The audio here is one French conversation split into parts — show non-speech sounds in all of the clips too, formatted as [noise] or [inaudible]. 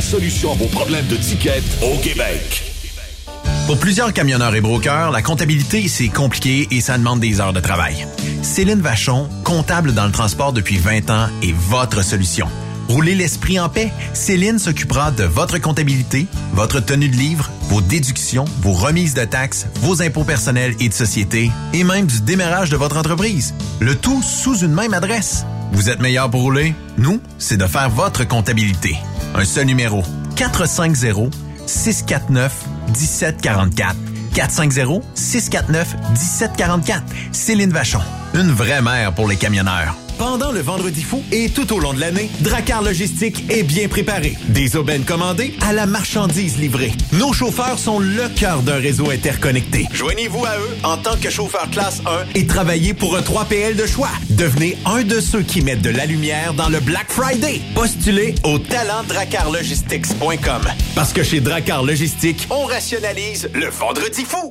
solution à vos problèmes de ticket au Québec. Pour plusieurs camionneurs et brokers, la comptabilité, c'est compliqué et ça demande des heures de travail. Céline Vachon, comptable dans le transport depuis 20 ans, est votre solution. Roulez l'esprit en paix. Céline s'occupera de votre comptabilité, votre tenue de livre, vos déductions, vos remises de taxes, vos impôts personnels et de société, et même du démarrage de votre entreprise. Le tout sous une même adresse. Vous êtes meilleur pour rouler? Nous, c'est de faire votre comptabilité. Un seul numéro. 450 649 1744. 450 649 1744. Céline Vachon. Une vraie mère pour les camionneurs. Pendant le vendredi fou et tout au long de l'année, Dracar Logistique est bien préparé. Des aubaines commandées à la marchandise livrée. Nos chauffeurs sont le cœur d'un réseau interconnecté. Joignez-vous à eux en tant que chauffeur classe 1 et travaillez pour un 3PL de choix. Devenez un de ceux qui mettent de la lumière dans le Black Friday. Postulez au talentdracarlogistics.com. Parce que chez Dracar Logistique, on rationalise le vendredi fou.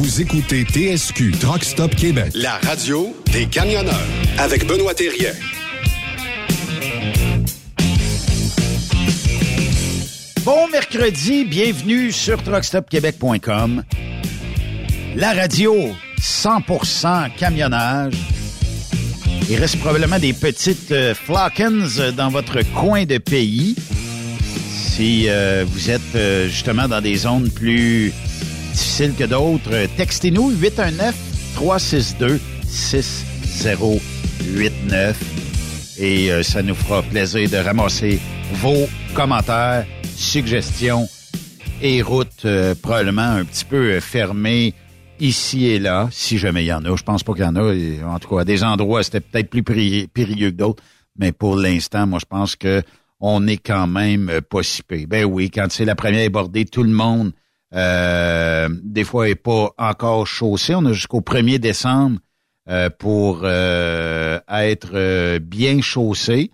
Vous écoutez TSQ Truck Stop Québec, la radio des camionneurs avec Benoît Thérien. Bon mercredi, bienvenue sur truckstopquebec.com. la radio 100% camionnage. Il reste probablement des petites euh, flockens dans votre coin de pays. Si euh, vous êtes euh, justement dans des zones plus difficiles que d'autres, euh, textez-nous 819-362-6089 et euh, ça nous fera plaisir de ramasser vos commentaires, suggestions et routes euh, probablement un petit peu euh, fermées ici et là, si jamais il y en a. Je pense pas qu'il y en a. En tout cas, à des endroits, c'était peut-être plus péri- périlleux que d'autres. Mais pour l'instant, moi, je pense que on est quand même euh, pas si. Ben oui, quand c'est la première abordée, tout le monde, euh, des fois, est pas encore chaussé. On a jusqu'au 1er décembre euh, pour euh, être euh, bien chaussé.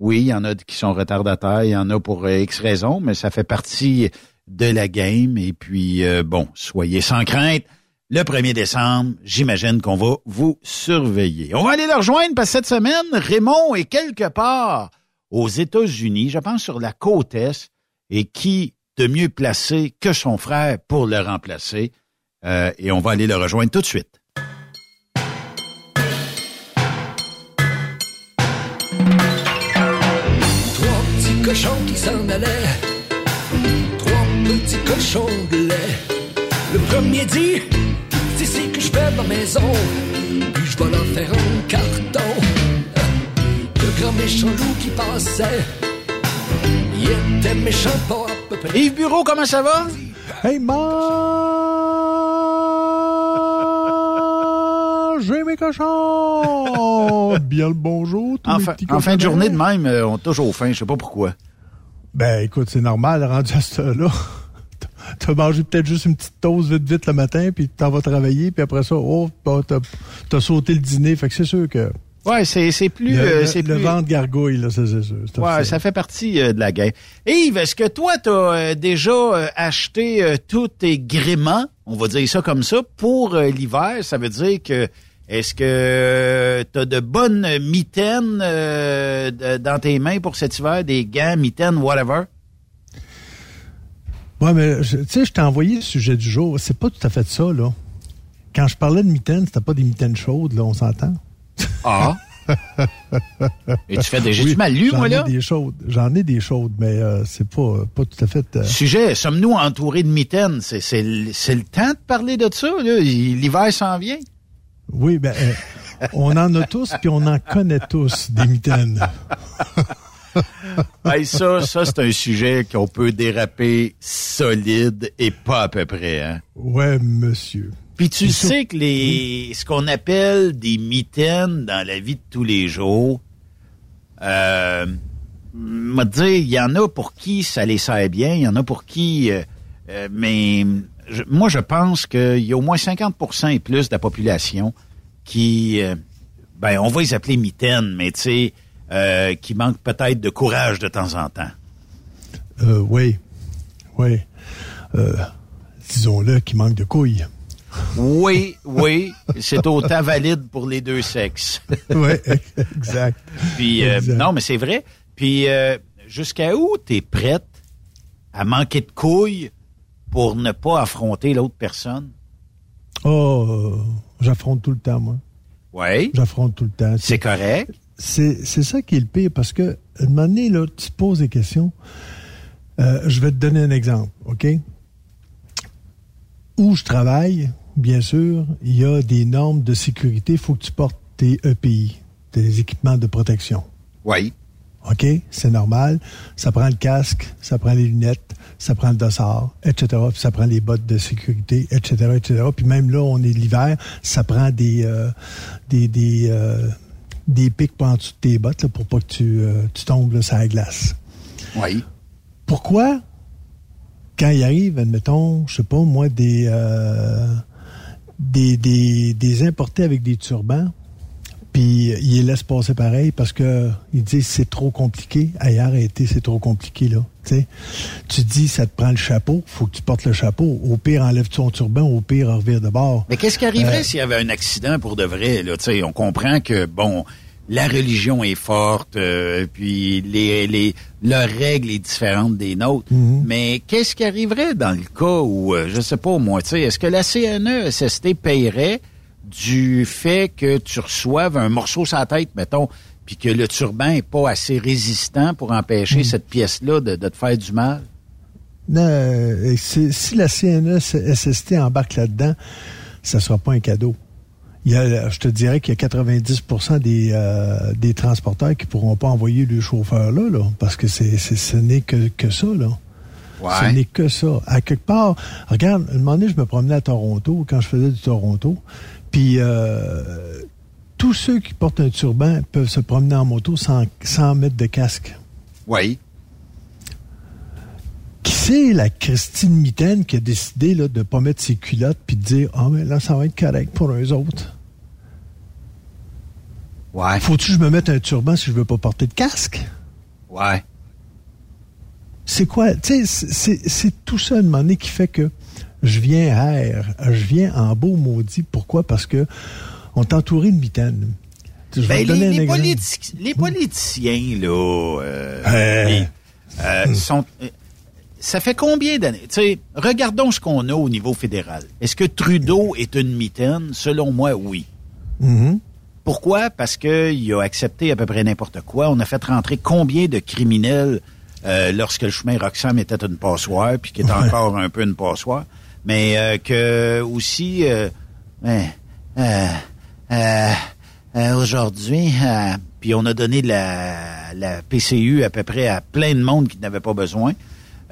Oui, il y en a qui sont retardataires, il y en a pour X raisons, mais ça fait partie de la game. Et puis, bon, soyez sans crainte. Le 1er décembre, j'imagine qu'on va vous surveiller. On va aller le rejoindre parce que cette semaine, Raymond est quelque part aux États-Unis, je pense sur la côte Est, et qui de mieux placé que son frère pour le remplacer. Euh, et on va aller le rejoindre tout de suite. Trois petits cochons qui s'en allaient. Trois petits cochons de lait. Le premier dit C'est ici que je fais ma maison. Puis je vais leur faire un carton. Le grand méchant loup qui passait. Il était méchant pas. Yves Bureau, comment ça va? Hey, mangez mes cochons! [laughs] Bien le bonjour, tous En, fin- en fin de journée de même, euh, on est toujours faim, je sais pas pourquoi. Ben, écoute, c'est normal, rendu à ce là [laughs] T'as mangé peut-être juste une petite toast vite vite le matin, puis t'en vas travailler, puis après ça, oh, bah, t'as sauté le dîner. Fait que c'est sûr que Ouais, c'est plus... le, euh, le- plus... ventre gargouille, là, ça, c'est Ouais, ça fait partie euh, de la guerre. Yves, est-ce que toi, tu as déjà euh, acheté euh, tous tes gréments, on va dire ça comme ça, pour l'hiver? Ça veut dire que est-ce que tu as de bonnes mitaines de- dans tes mains pour cet hiver, des gants, mitaines, whatever? Ouais, mais tu sais, je t'ai envoyé le sujet du jour. C'est pas tout à fait ça, là. Quand je parlais de mitaines, c'était pas des mitaines chaudes, là, on s'entend? Ah! [laughs] Et tu fais des... Oui, mal lu, j'en moi, ai là? des chaudes. J'en ai des chaudes, mais euh, c'est pas, pas tout à fait. euh, Sujet, sommes-nous entourés de mitaines? C'est c'est le c'est le temps de parler de ça, là? L'hiver s'en vient. Oui, ben, euh, on en a tous, puis on en connaît tous des mitaines. [laughs] Hey, ça, ça c'est un sujet qu'on peut déraper solide et pas à peu près. Hein? Ouais, monsieur. Puis tu sais que les ce qu'on appelle des mitaines dans la vie de tous les jours, euh, m'a dire, il y en a pour qui ça les sert bien, il y en a pour qui, euh, euh, mais je- moi je pense qu'il y a au moins 50% et plus de la population qui, euh, ben on va les appeler mitaines, mais tu sais, euh, qui manquent peut-être de courage de temps en temps. Euh, oui, oui. Euh, disons-le, qui manque de couilles. Oui, oui, c'est autant valide pour les deux sexes. [laughs] Oui, exact. Puis euh, Exact. non, mais c'est vrai. Puis euh, jusqu'à où t'es prête à manquer de couilles pour ne pas affronter l'autre personne? Oh, j'affronte tout le temps, moi. Oui, J'affronte tout le temps. c'est correct. C'est, c'est ça qui est le pire, parce que, à un moment donné, là, tu te poses des questions. Euh, je vais te donner un exemple, OK? Où je travaille, bien sûr, il y a des normes de sécurité. Il faut que tu portes tes EPI, tes équipements de protection. Oui. OK? C'est normal. Ça prend le casque, ça prend les lunettes, ça prend le dossard, etc. Puis ça prend les bottes de sécurité, etc., etc. Puis même là, on est l'hiver, ça prend des euh, des des, euh, des pics en dessous de tes bottes là, pour pas que tu, euh, tu tombes là, sur la glace. Oui. Pourquoi, quand il arrive, admettons, je sais pas, moi, des, euh, des, des, des importés avec des turbans, puis ils les laissent passer pareil parce que ils disent c'est trop compliqué. Ailleurs, arrêtez, c'est trop compliqué, là. Tu dis, ça te prend le chapeau, faut que tu portes le chapeau. Au pire, enlève ton turban, au pire, revire de bord. Mais qu'est-ce qui arriverait Euh, s'il y avait un accident pour de vrai? Là? Tu sais, On comprend que, bon, la religion est forte, euh, puis les, les leur règle est différente des nôtres. Mhm. Mais qu'est-ce qui arriverait dans le cas où, euh, je sais pas moi, tu sais, est-ce que la CNE SST paierait du fait que tu reçoives un morceau sur la tête, mettons, puis que le turban est pas assez résistant pour empêcher cette pièce-là de, de te faire du mal? Non, euh, si la CNE SST embarque là-dedans, ça sera pas un cadeau. Il y a, je te dirais qu'il y a 90 des, euh, des transporteurs qui pourront pas envoyer le chauffeur là, là parce que c'est, ce n'est que, que ça. Là. Ce n'est que ça. À quelque part, regarde, un moment donné, je me promenais à Toronto, quand je faisais du Toronto, puis euh, tous ceux qui portent un turban peuvent se promener en moto sans, sans mettre de casque. Oui. Qui c'est la Christine Mitaine qui a décidé là, de ne pas mettre ses culottes puis de dire Ah, mais là, ça va être correct pour eux autres? Ouais. Faut-tu que je me mette un turban si je veux pas porter de casque? Ouais. C'est quoi? Tu sais, c'est- tout ça, à un moment donné, qui fait que je viens air, je viens en beau maudit. Pourquoi? Parce que on t'a entouré de mitaines. Je vais Ben, les, un les politi- les politiciens, là, euh, Euh. euh, sont. euh, ça fait combien d'années? Tu sais, regardons ce qu'on a au niveau fédéral. Est-ce que Trudeau est une mitaine? Selon moi, oui. Mhm. Pourquoi? Parce qu'il a accepté à peu près n'importe quoi. On a fait rentrer combien de criminels euh, lorsque le chemin Roxham était une passoire, puis qui est encore un peu une passoire, mais euh, que aussi, euh, ben, euh, aujourd'hui, puis on a donné la, la PCU à peu près à plein de monde qui n'avait pas besoin.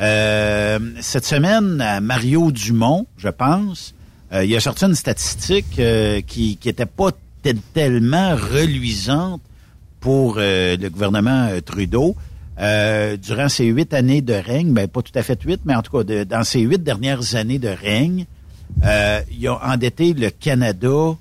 Euh, cette semaine, à Mario Dumont, je pense, euh, il a sorti une statistique euh, qui qui était pas tel- tellement reluisante pour euh, le gouvernement euh, Trudeau. Euh, durant ces huit années de règne, ben pas tout à fait huit, mais en tout cas dans ces huit dernières années de règne, euh, il a endetté le Canada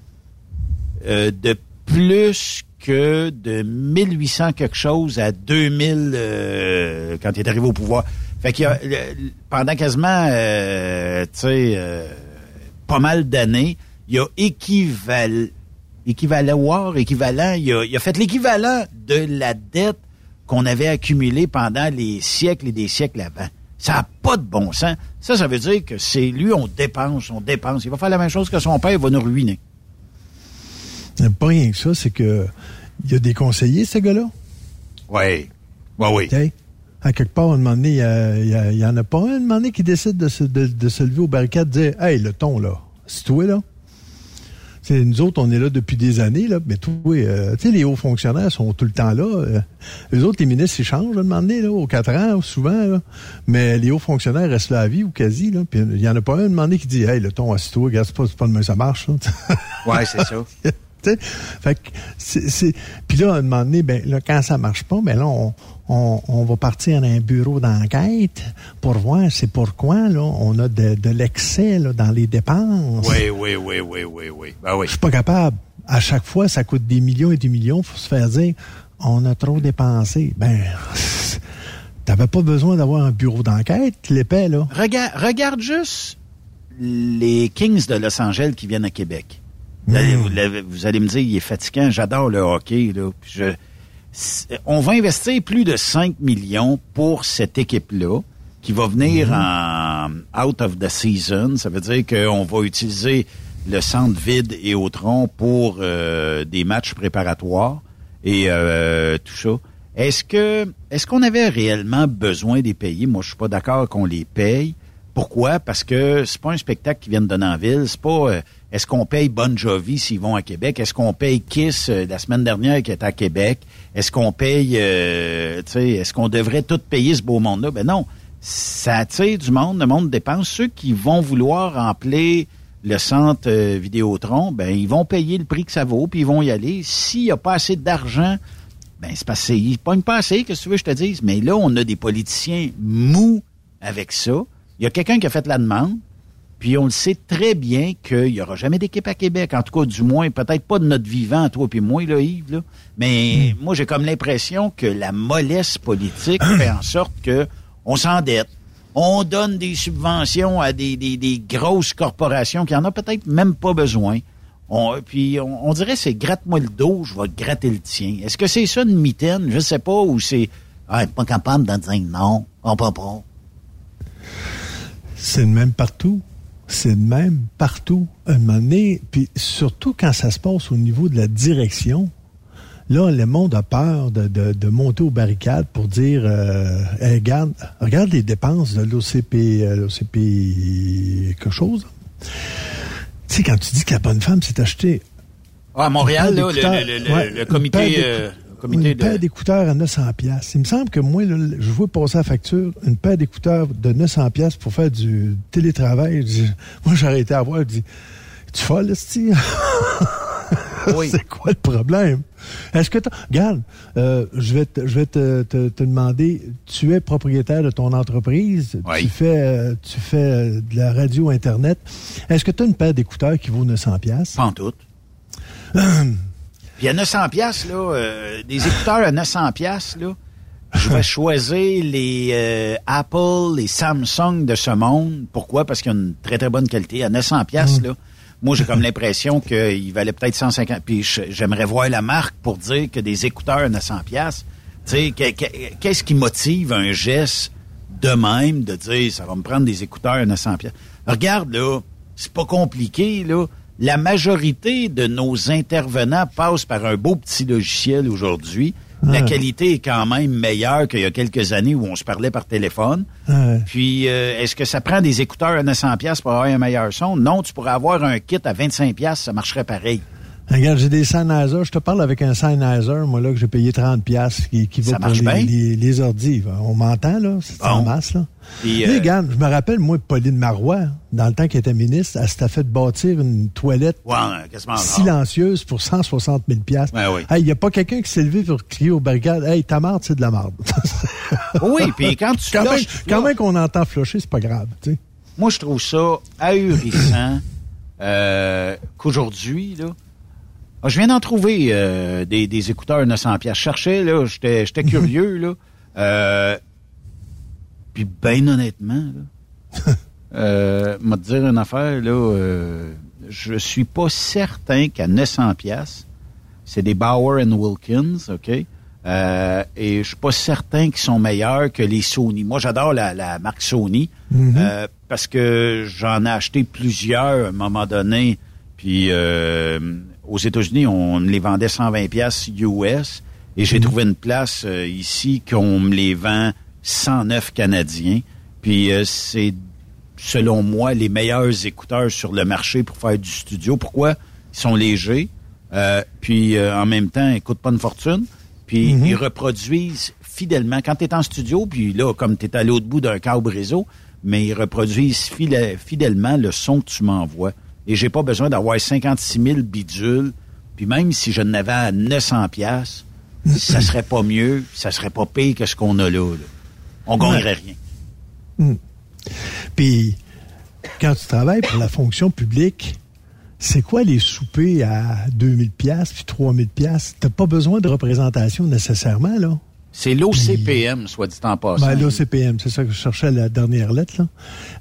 de plus que de 1800 quelque chose à 2000 euh, quand il est arrivé au pouvoir. Fait qu'il y pendant quasiment, pas mal d'années, il a équivalent, équivalent, équivalent, il a, il a fait l'équivalent de la dette qu'on avait accumulée pendant les siècles et des siècles avant. Ça n'a pas de bon sens. Ça, ça veut dire que c'est lui, on dépense, on dépense. Il va faire la même chose que son père, il va nous ruiner. Pas rien que ça, c'est que il y a des conseillers, ce gars-là. Oui. Oui, oui. À quelque part, à un moment donné, il y a- il y, a- il y en a pas un, à un moment donné, qui décide de se, de, de se lever au barricade et de dire Hey, le ton, là, c'est toi, là. C'est nous autres, on est là depuis des années, là, mais toi, euh, tu sais, les hauts fonctionnaires sont tout le temps là. Euh, les autres, les ministres, ils changent, là, donné, là, aux quatre ans, souvent, là. Mais les hauts fonctionnaires restent là à vie ou quasi, là. Puis il y en a pas un, donné, qui dit Hey, le ton, assis-toi, regarde, c'est pas, pas demain, ça marche. [laughs] Ouais, c'est ça. [laughs] Tu sais, fait que c'est, c'est- puis là, à un moment donné, ben, là, quand ça marche pas, ben là, on, on, on va partir à un bureau d'enquête pour voir c'est pourquoi, là, on a de, de l'excès, là, dans les dépenses. Oui, oui, oui, oui, oui, oui. Ben oui. Je suis pas capable. À chaque fois, ça coûte des millions et des millions pour se faire dire, on a trop dépensé. Ben, [laughs] t'avais pas besoin d'avoir un bureau d'enquête, l'épais, là. Regarde, regarde juste les Kings de Los Angeles qui viennent à Québec. Vous, allez, vous allez me dire, il est fatigant. J'adore le hockey. Là. Puis je, on va investir plus de 5 millions pour cette équipe-là qui va venir en out of the season. Ça veut dire qu'on va utiliser le centre vide et au tronc pour euh, des matchs préparatoires et euh, tout ça. Est-ce que est-ce qu'on avait réellement besoin des payer? Moi, je suis pas d'accord qu'on les paye. Pourquoi? Parce que c'est pas un spectacle qui vient de donner en ville. C'est pas euh, est-ce qu'on paye Bon Jovi s'ils vont à Québec? Est-ce qu'on paye Kiss euh, la semaine dernière qui est à Québec? Est-ce qu'on paye euh, tu sais, est-ce qu'on devrait tout payer ce beau monde-là? Ben non. Ça attire du monde, le monde dépense. Ceux qui vont vouloir remplir le centre euh, Vidéotron, ben ils vont payer le prix que ça vaut, puis ils vont y aller. S'il n'y a pas assez d'argent, ben c'est parce qu'ils pognent pas assez, qu'est-ce que tu veux que je te dise? Mais là, on a des politiciens mous avec ça. Il y a quelqu'un qui a fait la demande, puis on le sait très bien qu'il n'y aura jamais d'équipe à Québec. En tout cas, du moins, peut-être pas de notre vivant, toi puis moi, là, Yves. Là. Mais moi, j'ai comme l'impression que la mollesse politique fait en sorte que on s'endette. On donne des subventions à des, des, des grosses corporations qui en ont peut-être même pas besoin. On, puis on, dirait c'est gratte-moi le dos, je vais gratter le tien. Est-ce que c'est ça une mitaine? Je sais pas, ou c'est ah, pas capable de dire non, on peut pas. C'est le même partout. C'est le même partout. Un moment donné, puis surtout quand ça se passe au niveau de la direction, là, le monde a peur de, de, monter aux barricades pour dire euh, regarde, regarde les dépenses de l'OCP, euh, l'OCP quelque chose. Tu sais, quand tu dis que la bonne femme s'est achetée. Ah, à Montréal, là, le, comité. Euh, comité une paire d'écouteurs à 900 pièces. Il me semble que moi, je vois passer la facture, une paire d'écouteurs de 900 pièces pour faire du télétravail. moi, j'ai arrêté à voir, je dis, tu folle, [laughs] oui. C'est quoi le problème? Est-ce que tu... Regarde, euh, je vais, te, je vais te, te, demander, tu es propriétaire de ton entreprise, tu fais, euh, tu fais euh, de la radio Internet. Est-ce que tu as une paire d'écouteurs qui vaut 900 pièces Pas en tout. [clears throat] Puis à 900 pièces là, des écouteurs à 900 pièces là, je vais choisir les Apple, les Samsung de ce monde. Pourquoi? Parce qu'ils ont une très, très bonne qualité. À 900 pièces là, moi, j'ai comme l'impression qu'il valait peut-être 150. Puis j'aimerais voir la marque pour dire que des écouteurs à 900 pièces. Tu sais, qu'est-ce qui motive un geste de même de dire ça va me prendre des écouteurs à 900 pièces. Regarde là, c'est pas compliqué là. La majorité de nos intervenants passent par un beau petit logiciel aujourd'hui la qualité est quand même meilleure qu'il y a quelques années où on se parlait par téléphone. Puis, euh, est-ce que ça prend des écouteurs à 900 pièces pour avoir un meilleur son? Non, tu pourrais avoir un kit à 25 pièces, ça marcherait pareil. Regarde, j'ai des Sennheiser. Je te parle avec un Sennheiser, moi, là, que j'ai payé 30 pièces qui, qui va pour les, les, les, ordis. On m'entend, là? C'est en masse, là. Puis, euh... regarde, je me rappelle, moi, Pauline Marois, dans le temps qu'elle était ministre, elle s'était fait bâtir une toilette silencieuse pour 160 000 pièces. Il n'y a pas quelqu'un qui s'est levé pour crier aux barricades, « Hey, ta marde, c'est de la marde. [laughs] oui, puis quand tu quand, même, quand même qu'on entend flusher, c'est pas grave, tu sais. Moi, je trouve ça ahurissant euh, qu'aujourd'hui, là, ah, je viens d'en trouver euh, des, des, écouteurs 900 pièces. Je cherchais là, j'étais j'étais [laughs] curieux là. Euh, puis ben honnêtement là, [laughs] euh, m'a dire une affaire là, euh, je suis pas certain qu'à 900 pièces, c'est des Bauer and Wilkins, OK? Euh, et je suis pas certain qu'ils sont meilleurs que les Sony. Moi, j'adore la, la, marque Sony mm-hmm. euh, parce que j'en ai acheté plusieurs à un moment donné. Puis euh, aux États-Unis, on me les vendait 120 pièces US et j'ai mhm. trouvé une place euh, ici qu'on me les vend 109 canadiens. Puis euh, c'est selon moi les meilleurs écouteurs sur le marché pour faire du studio. Pourquoi? Ils sont légers, euh, puis en même temps, ils coûtent pas une fortune, puis mhm. ils reproduisent fidèlement. Quand tu es en studio, puis là, comme tu es à l'autre bout d'un câble réseau, mais ils reproduisent fidèlement le son que tu m'envoies et j'ai pas besoin d'avoir 56 000 bidules. Puis même si je n'avais à 900 pièces, ça [laughs] serait pas mieux, ça serait pas pire que ce qu'on a là. On gagnerait rien. Hmm. Puis quand tu travailles pour la fonction publique, c'est quoi les soupers à 2000 pièces puis 3000 pièces T'as pas besoin de représentation nécessairement là. C'est l'OCPM, soit dit en passant. Ben, L'OCPM, c'est ça que je cherchais la dernière lettre. Là.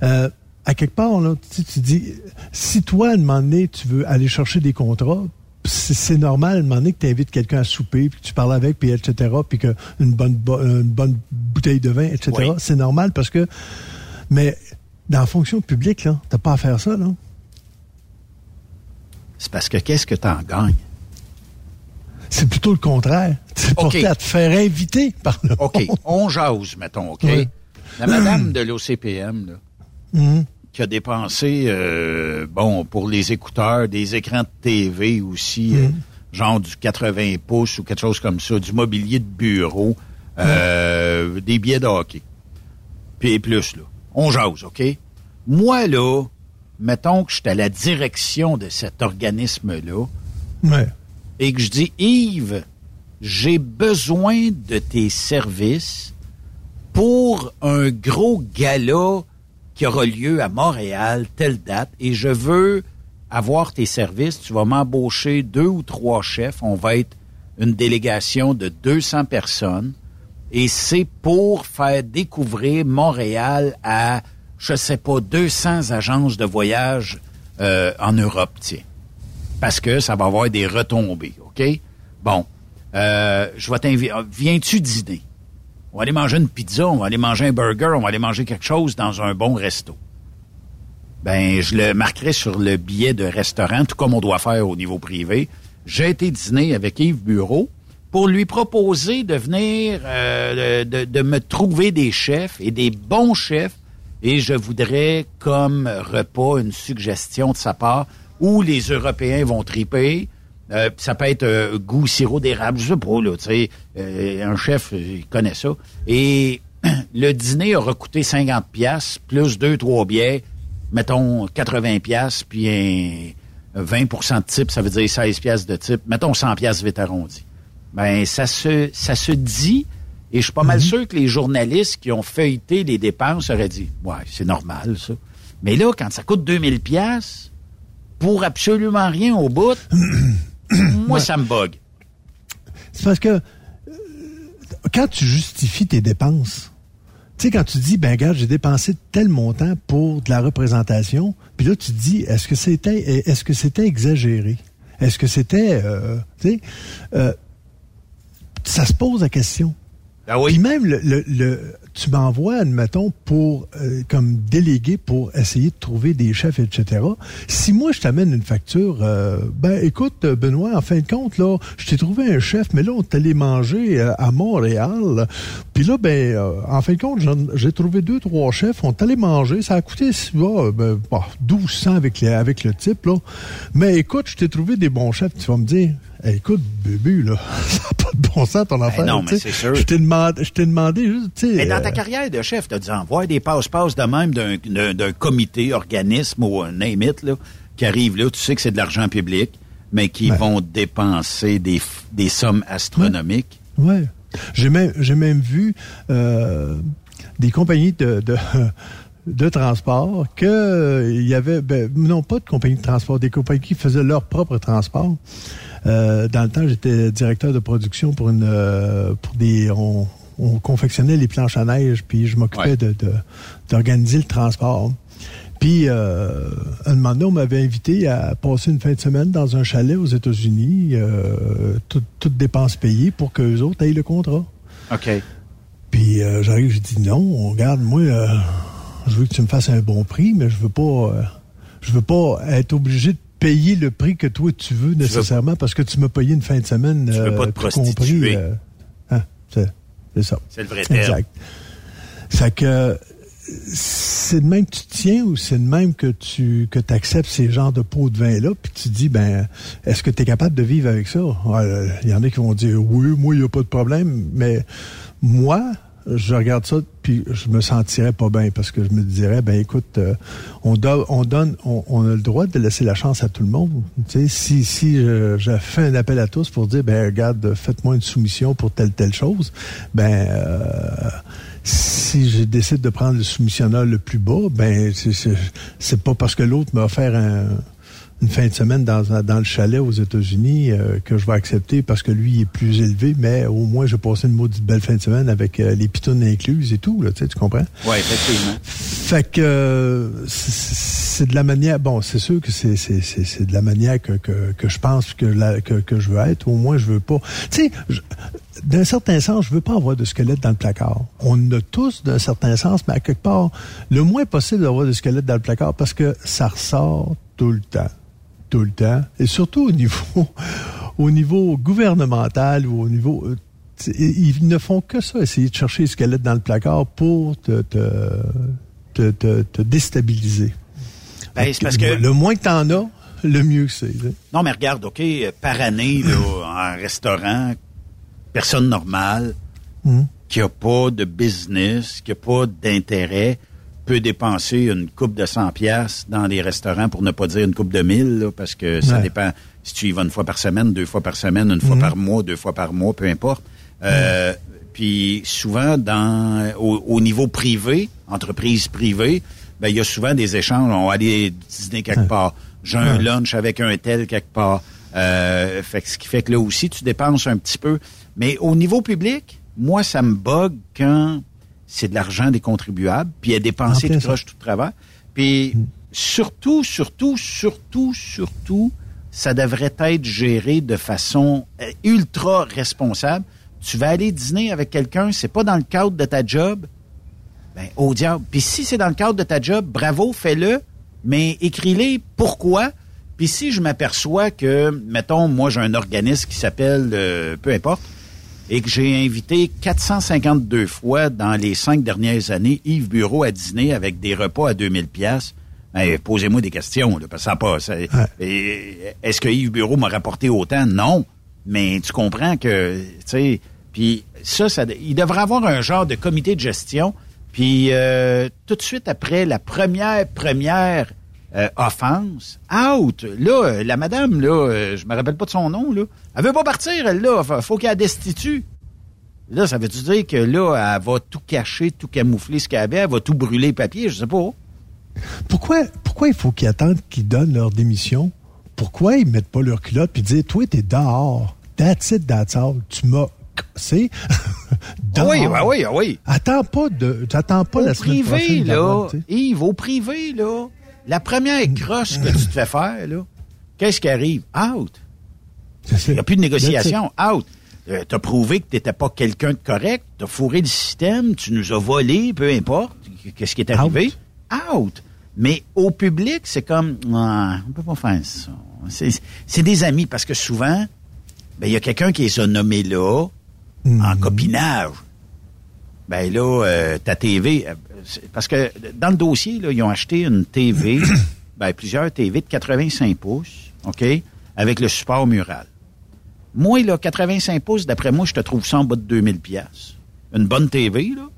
Euh, à quelque part, là, tu, tu dis, si toi, à un moment donné, tu veux aller chercher des contrats, c'est normal, à un moment donné, que tu invites quelqu'un à souper, puis que tu parles avec, puis etc., puis qu'une bonne, une bonne bouteille de vin, etc. C'est normal parce que... Mais dans la fonction publique, là, t'as pas à faire ça, là. C'est parce que qu'est-ce que tu en gagnes? C'est plutôt le contraire. C'est okay. à te faire inviter par le OK, on jase, mettons, OK? La madame de l'OCPM, là, Mhm. Qui a dépensé, euh, bon, pour les écouteurs, des écrans de TV aussi, mhm. euh, genre du 80 pouces ou quelque chose comme ça, du mobilier de bureau, euh, des billets de hockey. Puis plus, là. On jase, OK? Moi, là, mettons que je suis à la direction de cet organisme-là. Et que je dis, Yves, j'ai besoin de tes services pour un gros gala qui aura lieu à Montréal, telle date, et je veux avoir tes services. Tu vas m'embaucher deux ou trois chefs. On va être une délégation de 200 personnes. Et c'est pour faire découvrir Montréal à, je sais pas, 200 agences de voyage euh, en Europe, tiens. parce que ça va avoir des retombées, OK? Bon, euh, je vais t'inviter. Viens-tu dîner? On va aller manger une pizza, on va aller manger un burger, on va aller manger quelque chose dans un bon resto. Ben, je le marquerai sur le billet de restaurant, tout comme on doit faire au niveau privé. J'ai été dîner avec Yves Bureau pour lui proposer de venir, euh, de, de me trouver des chefs et des bons chefs. Et je voudrais comme repas une suggestion de sa part où les Européens vont triper, euh, ça peut être euh, goût sirop d'érable, je sais pas, là, tu sais, euh, un chef, il connaît ça. Et [clears throat] le dîner aura coûté 50 pièces plus deux, trois bières, mettons 80 pièces puis un 20% de type, ça veut dire 16 pièces de type, mettons 100 pièces vite arrondi. Ben, ça se, ça se dit, et je suis pas mal mhm. sûr que les journalistes qui ont feuilleté les dépenses auraient dit, ouais, c'est normal, ça. Mais là, quand ça coûte 2000 pièces pour absolument rien au bout, [clears throat] [coughs] Moi, ça me bug. C'est parce que euh, quand tu justifies tes dépenses, tu sais, quand tu dis, ben, regarde, j'ai dépensé tel montant pour de la représentation, puis là, tu te dis, est-ce que c'était, est-ce que c'était exagéré? Est-ce que c'était, euh, tu sais, euh, ça se pose la question. Ah oui. Puis même le, le, tu m'envoies, admettons, pour euh, comme délégué pour essayer de trouver des chefs, etc. Si moi je t'amène une facture, euh, ben écoute, Benoît, en fin de compte, là, je t'ai trouvé un chef, mais là, on allé manger euh, à Montréal. Puis là, ben, en fin de compte, j'ai trouvé deux, trois chefs, on allé manger. Ça a coûté ben, 1200 avec, les, avec le type, là. Mais écoute, je t'ai trouvé des bons chefs, tu vas me dire. Écoute, bébé, là, [laughs] ça n'a pas de bon sens ton ben affaire. non, mais c'est sûr. Je t'ai demandé, je t'ai demandé juste, tu sais ta carrière de chef, tu as dû envoyer des passe-passe de même d'un comité, organisme ou un name it, là, qui arrive là, tu sais que c'est de l'argent public, mais qui vont dépenser des, des sommes astronomiques. Oui. Ouais. J'ai même, j'ai même vu euh, des compagnies de, de [laughs] de transport que euh, il y avait ben, non pas de compagnies de transport des compagnies qui faisaient leur propre transport euh, dans le temps j'étais directeur de production pour une euh, pour des on, on confectionnait les planches à neige, puis je m'occupais de, d'organiser le transport. Puis, euh, un moment donné, on m'avait invité à passer une fin de semaine dans un chalet aux États-Unis, euh, toutes dépenses payées pour qu'eux autres aient le contrat. OK. Puis, euh, j'arrive, je dis non, on regarde, moi, euh, je veux que tu me fasses un bon prix, mais je veux pas, euh, je veux pas être obligé de payer le prix que toi tu veux nécessairement parce que tu m'as payé une fin de semaine. Tu veux pas te prostituer. Compris, hein, c'est ça. C'est le vrai terme. Exact. C'est que c'est de même que tu tiens ou c'est de même que tu que acceptes ces genres de pots de vin-là, puis tu dis, ben, est-ce que tu es capable de vivre avec ça? Il y en a qui vont dire, oui, moi, il n'y a pas de problème, mais moi, je regarde ça puis je me sentirais pas bien parce que je me dirais ben écoute euh, on, on donne on, a le droit de laisser la chance à tout le monde. Tu sais si si je, fais un appel à tous pour dire ben regarde faites-moi une soumission pour telle telle chose ben euh, si je décide de prendre le soumissionneur le plus bas ben c'est pas parce que l'autre m'a offert un une fin de semaine dans, dans le chalet aux États-Unis euh, que je vais accepter parce que lui est plus élevé, mais au moins je vais passer une maudite belle fin de semaine avec euh, les pitounes incluses et tout, là, tu, sais, tu comprends? Oui, effectivement. Fait que euh, c'est de la manière, bon, c'est sûr que c'est de la manière que, que, que je pense que, la, que, que je veux être, au moins je veux pas. Tu sais, d'un certain sens, je veux pas avoir de squelette dans le placard. On en a tous d'un certain sens, mais à quelque part, le moins possible d'avoir de squelette dans le placard parce que ça ressort tout le temps tout le temps, et surtout au niveau, [laughs] au niveau gouvernemental ou au niveau... Euh, ils ne font que ça, essayer de chercher les squelettes dans le placard pour te, te, te, déstabiliser. Ben, parce que... Le moins que tu en as, le mieux que c'est. Non, mais regarde, OK, par année, là, [clears throat] en restaurant, personne normale, hum. qui a pas de business, qui a pas d'intérêt, peut dépenser une coupe de 100 pièces dans les restaurants pour ne pas dire une coupe de 1000 parce que ça dépend si tu y vas une fois par semaine, deux fois par semaine, une fois mhm. par mois, deux fois par mois, peu importe. Euh, puis souvent dans au, niveau privé, entreprise privée, ben il y a souvent des échanges. On va aller dîner quelque part. J'ai un lunch avec un tel quelque part. Euh, fait ce qui fait que là aussi tu dépenses un petit peu. Mais au niveau public, moi ça me bug quand c'est de l'argent des contribuables, puis elle dépensé tout croche tout travers. Puis mm. surtout, surtout, surtout, surtout, ça devrait être géré de façon euh, ultra responsable. Tu vas aller dîner avec quelqu'un, c'est pas dans le cadre de ta job, ben au diable. Puis si c'est dans le cadre de ta job, bravo, fais-le, mais écris-les pourquoi. Puis si je m'aperçois que, mettons, moi j'ai un organisme qui s'appelle, euh, peu importe, et que j'ai invité 452 fois dans les cinq dernières années Yves Bureau à dîner avec des repas à 2000 pièces ben, posez-moi des questions, là, parce que ça passe. Est-ce que Yves Bureau m'a rapporté autant? Non. Mais tu comprends que, tu sais, puis ça, ça, il devrait avoir un genre de comité de gestion. Puis euh, tout de suite après la première première euh, offense, out. Là, la madame, là, euh, je me rappelle pas de son nom, là. Elle veut pas partir, elle, là. Faut qu'elle destitue. Là, ça veut-tu dire que là, elle va tout cacher, tout camoufler ce qu'elle avait, elle va tout brûler papier, je sais pas. Pourquoi, pourquoi il faut qu'ils attendent qu'ils donnent leur démission? Pourquoi ils mettent pas leur culotte puis disent, toi, t'es dehors. That's it, that's all. Tu m'as c'est [laughs] ah oui, ah oui, ah oui. Attends pas de, t'attends pas la semaine privé, prochaine. là, Yves, au privé, là, la première crosse que tu te fais faire, là, qu'est-ce qui arrive? Out. Il n'y a plus de négociation. Out. Euh, t'as prouvé que t'étais pas quelqu'un de correct, t'as fourré le système, tu nous as volé, peu importe. Qu'est-ce qui est arrivé? Out. Mais au public, c'est comme, ah, on peut pas faire ça. C'est des amis parce que souvent, ben il y a quelqu'un qui les a nommés là en Mhm. copinage. Ben là, euh, ta TV, euh, parce que dans le dossier, là, ils ont acheté une TV, [coughs] ben plusieurs TV de 85 pouces, ok, avec le support mural. Moi là, 85 pouces, d'après moi, je te trouve ça en bas de 2000 pièces. Une bonne TV là.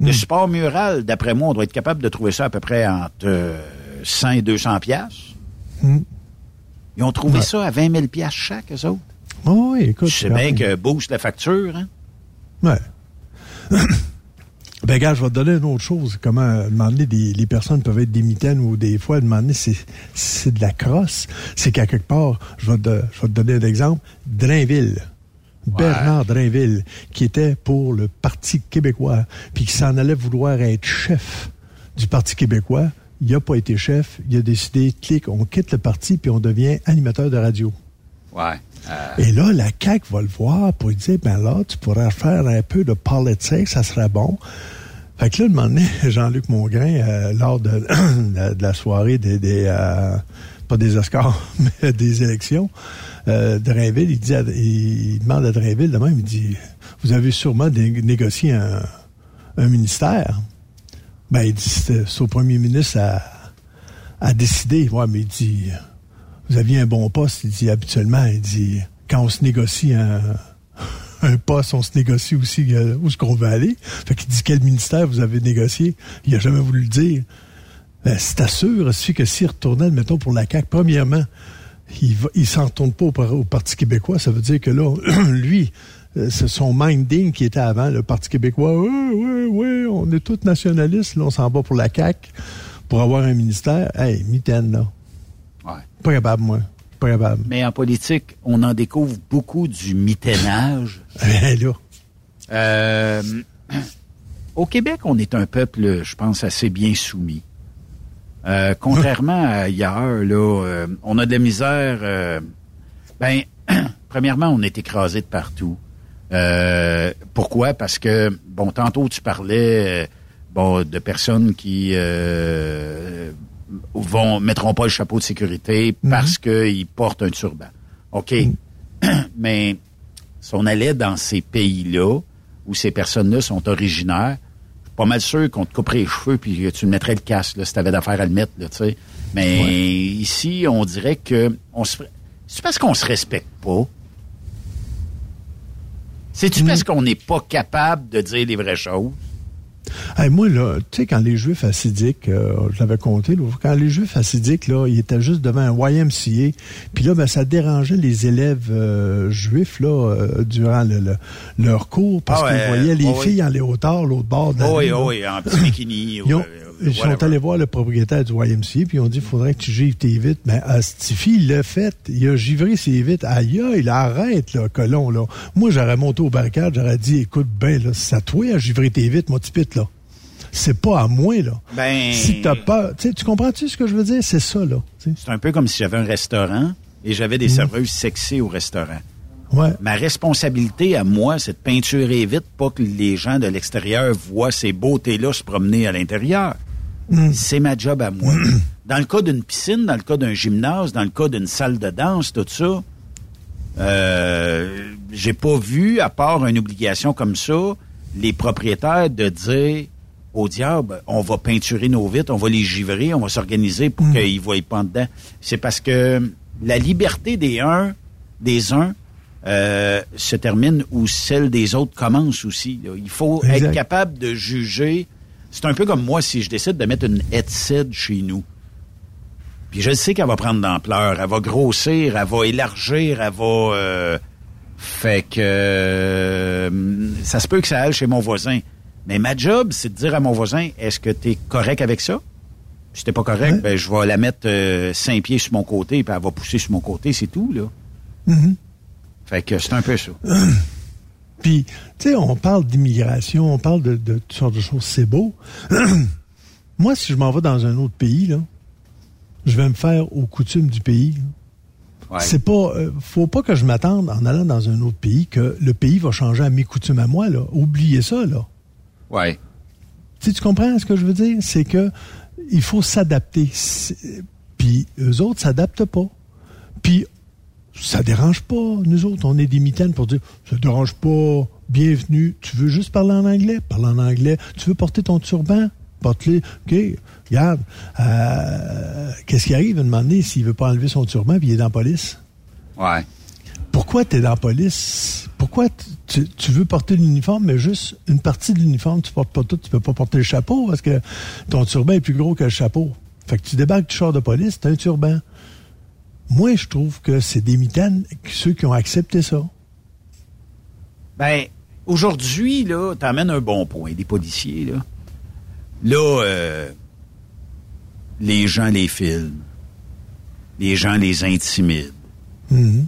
Le support mural, d'après moi, on doit être capable de trouver ça à peu près entre euh, 100 et 200 pièces. Mm. Ils ont trouvé ça à 20 000 pièces chaque, eux autres. Oh, oui, écoute. Je sais bien que booste la facture, hein? Ouais. [coughs] ben, gars, je vais te donner une autre chose. Comment, donné, des- les personnes peuvent être des mitaines ou des fois, donné, c'est, c'est de la crosse. C'est qu'à quelque part, je vais te, je vais te donner un exemple. Drainville. Bernard Drainville, qui était pour le Parti québécois, puis qui s'en allait vouloir être chef du Parti québécois. Il n'a pas été chef. Il a décidé, clic, on quitte le parti, puis on devient animateur de radio. Ouais. Et là, la CAQ va le voir pour lui dire, ben là, tu pourrais faire un peu de politique, ça serait bon. Fait que là, de moment [laughs] Jean-Luc Mongrain, euh, lors de, [coughs] la soirée des, euh, pas des Oscars, [laughs] mais des élections, euh, Drainville, il, dit à- il demande à Drainville de même, il dit, vous avez sûrement né- négocié un, ministère. Ben, il dit, c'est au premier ministre à, à décider. Ouais, mais il dit, vous aviez un bon poste. Il dit, habituellement, il dit, quand on se négocie [laughs] un, poste, on se négocie aussi euh, où est-ce qu'on veut aller. Fait qu'il dit, quel ministère vous avez négocié? Il a jamais voulu le dire. Ben, c'est sûr, il suffit que s'il retournait, mettons, pour la CAQ, premièrement, il il s'en retourne pas au Parti québécois. Ça veut dire que là, [clears throat] lui, euh, c'est son minding qui était avant, le Parti québécois. Oui, oui, oui, on est tous nationalistes, là, on s'en va pour la CAQ pour avoir un ministère. Hey, mitaine, là. Pas capable, moi. Pas capable. Mais en politique, on en découvre beaucoup du mitainage. [laughs] Là. Euh, au Québec, on est un peuple, je pense, assez bien soumis. Euh, contrairement à [laughs] ailleurs, là, euh, on a de la misère. ben, [clears throat] premièrement, on est écrasé de partout. Pourquoi? Parce que, bon, tantôt tu parlais, bon, de personnes qui vont mettront pas le chapeau de sécurité parce qu'ils portent un turban. OK? [clears throat] Mais si on allait dans ces pays-là où ces personnes-là sont originaires, je suis pas mal sûr qu'on te couperait les cheveux puis que tu mettrais le casque là, si t'avais d'affaires à le mettre, là, tu sais. Mais ici, on dirait que on se c'est parce qu'on se respecte pas. C'est-tu parce qu'on n'est pas capable de dire les vraies choses? Hey, moi, là, tu sais, quand les Juifs assidiques, euh, je l'avais compté, là, quand les Juifs assidiques, là, ils étaient juste devant un YMCA, puis là, ben, ça dérangeait les élèves euh, juifs, là, euh, durant le- le- leur cours, parce Ah qu'ils ouais, voyaient les oh oui. filles en léotard, l'autre bord de la Oh oui, rue, oh oui, en petit bikini. Ils, ont- euh, ils sont whatever. allés voir le propriétaire du YMCA, puis ils ont dit, il faudrait que tu givres tes vitres. Ben, Astifi, il l'a fait. Il a givré ses vitres. Aïe, aïe, là, arrête, là, colon, là. Moi, j'aurais monté au barricade, j'aurais dit, écoute, ben, là, c'est à toi à givrer tes vitres, moi, tu pites, là. C'est pas à moi, là. Ben, Si t'as peur, tu comprends-tu ce que je veux dire? C'est ça, là. c'est un peu comme si j'avais un restaurant, et j'avais des serveuses sexy au restaurant. Ouais. Ma responsabilité à moi, c'est de peinturer vite, pas que les gens de l'extérieur voient ces beautés-là se promener à l'intérieur. C'est ma job à moi. dans le cas d'une piscine, dans le cas d'un gymnase, dans le cas d'une salle de danse, tout ça, euh, j'ai pas vu, à part une obligation comme ça, les propriétaires de dire au diable, on va peinturer nos vitres, on va les givrer, on va s'organiser pour qu'ils ne voient pas dedans. C'est parce que la liberté des uns, des uns, euh, se termine où celle des autres commence aussi. là. Il faut Exact. être capable de juger. C'est un peu comme moi si je décide de mettre une headset chez nous. Puis je sais qu'elle va prendre d'ampleur, elle va grossir, elle va élargir, elle va... euh, fait que euh, ça se peut que ça aille chez mon voisin. Mais ma job, c'est de dire à mon voisin, est-ce que tu es correct avec ça? Si t'es pas correct, Ouais. ben je vais la mettre euh, cinq pieds sur mon côté, puis elle va pousser sur mon côté, c'est tout, là. Mhm. Fait que c'est un peu ça. [clears throat] Puis, tu sais, on parle d'immigration, on parle de, de toutes sortes de choses, c'est beau. [clears throat] Moi, si je m'en vais dans un autre pays, là, je vais me faire aux coutumes du pays. Ouais. C'est pas, euh, faut pas que je m'attende en allant dans un autre pays que le pays va changer à mes coutumes à moi. Là. Oubliez ça, là. Ouais. Tu sais, tu comprends ce que je veux dire? C'est que il faut s'adapter. Puis eux autres s'adaptent pas. Puis ça dérange pas. Nous autres, on est des mitaines pour dire ça dérange pas. Bienvenue. Tu veux juste parler en anglais? Parle en anglais. Tu veux porter ton turban? Porte-le. OK. Regarde. euh, Qu'est-ce qui arrive? À donné s'il veut pas enlever son turban puis il est dans la police? Ouais. Pourquoi tu es dans la police? Pourquoi tu- tu, tu veux porter l'uniforme, mais juste une partie de l'uniforme, tu portes pas tout, tu peux pas porter le chapeau parce que ton turban est plus gros que le chapeau. Fait que tu débarques du char de police, t'as un turban. Moi, je trouve que c'est des mitaines, ceux qui ont accepté ça. Ben, aujourd'hui, là, t'amènes un bon point, des policiers, là. Là, euh, les gens les filment. Les gens les intimident. Mhm.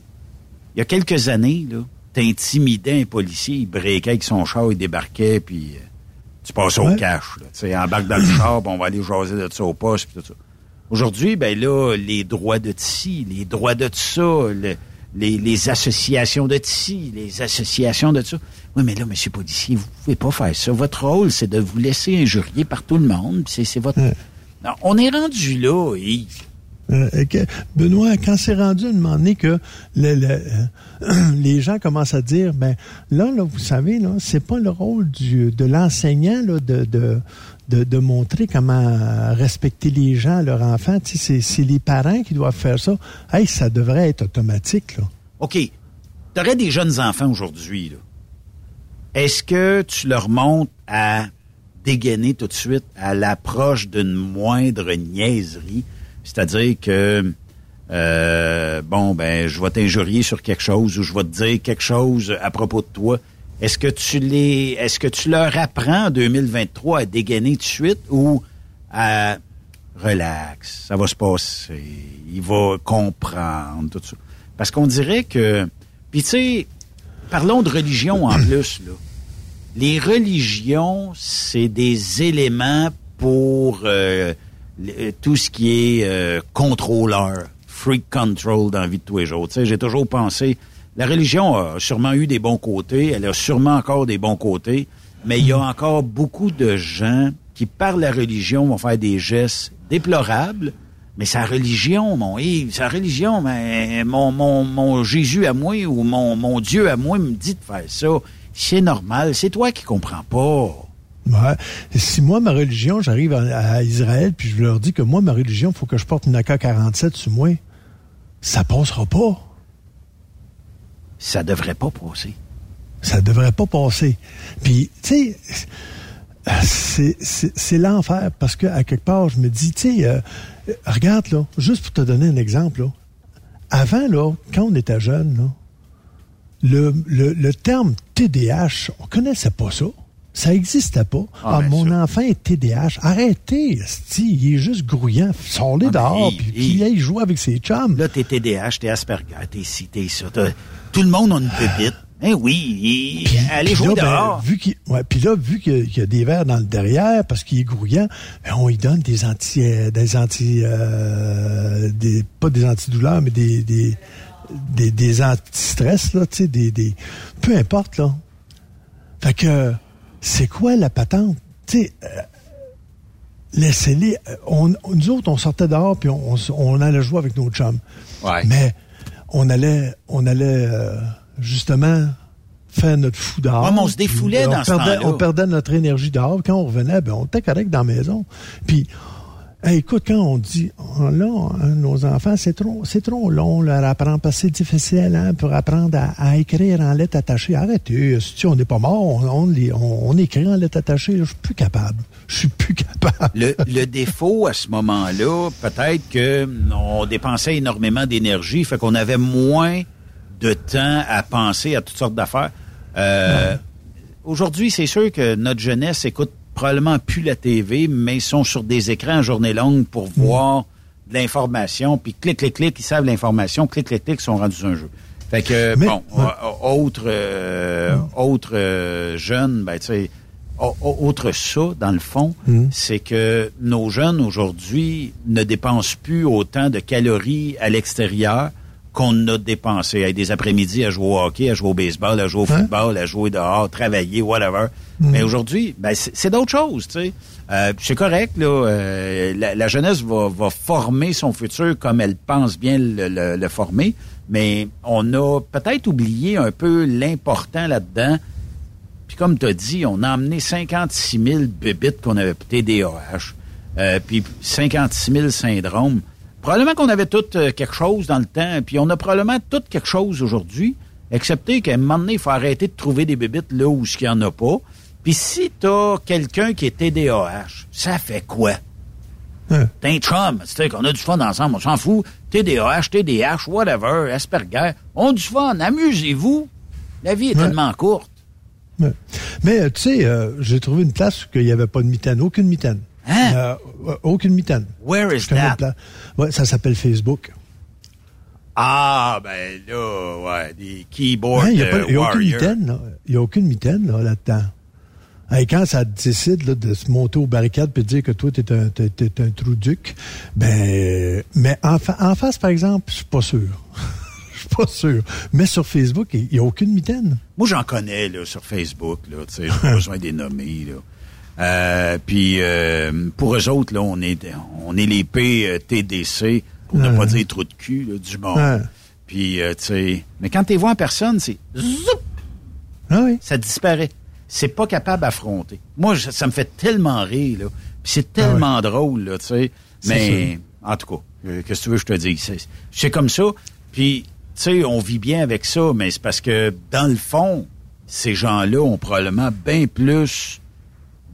Il y a quelques années, là, t'intimidais un policier, il breakait avec son char, il débarquait, puis euh, tu passais au cash. Tu sais, embarque dans le [coughs] char, puis on va aller jaser de ça au poste, puis tout ça. Aujourd'hui, ben là, les droits de ci, les droits de ça, le- les, les associations de ci, les associations de ça. Oui, mais là, monsieur policier, vous pouvez pas faire ça. Votre rôle, c'est de vous laisser injurier par tout le monde. C'est votre... Non, on est rendu là, et... Euh, Benoît, quand c'est rendu à un moment donné que le- le- euh, [clears throat] les gens commencent à dire, ben là, là vous savez, là, c'est pas le rôle du, de l'enseignant de, de, de, montrer comment respecter les gens, leurs enfants. C'est, les parents qui doivent faire ça. Hey, ça devrait être automatique. Là. OK. Tu aurais des jeunes enfants aujourd'hui. Est-ce que tu leur montres à dégainer tout de suite à l'approche d'une moindre niaiserie? C'est-à-dire que, euh, bon, ben, je vais t'injurier sur quelque chose ou je vais te dire quelque chose à propos de toi. Est-ce que tu les, est-ce que tu leur apprends en 2023 à dégainer tout de suite ou à relax, ça va se passer, il va comprendre tout ça. Parce qu'on dirait que, puis tu sais, parlons de religion en [clears throat] plus là. Les religions, c'est des éléments pour euh, le- tout ce qui est euh, contrôleur, freak control dans la vie de tous les jours. Tu sais, j'ai toujours pensé, la religion a sûrement eu des bons côtés, elle a sûrement encore des bons côtés, mais il y a encore beaucoup de gens qui, par la religion, vont faire des gestes déplorables, mais sa religion, mon Yves, sa religion, mais mon, mon, mon Jésus à moi ou mon, mon Dieu à moi me dit de faire ça. C'est normal, c'est toi qui comprends pas. Ouais. Si moi, ma religion, j'arrive à, Israël, puis je leur dis que moi, ma religion, faut que je porte une AK-47 sur moi, ça passera pas. Ça devrait pas passer. Ça devrait pas passer. Puis, tu sais, c'est- l'enfer parce que à quelque part, je me dis, tu sais, euh, regarde là, juste pour te donner un exemple là. Avant là, quand on était jeune là, le, le, le terme TDAH, on connaissait pas ça. Ça n'existait pas. Ah, mon enfant est TDAH. Arrêtez, sti, il est juste grouillant. Sors-les ah, dehors, puis aille jouer avec ses chums. Là, t'es TDAH, t'es Asperger, t'es ci, t'es ça. Tout le monde a une pépite. Eh oui, allez jouer ben, dehors. vu qu'il, ouais, puis là, vu qu'il y, a des verres dans le derrière parce qu'il est grouillant, ben, on lui donne des anti, euh, des anti, euh, des, pas des antidouleurs, mais des, des, des, des anti-stress là, tu sais, des, des, peu importe là. Fait que c'est quoi la patente? Tu sais, euh, laissez-les. On, nous autres, on sortait dehors puis on, on, allait jouer avec nos chums. Mais on allait, on allait euh, justement faire notre fou dehors. on se défoulait dans ce temps-là. On perdait notre énergie dehors. Quand on revenait, ben, on était correct dans la maison. Puis écoute, quand on dit, oh, là, hein, nos enfants, c'est trop, c'est trop long, leur apprendre, parce que c'est difficile, hein, pour apprendre à, écrire en lettres attachées. Arrêtez, si on n'est pas mort, on, on, écrit en lettres attachées. Je suis plus capable. [laughs] Je suis plus capable. Le, défaut à ce moment-là, peut-être que on dépensait énormément d'énergie, fait qu'on avait moins de temps à penser à toutes sortes d'affaires. Euh, aujourd'hui, c'est sûr que notre jeunesse écoute probablement plus la TV, mais ils sont sur des écrans en journée longue pour mm. voir de l'information, puis clic, clic, clic, ils savent l'information, clic, clic, clic, ils sont rendus un jeu. Fait que, bon, euh, autre, euh, autre euh, jeune, ben, tu sais, autre ça, dans le fond, mm. c'est que nos jeunes aujourd'hui ne dépensent plus autant de calories à l'extérieur qu'on a dépensé. des après-midi à jouer au hockey, à jouer au baseball, à jouer au hein? football, à jouer dehors, travailler, whatever. Mm. Mais aujourd'hui, ben, c'est d'autres choses, tu sais. Euh, c'est correct, là. Euh, la, jeunesse va, va, former son futur comme elle pense bien le, le, former, mais on a peut-être oublié un peu l'important là-dedans. Puis comme tu as dit, on a emmené 56 000 bébites qu'on avait TDAH, euh, puis 56 000 syndromes. Probablement qu'on avait tout euh, quelque chose dans le temps, puis on a probablement tout quelque chose aujourd'hui, excepté qu'à un moment donné, il faut arrêter de trouver des bébites là où il n'y en a pas. Puis si t'as quelqu'un qui est TDAH, ça fait quoi? Hein? T'es un chum, c'est qu'on a du fun ensemble, on s'en fout. TDAH, TDAH, whatever, Asperger, on a du fun, amusez-vous. La vie est tellement courte. Mais tu sais, euh, j'ai trouvé une place où il n'y avait pas de mitaine, aucune mitaine. Hein? Euh, aucune mitaine. Where is that? Ouais, ça s'appelle Facebook. Ah, ben là, ouais, des keyboards. Il n'y a, aucune mitaine, Il n'y a aucune mitaine, là, là-dedans. quand ça décide de se monter aux barricades et de dire que toi, t'es un, es, un trou duc, ben, mais en, en face, par exemple, je suis pas sûr. [laughs] Je suis pas sûr. Mais sur Facebook, il n'y a aucune mitaine. Moi, j'en connais, là, sur Facebook, là, tu sais, j'ai pas [laughs] besoin nommer, là. Euh, puis euh, pour eux autres, là, on est on est les PTDC, pour ne pas dire trop de cul du monde. Puis euh, tu sais, mais quand tu vois en personne, c'est ah oui. ça disparaît. C'est pas capable d'affronter. Moi, ça me fait tellement rire là. C'est ah tellement drôle là, tu sais. Mais en tout cas, qu'est-ce que tu veux que je te dise? C'est comme ça. Puis tu sais, on vit bien avec ça, mais c'est parce que dans le fond, ces gens-là ont probablement bien plus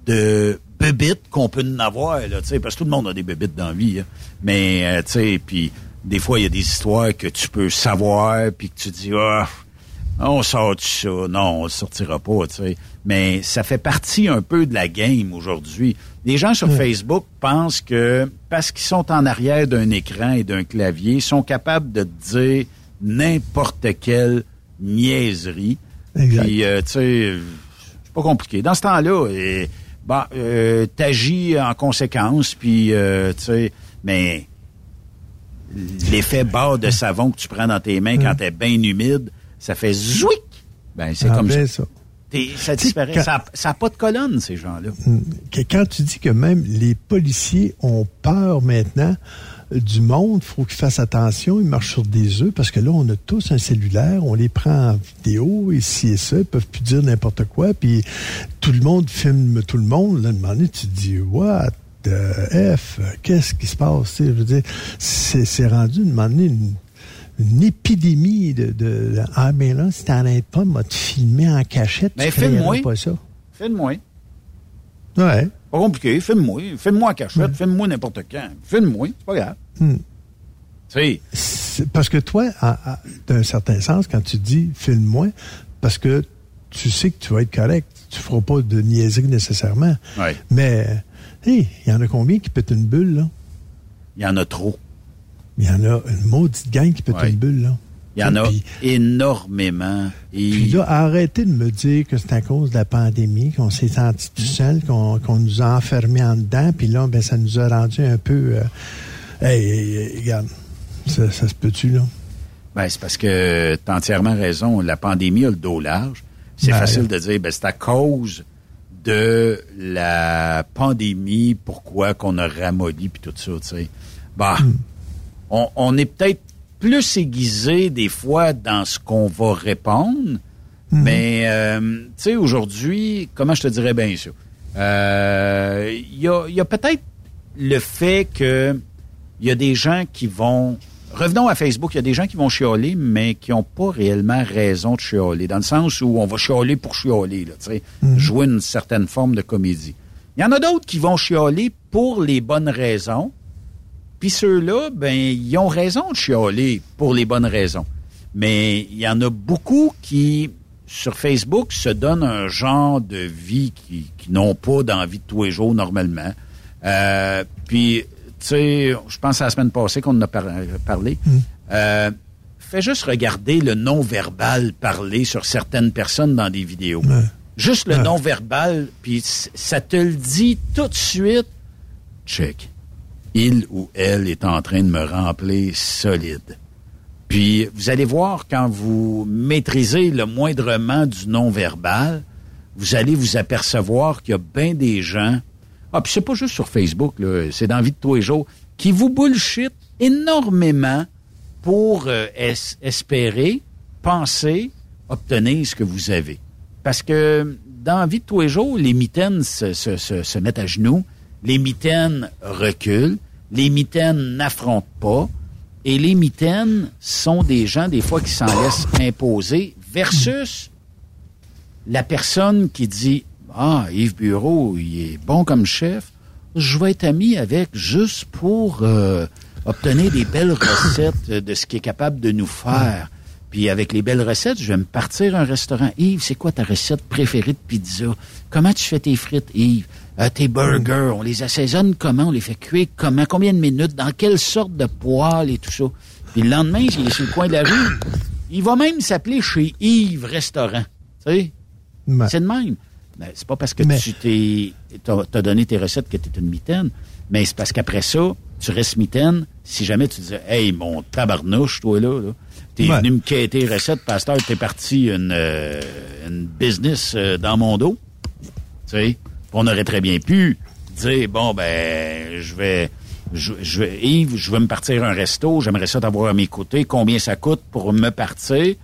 de bébites qu'on peut en avoir, là, parce que tout le monde a des bébites dans la vie. Hein. Mais, euh, tu sais, puis des fois, il y a des histoires que tu peux savoir, puis que tu dis, ah, on sort de ça. Non, on ne sortira pas, tu sais. Mais ça fait partie un peu de la game aujourd'hui. Les gens sur Facebook pensent que parce qu'ils sont en arrière d'un écran et d'un clavier, ils sont capables de dire n'importe quelle niaiserie. Puis, euh, tu sais, c'est pas compliqué. Dans ce temps-là, et, bah, euh, t'agis en conséquence, puis, euh, tu sais, mais l'effet barre de savon que tu prends dans tes mains quand t'es bien humide, ça fait zouic. Ben, c'est ah, comme ben, ça. Ça disparaît. Ça n'a pas de colonne, ces gens-là. Hmm. Quand tu dis que même les policiers ont peur maintenant, du monde, faut qu'ils fassent attention, ils marchent sur des œufs parce que là, on a tous un cellulaire, on les prend en vidéo, ici et ça, ils peuvent plus dire n'importe quoi, puis tout le monde filme tout le monde. Là, un tu te dis, what F, qu'est-ce qui se passe? Je veux dire, c'est rendu une, une, une épidémie de, de, Ah, mais là, si t'arrêtes pas de te filmer en cachette, mais tu filme pas ça. Filme-moi. Ouais. Pas compliqué, filme-moi. Filme-moi en cachette, filme-moi n'importe quand. Filme-moi, c'est pas grave. Hmm. Parce que toi, d'un certain sens, quand tu dis filme-moi, parce que tu sais que tu vas être correct. tu feras pas de niaiserie nécessairement. Ouais. Mais, hé, il y en a combien qui pètent une bulle, là? Il y en a trop. Il y en a une maudite gang qui pète Ouais. une bulle, là. Il y en a Puis- énormément. Et Puis là, arrêtez de me dire que c'est à cause de la pandémie, qu'on s'est senti tout seul, qu'on nous a enfermés en dedans, puis là, ben, ça nous a rendu un peu... euh, hey, hey, hey, regarde, ça, ça se peut-tu, là? Ben, c'est parce que tu as entièrement raison. La pandémie a le dos large. C'est Ben, facile de dire, ben, c'est à cause de la pandémie, pourquoi qu'on a ramolli puis tout ça, tu sais. Bah, Hmm. on, on est peut-être plus aiguisé des fois dans ce qu'on va répondre, Hmm. mais, euh, tu sais, aujourd'hui, comment je te dirais bien ça? Euh, Il y a, il y a peut-être le fait que il y a des gens qui vont... Revenons à Facebook, il y a des gens qui vont chialer, mais qui n'ont pas réellement raison de chialer, dans le sens où on va chialer pour chialer, là, tu sais, jouer une certaine forme de comédie. Il y en a d'autres qui vont chialer pour les bonnes raisons, puis ceux-là, ben, ils ont raison de chialer pour les bonnes raisons. Mais il y en a beaucoup qui, sur Facebook, se donnent un genre de vie qui, qui n'ont pas d'envie de tous les jours normalement. Euh, puis, tu sais, je pense à la semaine passée qu'on en a par- parlé. Euh, fais juste regarder le non-verbal parler sur certaines personnes dans des vidéos. Juste le non-verbal, puis ça te le dit tout de suite. Check. Il ou elle est en train de me remplir solide. Puis vous allez voir quand vous maîtrisez le moindrement du non-verbal, vous allez vous apercevoir qu'il y a bien des gens. Ah, puis c'est pas juste sur Facebook, c'est dans la vie de tous les jours, qui vous bullshit énormément pour euh, es- espérer, penser, obtenir ce que vous avez. Parce que dans la vie de tous les jours, les mitaines se mettent à genoux, les mitaines reculent, les mitaines n'affrontent pas, et les mitaines sont des gens, des fois, qui s'en laissent imposer, versus la personne qui dit Ah, Yves Bureau, il est bon comme chef, je vais être ami avec juste pour euh, obtenir des belles recettes de ce qu'il est capable de nous faire. Puis avec les belles recettes, je vais me partir un restaurant. Yves, c'est quoi ta recette préférée de pizza? Comment tu fais tes frites, Yves? Euh, tes burgers, on les assaisonne comment? On les fait cuire comment? Combien de minutes? Dans quelle sorte de poêle et tout ça? Puis le lendemain, s'il est sur le coin de la rue, il va même s'appeler chez Yves Restaurant. Tu sais? C'est de même. Ben, c'est pas parce que Mais- tu t'es t'as, t'as donné tes recettes que tu es une mitaine, mais c'est parce qu'après ça, tu restes mitaine si jamais tu dis Hey, mon tabarnouche, toi là, là t'es Ouais. venu me quêter les recettes, pasteur, t'es parti une, euh, une business euh, dans mon dos. Tu sais, on aurait très bien pu dire bon ben je vais je, Yves, je veux me partir un resto, j'aimerais ça t'avoir à mes côtés, combien ça coûte pour me partir?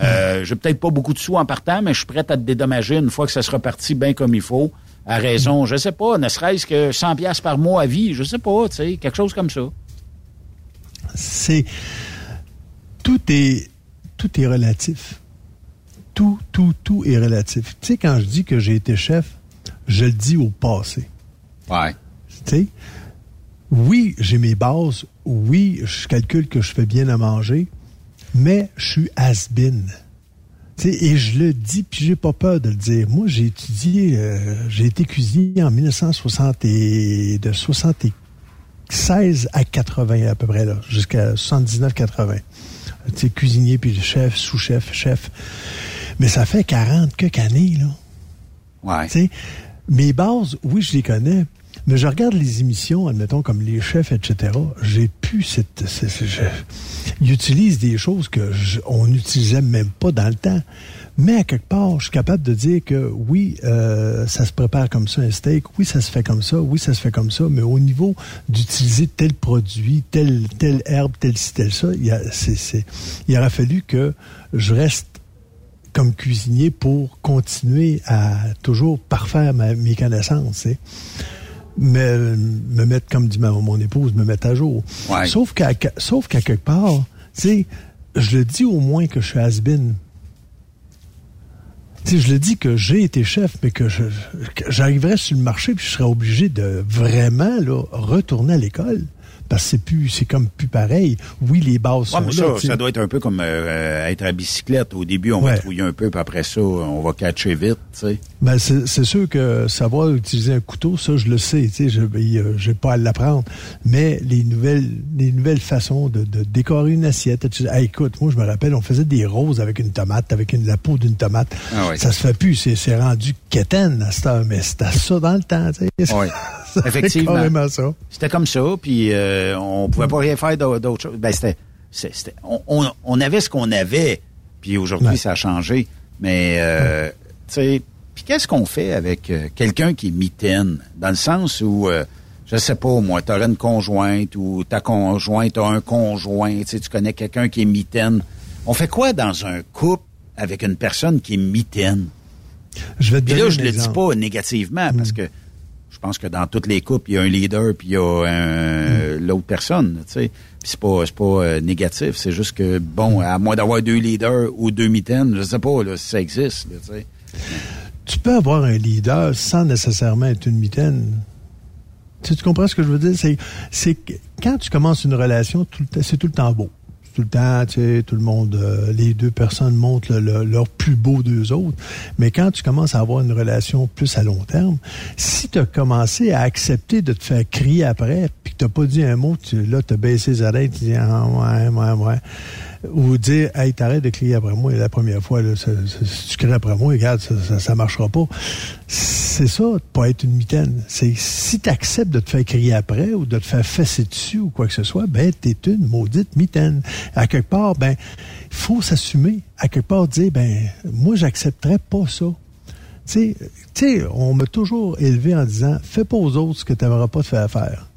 Euh, j'ai peut-être pas beaucoup de sous en partant, mais je suis prêt à te dédommager une fois que ça sera parti bien comme il faut, à raison, je sais pas, ne serait-ce que 100 pièces par mois à vie, je sais pas, tu sais, quelque chose comme ça. c'est tout est tout est relatif. Tout, tout, tout est relatif. Tu sais, quand je dis que j'ai été chef, je le dis au passé. Ouais. Tu sais, oui, j'ai mes bases. Oui, je calcule que je fais bien à manger, mais je suis has-been. Tu sais, et je le dis, puis j'ai pas peur de le dire. Moi, j'ai étudié, euh, j'ai été cuisinier en 1960 et de 76 à 80 à peu près là, jusqu'à 79-80. Tu sais, cuisinier puis chef, sous-chef, chef. Mais ça fait 40 quelques années là. Ouais. Tu sais, mes bases, oui, je les connais, mais je regarde les émissions, admettons, comme les chefs, etc. J'ai plus cette... ils utilisent des choses que on n'utilisait même pas dans le temps. Mais à quelque part, je suis capable de dire que oui, euh, ça se prépare comme ça un steak, oui, ça se fait comme ça, oui, ça se fait comme ça, mais au niveau d'utiliser tel produit, telle, telle herbe, tel ci, tel ça, il, y a, c'est- il aurait fallu que je reste comme cuisinier pour continuer à toujours parfaire ma- mes connaissances. sais. Me, me mettre, comme dit ma, mon épouse, me mettre à jour. Ouais. Sauf qu'à sauf qu'à quelque part, tu sais, je le dis au moins que je suis has-been. Tu sais, je le dis que j'ai été chef, mais que je- que j'arriverais sur le marché puis je serais obligé de vraiment là, retourner à l'école. Parce que c'est plus, c'est comme plus pareil. Oui, les bases sont ça, là. ça doit être un peu comme euh, être à bicyclette. Au début, on va trouiller un peu, puis après ça, on va catcher vite, tu sais. Ben, c'est sûr que savoir utiliser un couteau, ça, je le sais, tu sais, je n'ai pas à l'apprendre. Mais les nouvelles, les nouvelles façons de, de décorer une assiette, écoute, moi, je me rappelle, on faisait des roses avec une tomate, avec une, la peau d'une tomate. Ah ça se fait plus, c'est rendu quétaine à cette heure, mais c'était ça dans le temps, tu sais. Oui. [laughs] Effectivement. C'était comme ça, puis euh, on pouvait pas rien faire d'autre chose. Ben, c'était, c'était, on, on, avait ce qu'on avait, puis aujourd'hui, ça a changé. Mais, euh, tu sais, puis qu'est-ce qu'on fait avec euh, quelqu'un qui est mitaine? Dans le sens où, euh, je sais pas, moi, tu une conjointe ou ta conjointe a un conjoint, tu connais quelqu'un qui est mitaine. On fait quoi dans un couple avec une personne qui est mitaine? Je vais te là, je le dis pas négativement, parce mm. que je pense que dans toutes les coupes, il y a un leader puis il y a mm. l'autre personne, tu sais. Puis c'est pas pas euh, négatif, c'est juste que bon, à moins d'avoir deux leaders ou deux mitaines, je sais pas là, si ça existe, tu sais. Tu peux avoir un leader sans nécessairement être une mitaine. Tu, tu comprends ce que je veux dire? C'est, c'est quand tu commences une relation, c'est tout le temps beau tout le temps, tu sais, tout le monde, euh, les deux personnes montrent leur plus beau d'eux autres. Mais quand tu commences à avoir une relation plus à long terme, si tu as commencé à accepter de te faire crier après, puis que tu pas dit un mot, tu, là, tu as baissé les oreilles, tu dis, ah, ouais, ouais, ouais ou dire Hey, t'arrêtes de crier après moi la première fois, là, si tu cries après moi, regarde, ça, ça, marchera pas. C'est ça, de pas être une mitaine. C'est si tu acceptes de te faire crier après ou de te faire fesser dessus ou quoi que ce soit, ben t'es une maudite mitaine. À quelque part, ben, il faut s'assumer. À quelque part, dire ben moi j'accepterais pas ça. Tu sais, on m'a toujours élevé en disant fais pas aux autres ce que tu n'aimeras pas te faire faire.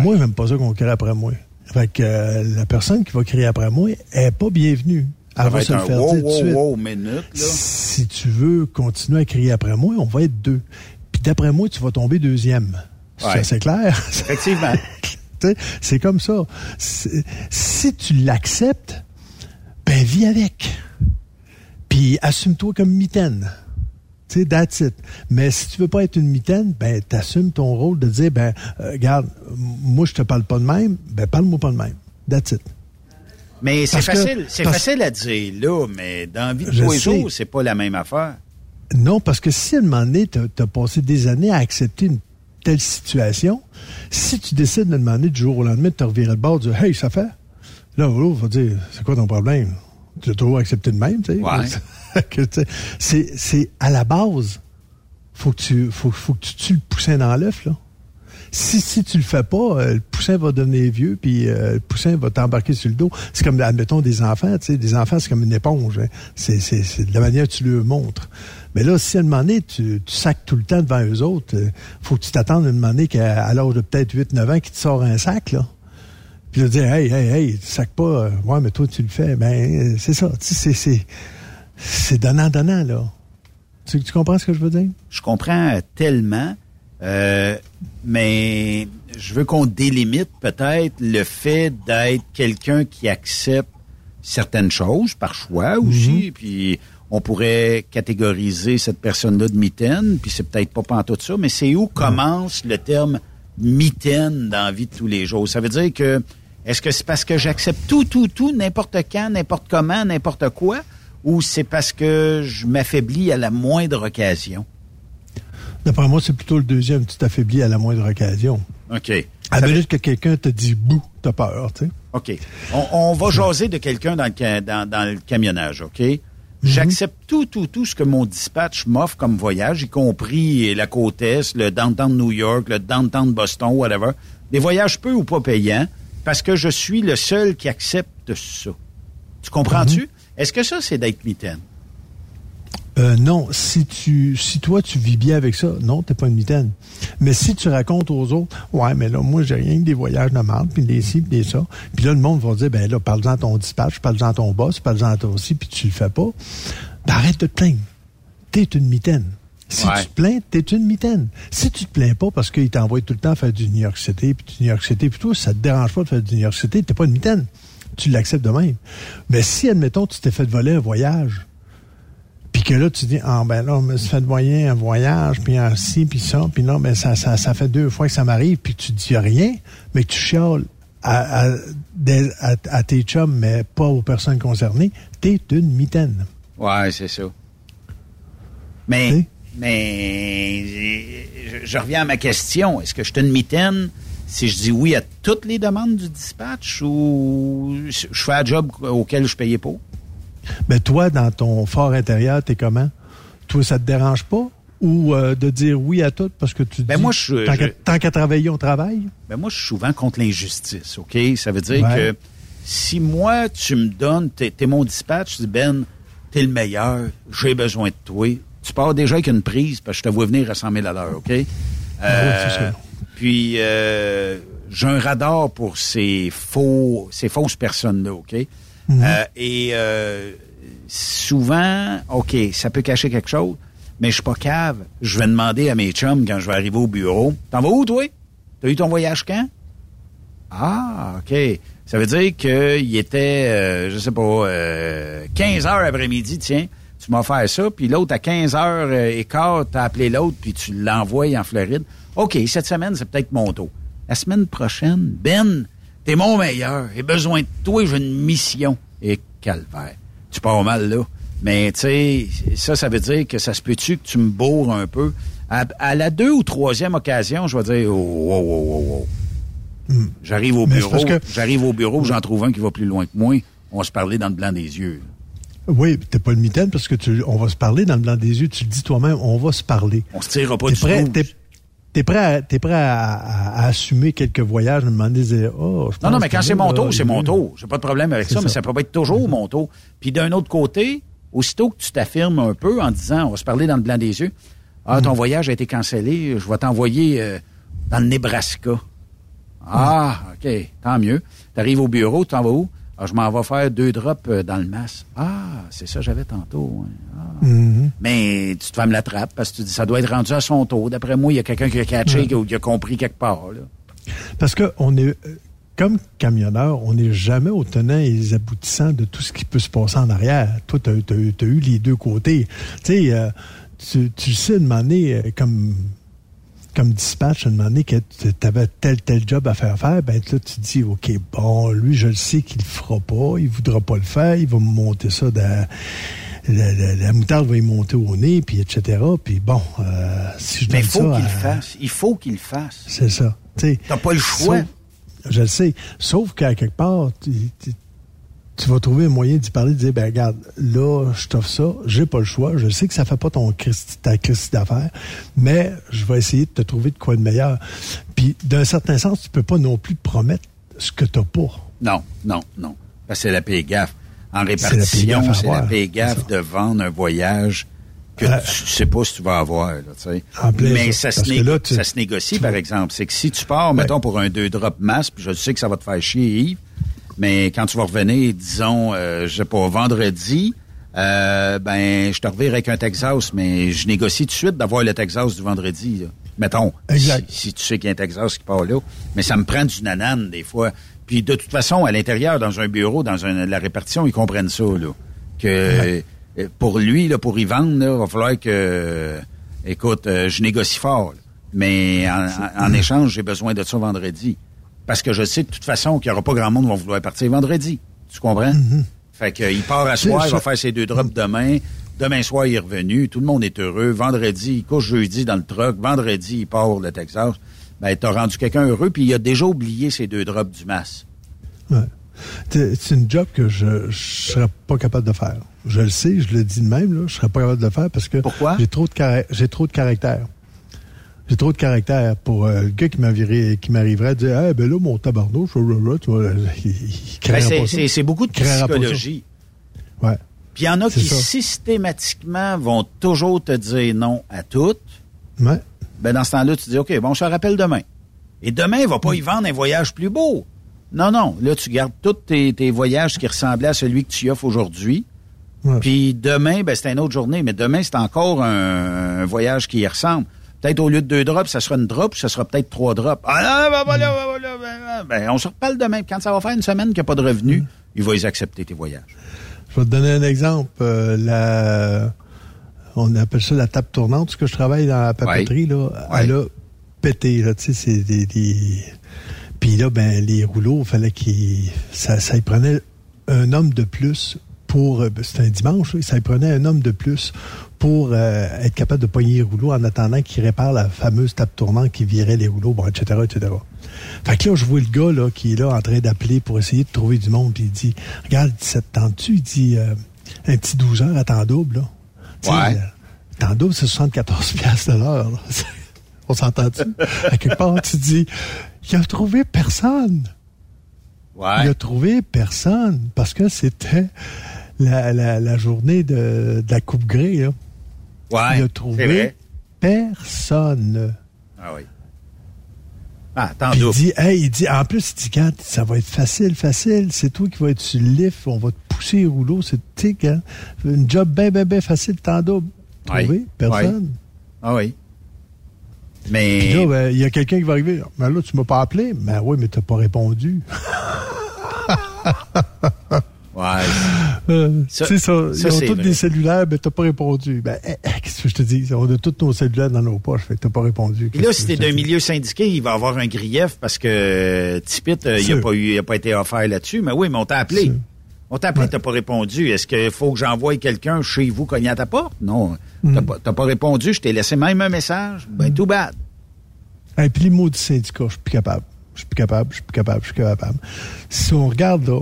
Moi, j'aime pas ça qu'on crie après moi. Fait que euh, la personne qui va crier après moi est pas bienvenue. Elle va, se le faire dire tout de suite. Si tu veux continuer à crier après moi, on va être deux. Puis d'après moi, tu vas tomber deuxième. C'est clair? [laughs] Effectivement. c'est comme ça. Si tu l'acceptes, ben vis avec. Puis assume-toi comme mitaine sais, that's it. Mais si tu veux pas être une mitaine, ben, t'assumes ton rôle de dire, ben, euh, regarde, moi, je te parle pas de même, ben, parle-moi pas de même. That's it. Mais c'est facile, c'est facile à dire là, mais dans vie de tous les jours, c'est pas la même affaire. Non, parce que si à un moment donné, t'as as passé des années à accepter une telle situation, si tu décides de demander du jour au lendemain de te revirer de bord, de dire Hey, ça fait là, on va dire C'est quoi ton problème? Tu as toujours accepté de même, tu sais. Ouais. [laughs] c'est à la base. Faut que tu faut, faut que tu tues le poussin dans l'œuf là. Si, si tu le fais pas, euh, le poussin va devenir vieux, puis euh, le poussin va t'embarquer sur le dos. C'est comme, admettons, des enfants, tu sais, des enfants, c'est comme une éponge. Hein. C'est, c'est, de la manière que tu leur montres. Mais là, si à un moment donné, tu, tu sacs tout le temps devant eux autres, euh, faut que tu t'attendes à un moment donné qu'à l'âge de peut-être 8-9 ans, qu'il te sort un sac, là. Puis là, dire, hey, hey, hey, tu sacs pas, ouais, mais toi, tu le fais. Ben, c'est ça, tu sais, c'est c'est donnant-donnant, là. Tu, comprends ce que je veux dire? Je comprends tellement, euh, mais je veux qu'on délimite peut-être le fait d'être quelqu'un qui accepte certaines choses par choix aussi, mhm. puis on pourrait catégoriser cette personne-là de mitaine, puis c'est peut-être pas tout ça, mais c'est où commence le terme mitaine dans la vie de tous les jours? Ça veut dire que, est-ce que c'est parce que j'accepte tout, tout, tout, n'importe quand, n'importe comment, n'importe quoi? ou c'est parce que je m'affaiblis à la moindre occasion? D'après moi, c'est plutôt le deuxième. Tu t'affaiblis à la moindre occasion. OK. À la minute que quelqu'un te dit bouh, t'as peur, tu sais. OK. On, va jaser de quelqu'un dans le, dans, le camionnage, OK? Mhm. J'accepte tout, tout, tout ce que mon dispatch m'offre comme voyage, y compris la côte Est, le downtown New York, le downtown Boston, whatever. Des voyages peu ou pas payants, parce que je suis le seul qui accepte ça. Tu comprends-tu? Mhm. Est-ce que ça, c'est d'être mitaine? Euh, non, si tu, si toi tu vis bien avec ça, non, t'es pas une mitaine. Mais si tu racontes aux autres, ouais, mais là, moi, j'ai rien que des voyages de merde, puis des ci, puis des ça. Puis là, le monde va dire, ben là, parle-en à ton dispatch, parle-en à ton boss, parle-en à toi aussi, puis tu le fais pas. Ben, arrête de te plaindre. T'es une mitaine. Si tu te plains, t'es une mitaine. Si tu te plains pas parce qu'il t'envoie tout le temps faire du New York City, puis du New York City, puis toi, ça te dérange pas de faire du New York City, t'es pas une mitaine tu l'acceptes de même. Mais si, admettons, tu t'es fait voler un voyage, puis que là, tu dis, ah ben là, on me fait voler un voyage, puis ainsi, puis ça, puis non, ben ça, ça, ça fait deux fois que ça m'arrive, puis tu dis rien, mais tu chiales à, à, à, tes chums, mais pas aux personnes concernées, t'es une mitaine. Ouais, c'est ça. Mais, mais je, reviens à ma question. Est-ce que je suis une mitaine si je dis oui à toutes les demandes du dispatch ou je fais un job auquel je payais pas? Ben toi, dans ton fort intérieur, t'es comment? Toi, ça te dérange pas? Ou euh, de dire oui à tout parce que tu ben dis moi, je, tant qu'à travailler, on travaille? Ben moi, je suis souvent contre l'injustice, OK? Ça veut dire que si moi, tu me donnes, t'es es mon dispatch, tu dis Ben, t'es le meilleur, j'ai besoin de toi. Tu pars déjà avec une prise parce que je te vois venir à 100 000 à l'heure, OK? Ah euh, puis, euh, j'ai un radar pour ces faux, ces fausses personnes-là, OK? Mhm. Euh, et euh, souvent, OK, ça peut cacher quelque chose, mais je suis pas cave. Je vais demander à mes chums quand je vais arriver au bureau, t'en vas où, toi? T'as eu ton voyage quand? Ah, OK. Ça veut dire qu'il était, euh, je sais pas, 15 heures après-midi, tiens, tu m'as fait ça, puis l'autre à 15 heures et quart, t'as appelé l'autre, puis tu l'envoies en Floride. OK, cette semaine, c'est peut-être mon tour. La semaine prochaine, Ben, t'es mon meilleur. J'ai besoin de toi, j'ai une mission. Et calvaire. Tu pars mal, là. Mais, tu sais, ça, ça veut dire que ça se peut-tu que tu me bourres un peu? À, la deux ou troisième occasion, je vais dire, oh, oh, oh, oh, oh. J'arrive au bureau, j'arrive au bureau, j'en trouve un qui va plus loin que moi. On va se parler dans le blanc des yeux. Oui, t'es pas le mitaine parce que tu, on va se parler dans le blanc des yeux. Tu le dis toi-même, on va se parler. On se tirera pas du tout. T'es prêt, à, es prêt à, assumer quelques voyages, me demander, oh, Non, non, mais quand c'est mon tour, c'est mon tour. J'ai pas de problème avec ça, mais ça peut pas être toujours mon tour. Puis d'un autre côté, aussitôt que tu t'affirmes un peu en disant, on va se parler dans le blanc des yeux, ah, ton mm. voyage a été cancellé, je vais t'envoyer euh, dans le Nebraska. Ah, OK, tant mieux. Tu arrives au bureau, tu t'en vas où? Ah, je m'en vais faire deux drops euh, dans le masque. Ah, c'est ça j'avais tantôt. Ah. Mm-hmm. Mais tu te fais me la trappe parce que tu dis ça doit être rendu à son tour. D'après moi, il y a quelqu'un qui a catché ou qui a compris quelque part. Parce que on est euh, comme camionneur, on n'est jamais au tenant et les aboutissants de tout ce qui peut se passer en arrière. Toi, tu as, eu les deux côtés. Tu sais, euh, tu, tu sais, de comme comme dispatch, à un moment donné, que tu avais tel, tel job à faire faire, ben là, tu dis, OK, bon, lui, je le sais qu'il le fera pas, il voudra pas le faire, il va me monter ça de, la, moutarde va y monter au nez, puis etc. Puis bon, euh, si je Mais il faut qu'il le fasse. Il faut qu'il le fasse. C'est ça. Tu n'as pas le choix. je le sais. Sauf qu'à quelque part, tu vas trouver un moyen d'y parler, de dire, ben regarde, là, je t'offre ça, j'ai pas le choix, je sais que ça fait pas ton ta crise d'affaires, mais je vais essayer de te trouver de quoi de meilleur. Puis, d'un certain sens, tu peux pas non plus promettre ce que t'as pas. Non, non, non. Parce que c'est la paix gaffe. En répartition, c'est la paix gaffe de vendre un voyage que euh, tu sais pas si tu vas avoir. Là, sais. Mais ça, se, ça se négocie, par exemple. C'est que si tu pars, mettons, pour un deux drop masse, puis je sais que ça va te faire chier, Yves, mais quand tu vas revenir, disons, euh, je sais pas, vendredi, euh, ben, je te reviens avec un Texas, mais je négocie tout de suite d'avoir le Texas du vendredi. Mettons, Si, tu sais qu'il y a un Texas qui part là. Mais ça me prend du nanane des fois. Puis de toute façon, à l'intérieur, dans un bureau, dans la répartition, ils comprennent ça, là. Que euh, pour lui, là, pour y vendre, il va falloir que, écoute, euh, je négocie fort. Mais en échange, j'ai besoin de ça vendredi. Parce que je sais de toute façon qu'il n'y aura pas grand monde qui va vouloir partir vendredi. Tu comprends? Mm-hmm. Fait qu'il part à soir, il va faire ses deux drops demain. Demain soir, il est revenu. Tout le monde est heureux. Vendredi, il couche jeudi dans le truck. Vendredi, il part le Texas. Ben, t'as rendu quelqu'un heureux, puis il a déjà oublié ses deux drops du masque. Ouais. C'est une job que je ne serais pas capable de faire. Je le sais, je le dis de même, là, je serais pas capable de le faire parce que j'ai trop de j'ai trop de caractère. J'ai trop de caractère pour euh, le gars qui qui m'arriverait à dire Ah, ben là, mon tabarnouche, tu vois, il, ben, C'est beaucoup de psychologie. Ouais. Puis il y en a qui systématiquement vont toujours te dire non à toutes. Ouais. Ben dans ce temps-là, tu dis OK, bon, je te rappelle demain. Et demain, il va pas y vendre un voyage plus beau. Non, non. Là, tu gardes tous tes, voyages qui ressemblaient à celui que tu offres aujourd'hui. Puis demain, ben, c'est une autre journée, mais demain, c'est encore un, un voyage qui y ressemble. Peut-être au lieu de deux drops, ça sera une drop, ça sera peut-être trois drops. Ah non, ben, voilà, ben, voilà, ben, ben, on se reparle demain. Quand ça va faire une semaine qu'il n'y a pas de revenus, mm. il va les accepter, tes voyages. Je vais te donner un exemple. Euh, la, on appelle ça la table tournante, ce que je travaille dans la papeterie, là. Elle a pété, là, tu sais, c'est des, Puis là, ben, les rouleaux, il fallait qu'il. Ça, ça y prenait un homme de plus pour. euh, C'était un dimanche, oui, ça y prenait un homme de plus pour euh, être capable de pogner les rouleaux en attendant qu'il répare la fameuse table tournante qui virait les rouleaux, bon, etc., etc. Fait que là, je vois le gars là, qui est là en train d'appeler pour essayer de trouver du monde, puis il dit Regarde, ça te tente-tu Il dit euh, Un petit 12 heures à temps double, là. Ouais. euh, temps double, c'est 74 piastres de l'heure. [laughs] On s'entend-tu? à quelque part, tu dis Il a trouvé personne. Il Ouais. a trouvé personne parce que c'était la, la, la journée de, de la Coupe Grey. Là. Ouais. il a trouvé personne. Ah oui. Ah, Puis il dit, hey, il dit, en plus, il dit, Gant, ça va être facile, facile. C'est toi qui vas être sur le lift, on va te pousser les rouleaux. C'est, sais, Gant, une job bien, bien, bien facile, temps double. Ouais. Trouvé personne. Ah oui. Puis Mais. là, ben, il y a quelqu'un qui va arriver. Mais là, tu m'as pas appelé. Ben oui, mais t'as pas répondu. [laughs] Ouais. Euh, c'est ça. ça, Ils ont tous vrai. des cellulaires, mais t'as pas répondu. Ben, eh, eh, qu'est-ce que je te dis? On a tous nos cellulaires dans nos poches, fait que t'as pas répondu. Puis là, si t'es d'un milieu syndiqué, il va avoir un grief parce que euh, Tipit, euh, il n'a pas, eu- il a pas été offert là-dessus. Mais oui, mais on t'a appelé. On t'a appelé, Ouais. t'as pas répondu. Est-ce qu'il faut que j'envoie quelqu'un chez vous cogner à ta porte? Non. Mm. T'as pas, répondu. Je t'ai laissé même un message. Ben, tout bad. Et puis les mots du syndicat, je suis plus capable. Je suis plus capable, je suis plus capable, je suis plus capable. Si on regarde là,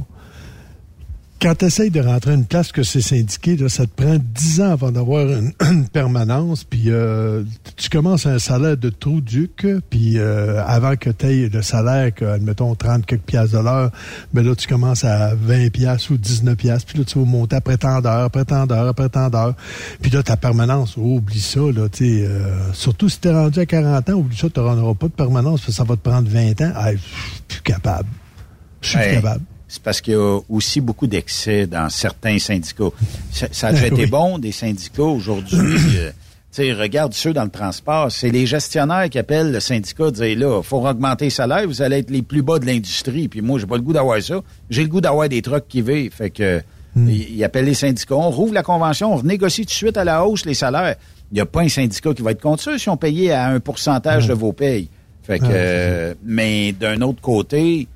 quand tu essayes de rentrer à une place que c'est syndiqué, là, ça te prend 10 ans avant d'avoir une, [clears throat] une permanence, puis euh, tu commences à un salaire de trou duc, puis euh, avant que tu aies le salaire, que, admettons, 30 quelques piastres de l'heure, ben là, tu commences à 20 piastres ou 19 piastres, puis là, tu vas monter après tant d'heures, après tant d'heures, après tant d'heures. Puis là, ta permanence, oh, oublie ça, là, tu euh, surtout si t'es rendu à 40 ans, oublie ça, tu n'auras pas de permanence, parce que ça va te prendre 20 ans. Ah, je suis plus capable. Je suis plus capable. C'est parce qu'il y a aussi beaucoup d'excès dans certains syndicats. Ça, ça a déjà [laughs] été oui. bon, des syndicats aujourd'hui. euh, tu sais, regarde ceux dans le transport. C'est les gestionnaires qui appellent le syndicat, disent là, faut augmenter les salaires, vous allez être les plus bas de l'industrie. Puis moi, j'ai pas le goût d'avoir ça. J'ai le goût d'avoir des trucks qui vivent. Fait que Hmm. ils appellent les syndicats. On rouvre la convention, on renégocie tout de suite à la hausse les salaires. Il n'y a pas un syndicat qui va être contre ça si on payait à un pourcentage de vos payes. Fait que, c'est euh, mais d'un autre côté,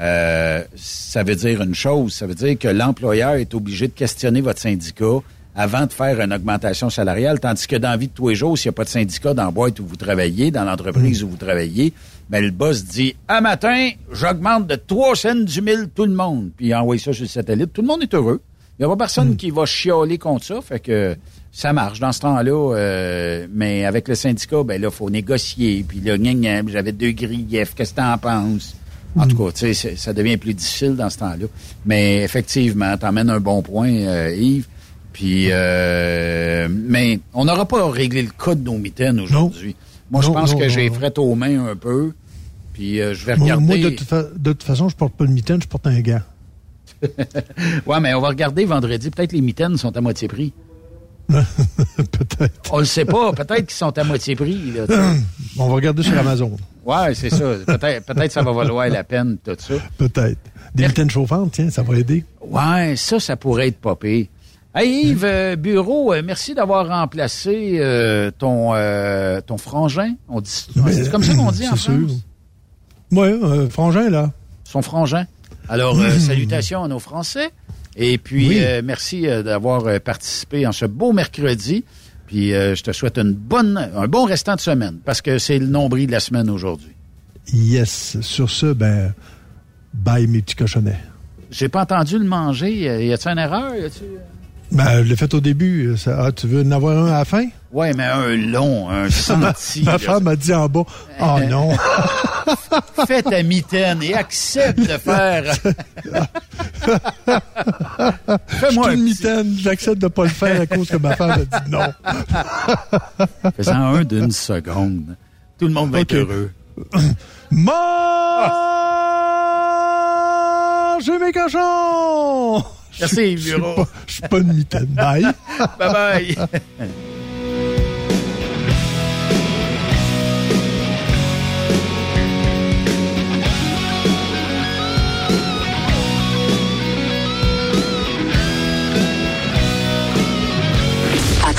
euh, ça veut dire une chose. Ça veut dire que l'employeur est obligé de questionner votre syndicat avant de faire une augmentation salariale, tandis que dans la vie de tous les jours, s'il n'y a pas de syndicat dans la boîte où vous travaillez, dans l'entreprise où vous travaillez, ben le boss dit « À matin, j'augmente de 3 cents du mille tout le monde. » Puis il envoie ça sur le satellite. Tout le monde est heureux. Il n'y a pas personne qui va chialer contre ça. Fait que ça marche dans ce temps-là. euh, mais avec le syndicat, ben là, faut négocier. Puis là, j'avais deux griefs. Qu'est-ce que t'en penses? En tout cas, tu sais, ça devient plus difficile dans ce temps-là. Mais effectivement, t'emmènes un bon point, euh, Yves. Puis, euh, mais on n'aura pas réglé le cas de nos mitaines aujourd'hui. Moi, je pense non, que j'ai fret aux mains un peu. Puis, euh, je vais regarder. moi, de, toute fa- de toute façon, je porte pas de mitaine, je porte un gant. [laughs] Ouais, mais on va regarder vendredi. Peut-être les mitaines sont à moitié prix. [laughs] Peut-être. On le sait pas. Peut-être qu'ils sont à moitié prix. Là. [clears throat] On va regarder sur Amazon. Ouais, c'est ça. Peut-être peut-être ça va valoir la peine, tout ça. Peut-être. Des mitaines chauffantes, tiens, ça va aider. Ouais, ça, ça pourrait être popé. Hey Yves, euh, Bureau, euh, merci d'avoir remplacé euh, ton ton frangin. On dit, c'est comme ça qu'on dit en sûr. France? Oui, frangin, là. Son frangin. Alors, euh, [laughs] salutations à nos Français. Et puis, Oui. merci d'avoir participé en ce beau mercredi. Puis, euh, je te souhaite une bonne, un bon restant de semaine, parce que c'est le nombril de la semaine aujourd'hui. Yes. Sur ce, ben, bye mes petits cochonnets. J'ai pas entendu le manger. Y a-tu une erreur? Y a-tu... Ben, je l'ai fait au début. Ça- ah, tu veux en avoir un à la fin? Ouais, mais un long, un [laughs] senti. Ma femme m'a dit en bas, oh non. [laughs] Fais ta mitaine et accepte de faire. [laughs] Fais-moi une mitaine. J'accepte de pas le faire à cause que ma femme a dit non. Faisant un d'une seconde. Tout le monde va être heureux. [coughs] Mangez mes cochons! Merci, Je suis bureau. pas- Je suis pas une mitaine. Bye. Bye bye. [laughs]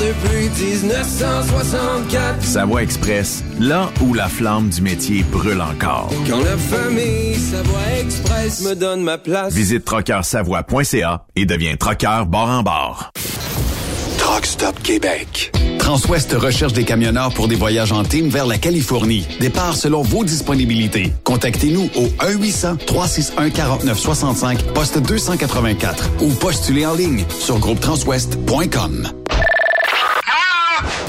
depuis 1964. Savoie Express, là où la flamme du métier brûle encore. Quand la famille Savoie Express me donne ma place. Visite trockeursavoie.ca et deviens trockeur bord en bord. Truck Stop Québec. Transwest recherche des camionneurs pour des voyages en team vers la Californie. Départ selon vos disponibilités. Contactez-nous au 1-800-361-4965, poste 284 ou postulez en ligne sur groupetranswest.com.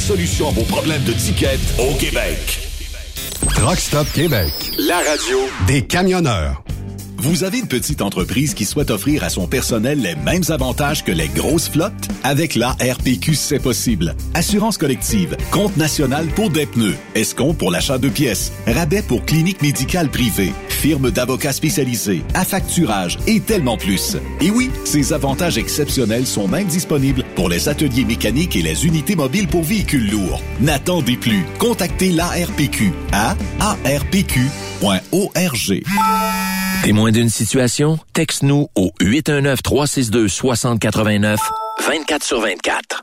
solution à vos problèmes de ticket au Québec. Truck Stop Québec. La radio des camionneurs. Vous avez une petite entreprise qui souhaite offrir à son personnel les mêmes avantages que les grosses flottes? Avec la RPQ, c'est possible. Assurance collective, compte national pour des pneus, escompte pour l'achat de pièces, rabais pour clinique médicale privée, firme d'avocats spécialisés, affacturage et tellement plus. Et oui, ces avantages exceptionnels sont même disponibles pour les ateliers mécaniques et les unités mobiles pour véhicules lourds. N'attendez plus. Contactez l'ARPQ à arpq.org. Témoin d'une situation? Texte-nous au 819-362-6089, 24 sur 24.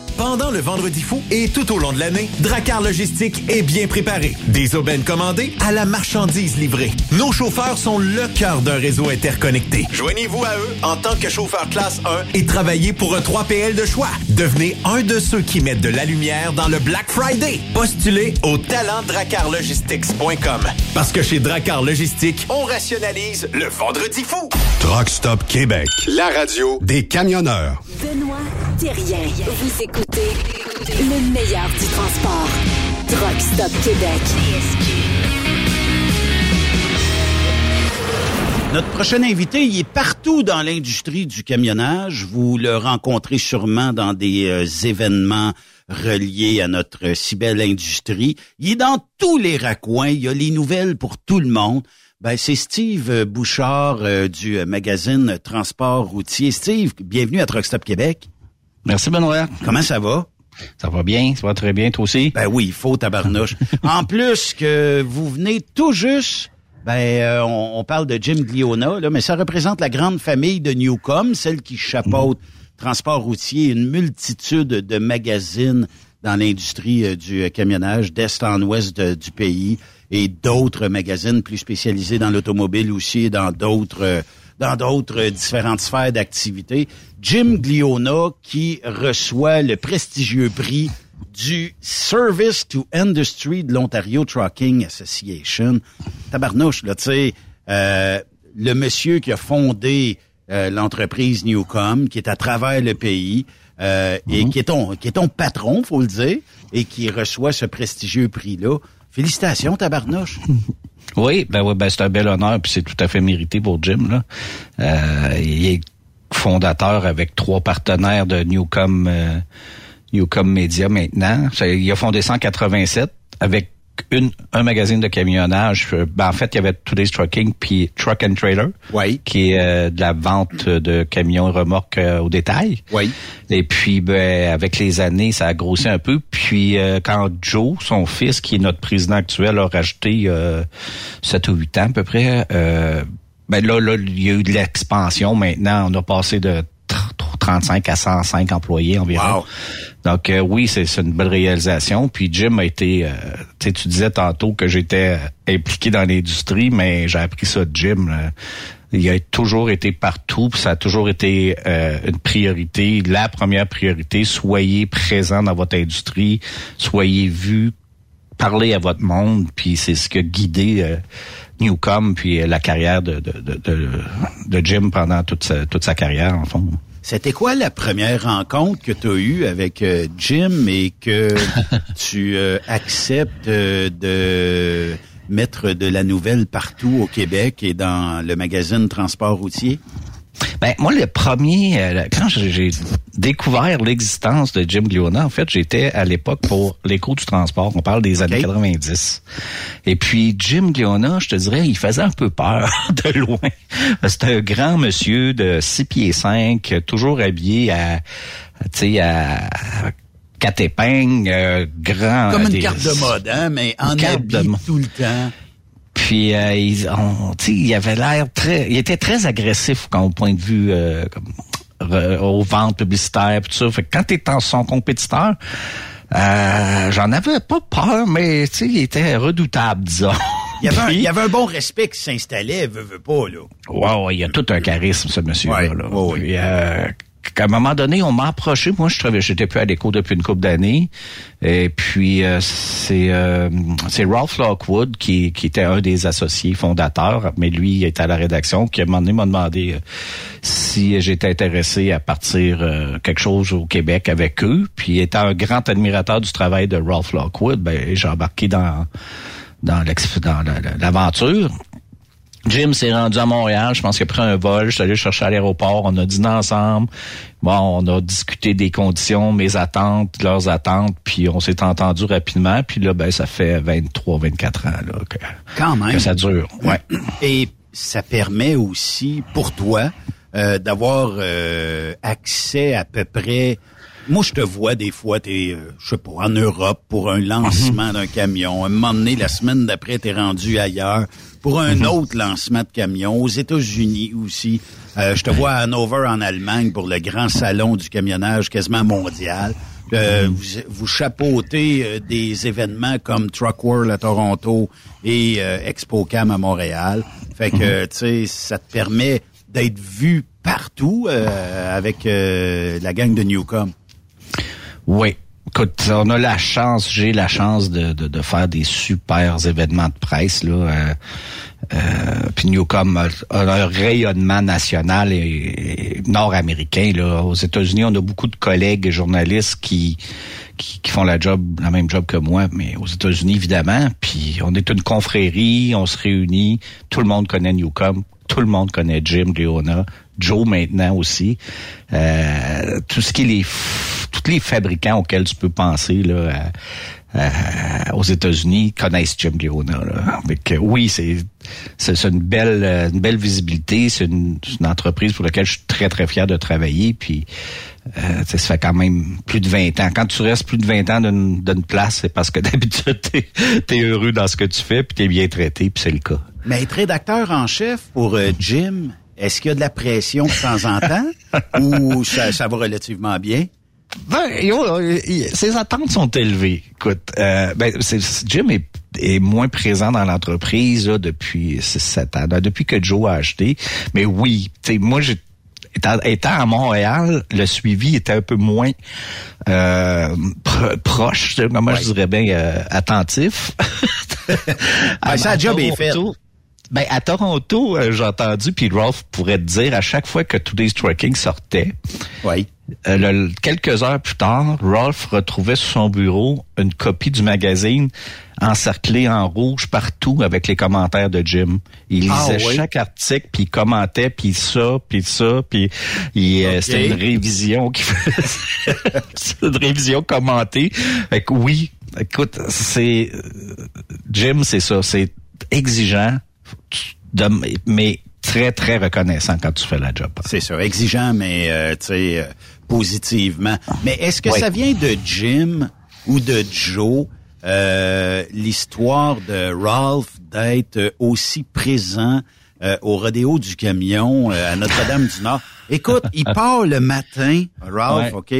Pendant le Vendredi fou et tout au long de l'année, Dracar Logistique est bien préparé. Des aubaines commandées à la marchandise livrée. Nos chauffeurs sont le cœur d'un réseau interconnecté. Joignez-vous à eux en tant que chauffeur classe 1 et travaillez pour un 3PL de choix. Devenez un de ceux qui mettent de la lumière dans le Black Friday. Postulez au talentdracarlogistics.com. Parce que chez Dracar Logistique, on rationalise le Vendredi fou. Truck Stop Québec. La radio des camionneurs. Benoît Thérien. Vous écoutez le meilleur du transport. Truck Stop Québec. Notre prochain invité, il est partout dans l'industrie du camionnage. Vous le rencontrez sûrement dans des euh, événements reliés à notre si belle industrie. Il est dans tous les raccoins. Il y a les nouvelles pour tout le monde. Ben, c'est Steve Bouchard euh, du euh, magazine Transport routier. Steve, bienvenue à Truck Stop Québec. Merci Benoît. Comment ça va? Ça va bien, ça va très bien, toi aussi? Ben oui, il faut tabarnouche. [laughs] en plus que vous venez tout juste, ben euh, on, on parle de Jim Gliona, là, mais ça représente la grande famille de Newcom, celle qui chapeaute transport routier, une multitude de magazines dans l'industrie euh, du euh, camionnage d'est en ouest de- du pays et d'autres magazines plus spécialisés dans l'automobile aussi et dans d'autres dans d'autres différentes sphères d'activité. Jim Gliona qui reçoit le prestigieux prix du Service to Industry de l'Ontario Trucking Association. Tabarnouche, là, tu sais, euh, le monsieur qui a fondé euh, l'entreprise Newcom, qui est à travers le pays, euh, et qui est ton qui est ton patron, faut le dire, et qui reçoit ce prestigieux prix-là. Félicitations, Tabarnouche. [laughs] Oui, ben oui, ben c'est un bel honneur, puis c'est tout à fait mérité pour Jim. Là. Euh, il est fondateur avec trois partenaires de Newcom, euh, Newcom Media maintenant. Il a fondé ça en 87 avec une, un magazine de camionnage. Euh, Ben, en fait, il y avait Today's Trucking puis Truck and Trailer, qui est euh, de la vente de camions et remorques euh, au détail. Oui. Et puis, ben, avec les années, ça a grossi un peu. Puis, euh, quand Joe, son fils, qui est notre président actuel, a rajouté euh, 7 ou 8 ans à peu près, euh, ben là, là, il y a eu de l'expansion. Maintenant, on a passé de 35 à 105 employés environ. Donc euh, oui, c'est une belle réalisation. Puis Jim a été, euh, tu sais, tu disais tantôt que j'étais euh, impliqué dans l'industrie, mais j'ai appris ça de Jim. là. Il a toujours été partout, puis ça a toujours été euh, une priorité, la première priorité. Soyez présent dans votre industrie, soyez vu, parlez à votre monde, puis c'est ce qui a guidé euh, Newcom, puis la carrière de, de, de, de, de Jim pendant toute sa, toute sa carrière, en fond. C'était quoi la première rencontre que tu as eue avec euh, Jim et que [laughs] tu euh, acceptes euh, de mettre de la nouvelle partout au Québec et dans le magazine Transport routier? Ben moi le premier euh, quand j'ai découvert l'existence de Jim Gliona, en fait, j'étais à l'époque pour l'écho du transport, on parle des années 90. Et puis Jim Gliona, je te dirais, il faisait un peu peur [laughs] de loin. C'était un grand monsieur de 6 pieds 5, toujours habillé à tu sais à quatre épingles, euh, grand Comme une des- carte de mode, hein, mais en habit de tout le temps. Puis euh, il, on- il avait l'air très, il était très agressif quand au point de vue euh, comme, aux ventes publicitaires, tout ça. Fait que quand t'es son compétiteur, euh, j'en avais pas peur, mais il était redoutable, disons. Il y, avait un, Puis- il y avait un bon respect qui s'installait, veut, veut pas, là. Ouais, il y a tout un charisme, ce monsieur-là. Ouais, là. ouais, ouais. Puis, euh, qu'à un moment donné, on m'a approché. Moi, je travaillais, j'étais plus à l'écho depuis une couple d'années. Et puis, euh, c'est euh, c'est Ralph Lockwood qui, qui était un des associés fondateurs, mais lui, il était à la rédaction, qui à un moment donné m'a demandé euh, si j'étais intéressé à partir euh, quelque chose au Québec avec eux. Puis, étant un grand admirateur du travail de Ralph Lockwood, ben, j'ai embarqué dans dans l'aventure. Jim s'est rendu à Montréal. Je pense qu'il a pris un vol. Je suis allé le chercher à l'aéroport. On a dîné ensemble. Bon, on a discuté des conditions, mes attentes, leurs attentes, puis on s'est entendu rapidement. Puis là, ben, ça fait 23, 24 ans là, que, Quand même. que ça dure. Ouais. [clears throat] Et ça permet aussi, pour toi, euh, d'avoir euh, accès à peu près... Moi, je te vois des fois, t'es, euh, je sais pas, en Europe pour un lancement d'un camion. Un moment donné, la semaine d'après, t'es rendu ailleurs pour un autre lancement de camion. Aux États-Unis aussi. Euh, je te vois à Hanover, en Allemagne, pour le grand salon du camionnage quasiment mondial. Euh, vous, vous chapeautez euh, des événements comme Truck World à Toronto et euh, ExpoCam à Montréal. Fait que, tu sais, ça te permet d'être vu partout euh, avec euh, la gang de Newcom. Oui. Écoute, on a la chance, j'ai la chance de, de, de faire des super événements de presse. Là. Euh, euh, puis Newcom a, un rayonnement national et, et nord-américain. Là. Aux États-Unis, on a beaucoup de collègues et journalistes qui, qui, qui font la job, la même job que moi, mais aux États-Unis, évidemment. Puis on est une confrérie, on se réunit, tout le monde connaît Newcom, tout le monde connaît Jim, Leona, Joe maintenant aussi. Euh, tout ce qui est les tous les fabricants auxquels tu peux penser là, à- à- aux États-Unis connaissent Jim Leona. Euh, oui, c'est c'est une belle euh, une belle visibilité. C'est une, une entreprise pour laquelle je suis très très fier de travailler. Puis euh, ça fait quand même plus de 20 ans. Quand tu restes plus de 20 ans d'une place, c'est parce que [laughs] d'habitude t'es es heureux dans ce que tu fais, puis t'es bien traité, puis c'est le cas. Mais être rédacteur en chef pour euh, Jim, est-ce qu'il y a de la pression de temps en temps? [laughs] Ou ça, ça va relativement bien? Ben, yo, ses attentes sont élevées. Écoute, euh, ben, Jim est, est moins présent dans l'entreprise depuis 7 ans, là, depuis que Joe a acheté. Mais oui, tu sais, moi, j'ai étant, étant à Montréal, le suivi était un peu moins euh, pro- proche, moi je dirais bien euh, attentif. [laughs] Ben, ça, À job est fait. Toronto, Ben, à Toronto, euh, j'ai entendu, puis Ralph pourrait te dire, à chaque fois que Today's Trucking sortait, Oui. Euh, le- quelques heures plus tard, Ralph retrouvait sur son bureau une copie du magazine encerclée en rouge partout avec les commentaires de Jim. Il Ah, lisait oui? chaque article, puis il commentait, puis ça, puis ça, puis euh, c'était une révision qui [laughs] faisait une révision commentée. Fait que oui, écoute, c'est Jim, c'est ça, c'est exigeant, mais très très reconnaissant quand tu fais la job. C'est ça, exigeant, mais euh, tu sais, euh, positivement. Mais est-ce que Oui. ça vient de Jim ou de Joe, euh, l'histoire de Ralph d'être euh, aussi présent euh, au rodéo du camion euh, à Notre-Dame-du-Nord? Écoute, il part le matin, Ralph, Ouais. OK?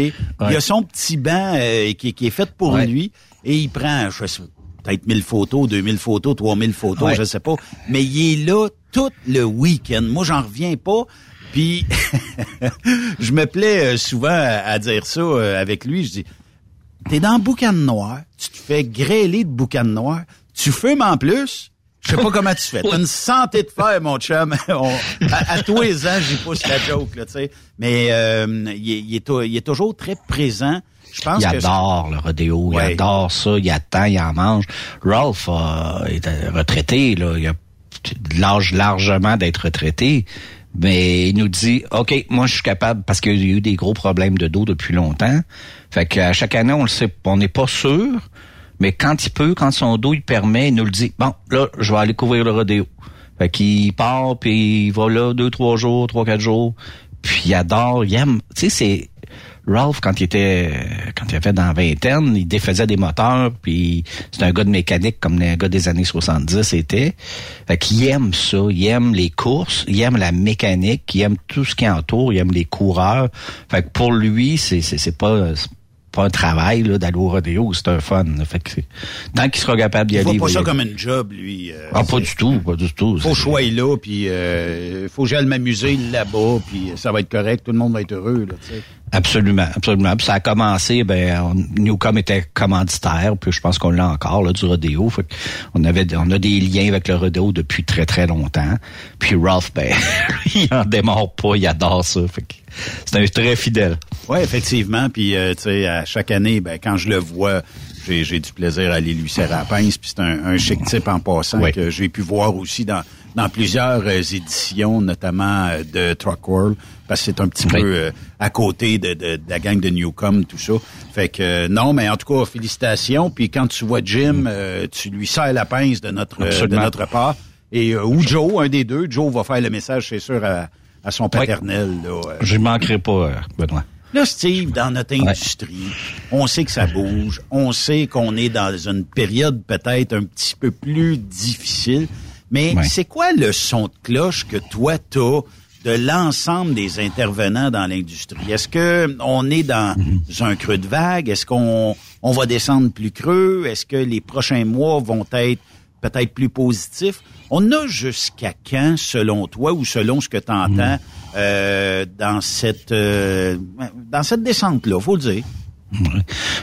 Il a son petit banc euh, qui, qui est fait pour Ouais. lui et il prend, je sais peut-être 1000 photos, 2000 photos, 3000 photos, je sais pas. Mais il est là tout le week-end. Moi, j'en reviens pas. Puis, [laughs] je me plais euh, souvent à, dire ça euh, avec lui. Je dis, t'es dans le boucan noir, tu te fais grêler de boucan noir, tu fumes en plus. Je sais pas comment tu fais. T'as une santé de fer, mon chum. [laughs] On- à, à tous les ans, j'y pousse la joke, là, tu sais. Mais euh, il, est, il est tou- il est toujours très présent. Je pense il que adore le rodéo, Ouais. il adore ça, il attend, il en mange. Ralph euh, est retraité, là, il a l'âge largement d'être retraité, mais il nous dit, OK, moi je suis capable, parce qu'il y a eu des gros problèmes de dos depuis longtemps, fait qu'à chaque année, on le sait, on n'est pas sûr, mais quand il peut, quand son dos il permet, il nous le dit, bon, là, je vais aller couvrir le rodéo. Fait qu'il part, puis il va là deux, trois jours, trois, quatre jours, puis il adore, il aime, tu sais, c'est... Ralph, quand il était quand il avait dans la vingtaine, il défaisait des moteurs, puis c'est un gars de mécanique comme les gars des années 70 était. Fait qu'il aime ça, il aime les courses, il aime la mécanique, il aime tout ce qui entoure, il aime les coureurs. Fait que pour lui, c'est c'est c'est pas pas un travail là d'aller au rodéo, c'est un fun. là. Fait que c'est- tant qu'il sera capable d'y il aller. voit il pas va y ça comme un job, lui. euh, Ah, pas du tout, pas du tout. faut sois là, puis euh, faut que j'aille m'amuser là-bas, puis ça va être correct, tout le monde va être heureux, là. Absolument, absolument. Puis ça a commencé, ben, on- Newcom était commanditaire, puis je pense qu'on l'a encore là du rodéo. Fait on avait, on a des liens avec le rodéo depuis très très longtemps. Puis Ralph, ben, [laughs] il en démarre pas, il adore ça. Fait que c'est un très fidèle. Oui, effectivement. Puis, euh, tu sais, à chaque année, ben, quand je le vois, j'ai, du plaisir à aller lui serrer la pince. Puis c'est un, un chic type en passant que j'ai pu voir aussi dans, dans plusieurs euh, éditions, notamment euh, de Truck World, parce que c'est un petit Oui. peu euh, à côté de, de, de la gang de Newcom, tout ça. Fait que non, mais en tout cas, félicitations. Puis quand tu vois Jim, euh, tu lui serres la pince de notre, de notre part. Et euh, ou Joe, un des deux, Joe va faire le message, c'est sûr, à, à son paternel. Là, euh, Je manquerai pas, euh, Benoît. Là, Steve, dans notre industrie, on sait que ça bouge, on sait qu'on est dans une période peut-être un petit peu plus difficile, mais Ouais. c'est quoi le son de cloche que toi, t'as de l'ensemble des intervenants dans l'industrie? Est-ce que on est dans un creux de vague? Est-ce qu'on on va descendre plus creux? Est-ce que les prochains mois vont être peut-être plus positifs? On a jusqu'à quand, selon toi, ou selon ce que tu entends euh, dans cette euh, dans cette descente-là, faut le dire?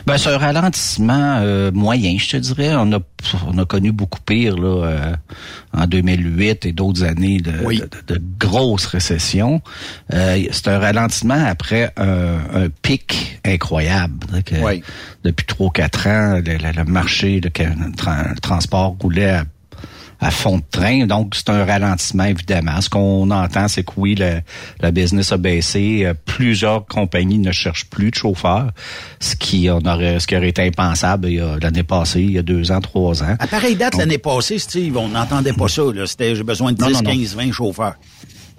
Ben, c'est un ralentissement euh, moyen, je te dirais. On a, on a connu beaucoup pire là, euh, en 2008 et d'autres années de, Oui. de, de grosses récessions. Euh, c'est un ralentissement après un, un pic incroyable. Que Oui. Depuis trois quatre ans, le, marché, le, le transport roulait à à fond de train. Donc, c'est un ralentissement, évidemment. Ce qu'on entend, c'est que oui, le, la business a baissé. Euh, Plusieurs compagnies ne cherchent plus de chauffeurs, ce qui, on aurait, ce qui aurait été impensable a- l'année passée, il y a deux ans, trois ans. À pareille date, l'année passée, Steve, on n'entendait pas ça. Là. C'était j'ai besoin de 10, Non, non, non. 15, 20 chauffeurs.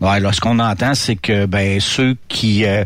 Ouais, là, ce qu'on entend, c'est que ben ceux qui, euh,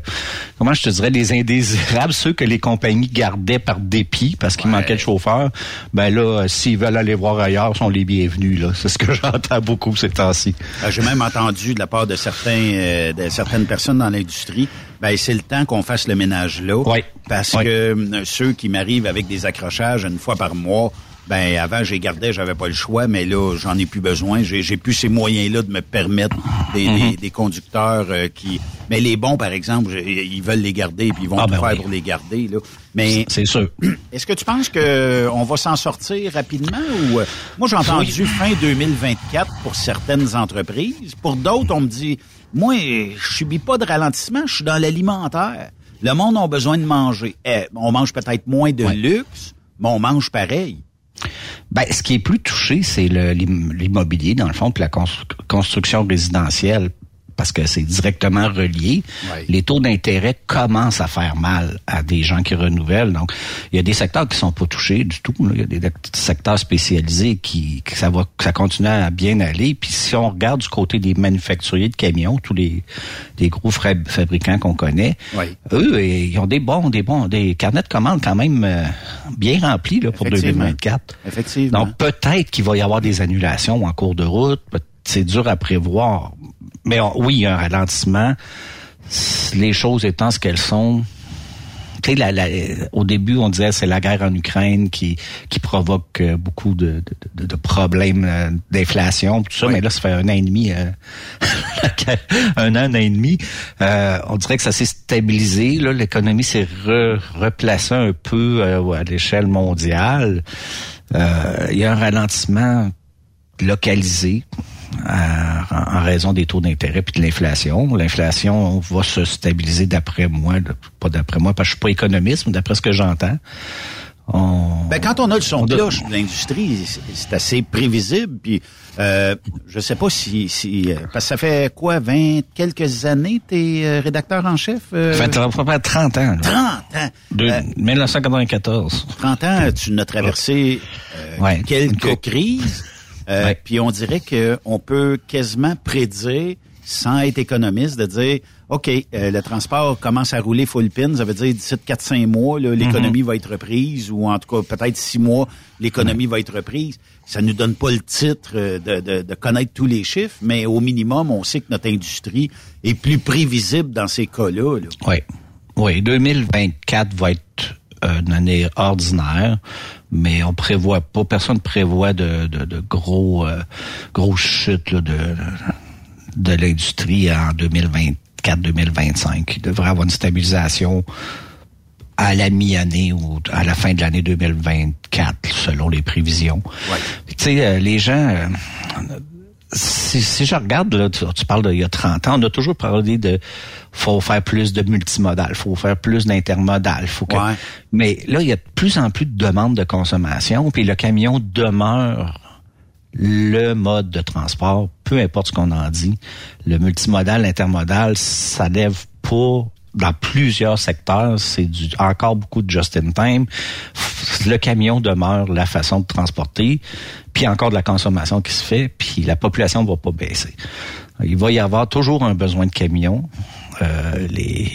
comment je te dirais, les indésirables, ceux que les compagnies gardaient par dépit parce qu'il Ouais. manquait de chauffeurs, ben là, euh, s'ils veulent aller voir ailleurs, sont les bienvenus. Là, c'est ce que [laughs] j'entends beaucoup ces temps-ci. Euh, J'ai même entendu de la part de certains euh, de certaines personnes dans l'industrie, ben c'est le temps qu'on fasse le ménage là. Oui. Parce que euh, ceux qui m'arrivent avec des accrochages une fois par mois, ben avant j'ai gardé, j'avais pas le choix, mais là j'en ai plus besoin. J'ai, j'ai plus ces moyens-là de me permettre des, Mhm. des- des conducteurs euh, qui. Mais les bons, par exemple, ils veulent les garder puis ils vont Ah, tout ben faire oui. pour les garder. Là. Mais c'est sûr. [clears throat] Est-ce que tu penses que on va s'en sortir rapidement ou euh, moi j'ai entendu fin 2024 pour certaines entreprises, pour d'autres on me dit moi je subis pas de ralentissement, je suis dans l'alimentaire. Le monde a besoin de manger. Eh, on mange peut-être moins de luxe, mais on mange pareil. Ben, ce qui est plus touché, c'est l'immobilier, dans le fond, puis la constru- construction résidentielle, parce que c'est directement relié. Ouais. Les taux d'intérêt commencent à faire mal à des gens qui renouvellent. Donc, il y a des secteurs qui sont pas touchés du tout. là. Il y a des secteurs spécialisés qui, que ça va, ça continue à bien aller. Puis si on regarde du côté des manufacturiers de camions, tous les, les gros fabricants qu'on connaît, Oui. eux, ils ont des bons, des bons, des carnets de commandes quand même euh, bien remplis là, pour Effectivement. 2024. Effectivement. Donc peut-être qu'il va y avoir des annulations en cours de route. C'est dur à prévoir. Mais on- oui, il y a un ralentissement. Les choses étant ce qu'elles sont. Tu sais, la- la- au début, on disait c'est la guerre en Ukraine qui qui provoque euh, beaucoup de, de, de- problèmes euh, d'inflation, tout ça. Mais là, ça fait un an et demi, euh, [laughs] un an, et demi. Euh, on dirait que ça s'est stabilisé. Là, l'économie s'est re- replacée un peu euh, à l'échelle mondiale. Euh, il y a un ralentissement localisé à- en, raison des taux d'intérêt puis de l'inflation. L'inflation va se stabiliser d'après moi, pas d'après moi, parce que je suis pas économiste, mais d'après ce que j'entends. On... Ben, quand on a le son on de doit- cloche de l'industrie, c'est- assez prévisible. Puis, euh, je sais pas si, si euh, parce que ça fait quoi, 20 quelques années, t'es euh, rédacteur en chef. euh, Ça fait à peu près 30 ans. là. 30 ans. De Euh, 1994. 30 ans, tu n'as traversé euh, Ouais, quelques crises. Euh, Ouais. Puis on dirait que on peut quasiment prédire, sans être économiste, de dire, OK, euh, le transport commence à rouler full pin, ça veut dire d'ici 4-5 mois, l'économie Mhm. va être reprise, ou en tout cas peut-être 6 mois, l'économie va être reprise. Ça nous donne pas le titre euh, de, de- de connaître tous les chiffres, mais au minimum, on sait que notre industrie est plus prévisible dans ces cas-là. là. Oui. Oui, 2024 va être une année ordinaire, mais on prévoit pas, personne prévoit de, de, de gros euh, grosses chutes là, de, de l'industrie en 2024-2025. Il devrait avoir une stabilisation à la mi-année ou à la fin de l'année 2024, selon les prévisions. Puis, Tu sais, euh, les gens, euh, si, si je regarde, là, tu, tu parles d'il y a 30 ans, on a toujours parlé de faut faire plus de multimodal, faut faire plus d'intermodal, faut que. Ouais. Mais là, il y a de plus en plus de demandes de consommation, puis le camion demeure le mode de transport, peu importe ce qu'on en dit. Le multimodal, l'intermodal, ça lève pas dans plusieurs secteurs, c'est du encore beaucoup de just in time. Le camion demeure la façon de transporter, puis encore de la consommation qui se fait, puis la population ne va pas baisser. Il va y avoir toujours un besoin de camions. Euh, les...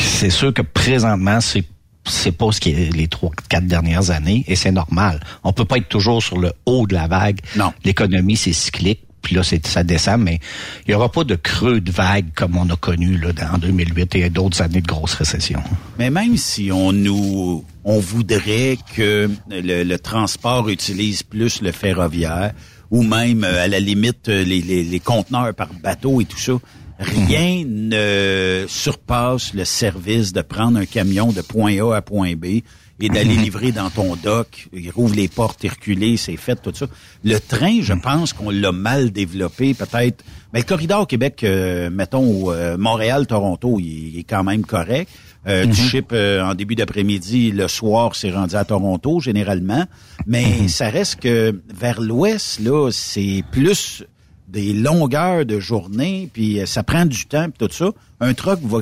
C'est sûr que présentement, c'est c'est pas ce qui est les trois, quatre dernières années, et c'est normal. On peut pas être toujours sur le haut de la vague. Non. L'économie, c'est cyclique, puis là, c'est, ça descend, mais il y aura pas de creux de vague comme on a connu là, en 2008 et d'autres années de grosse récession. Mais même si on nous, on voudrait que le, le transport utilise plus le ferroviaire, ou même euh, à la limite euh, les, les, les conteneurs par bateau et tout ça, rien ne surpasse le service de prendre un camion de point A à point B et d'aller [laughs] livrer dans ton dock. Il rouvre les portes, reculer, c'est fait, tout ça. Le train, je pense qu'on l'a mal développé, peut-être. Mais le corridor Québec, euh, mettons, euh, Montréal-Toronto, il, il est quand même correct. Euh, Tu ships euh, en début d'après-midi, le soir, c'est rendu à Toronto, généralement. Mais ça reste que vers l'ouest, là, c'est plus des longueurs de journée, puis euh, ça prend du temps, puis tout ça. Un truck va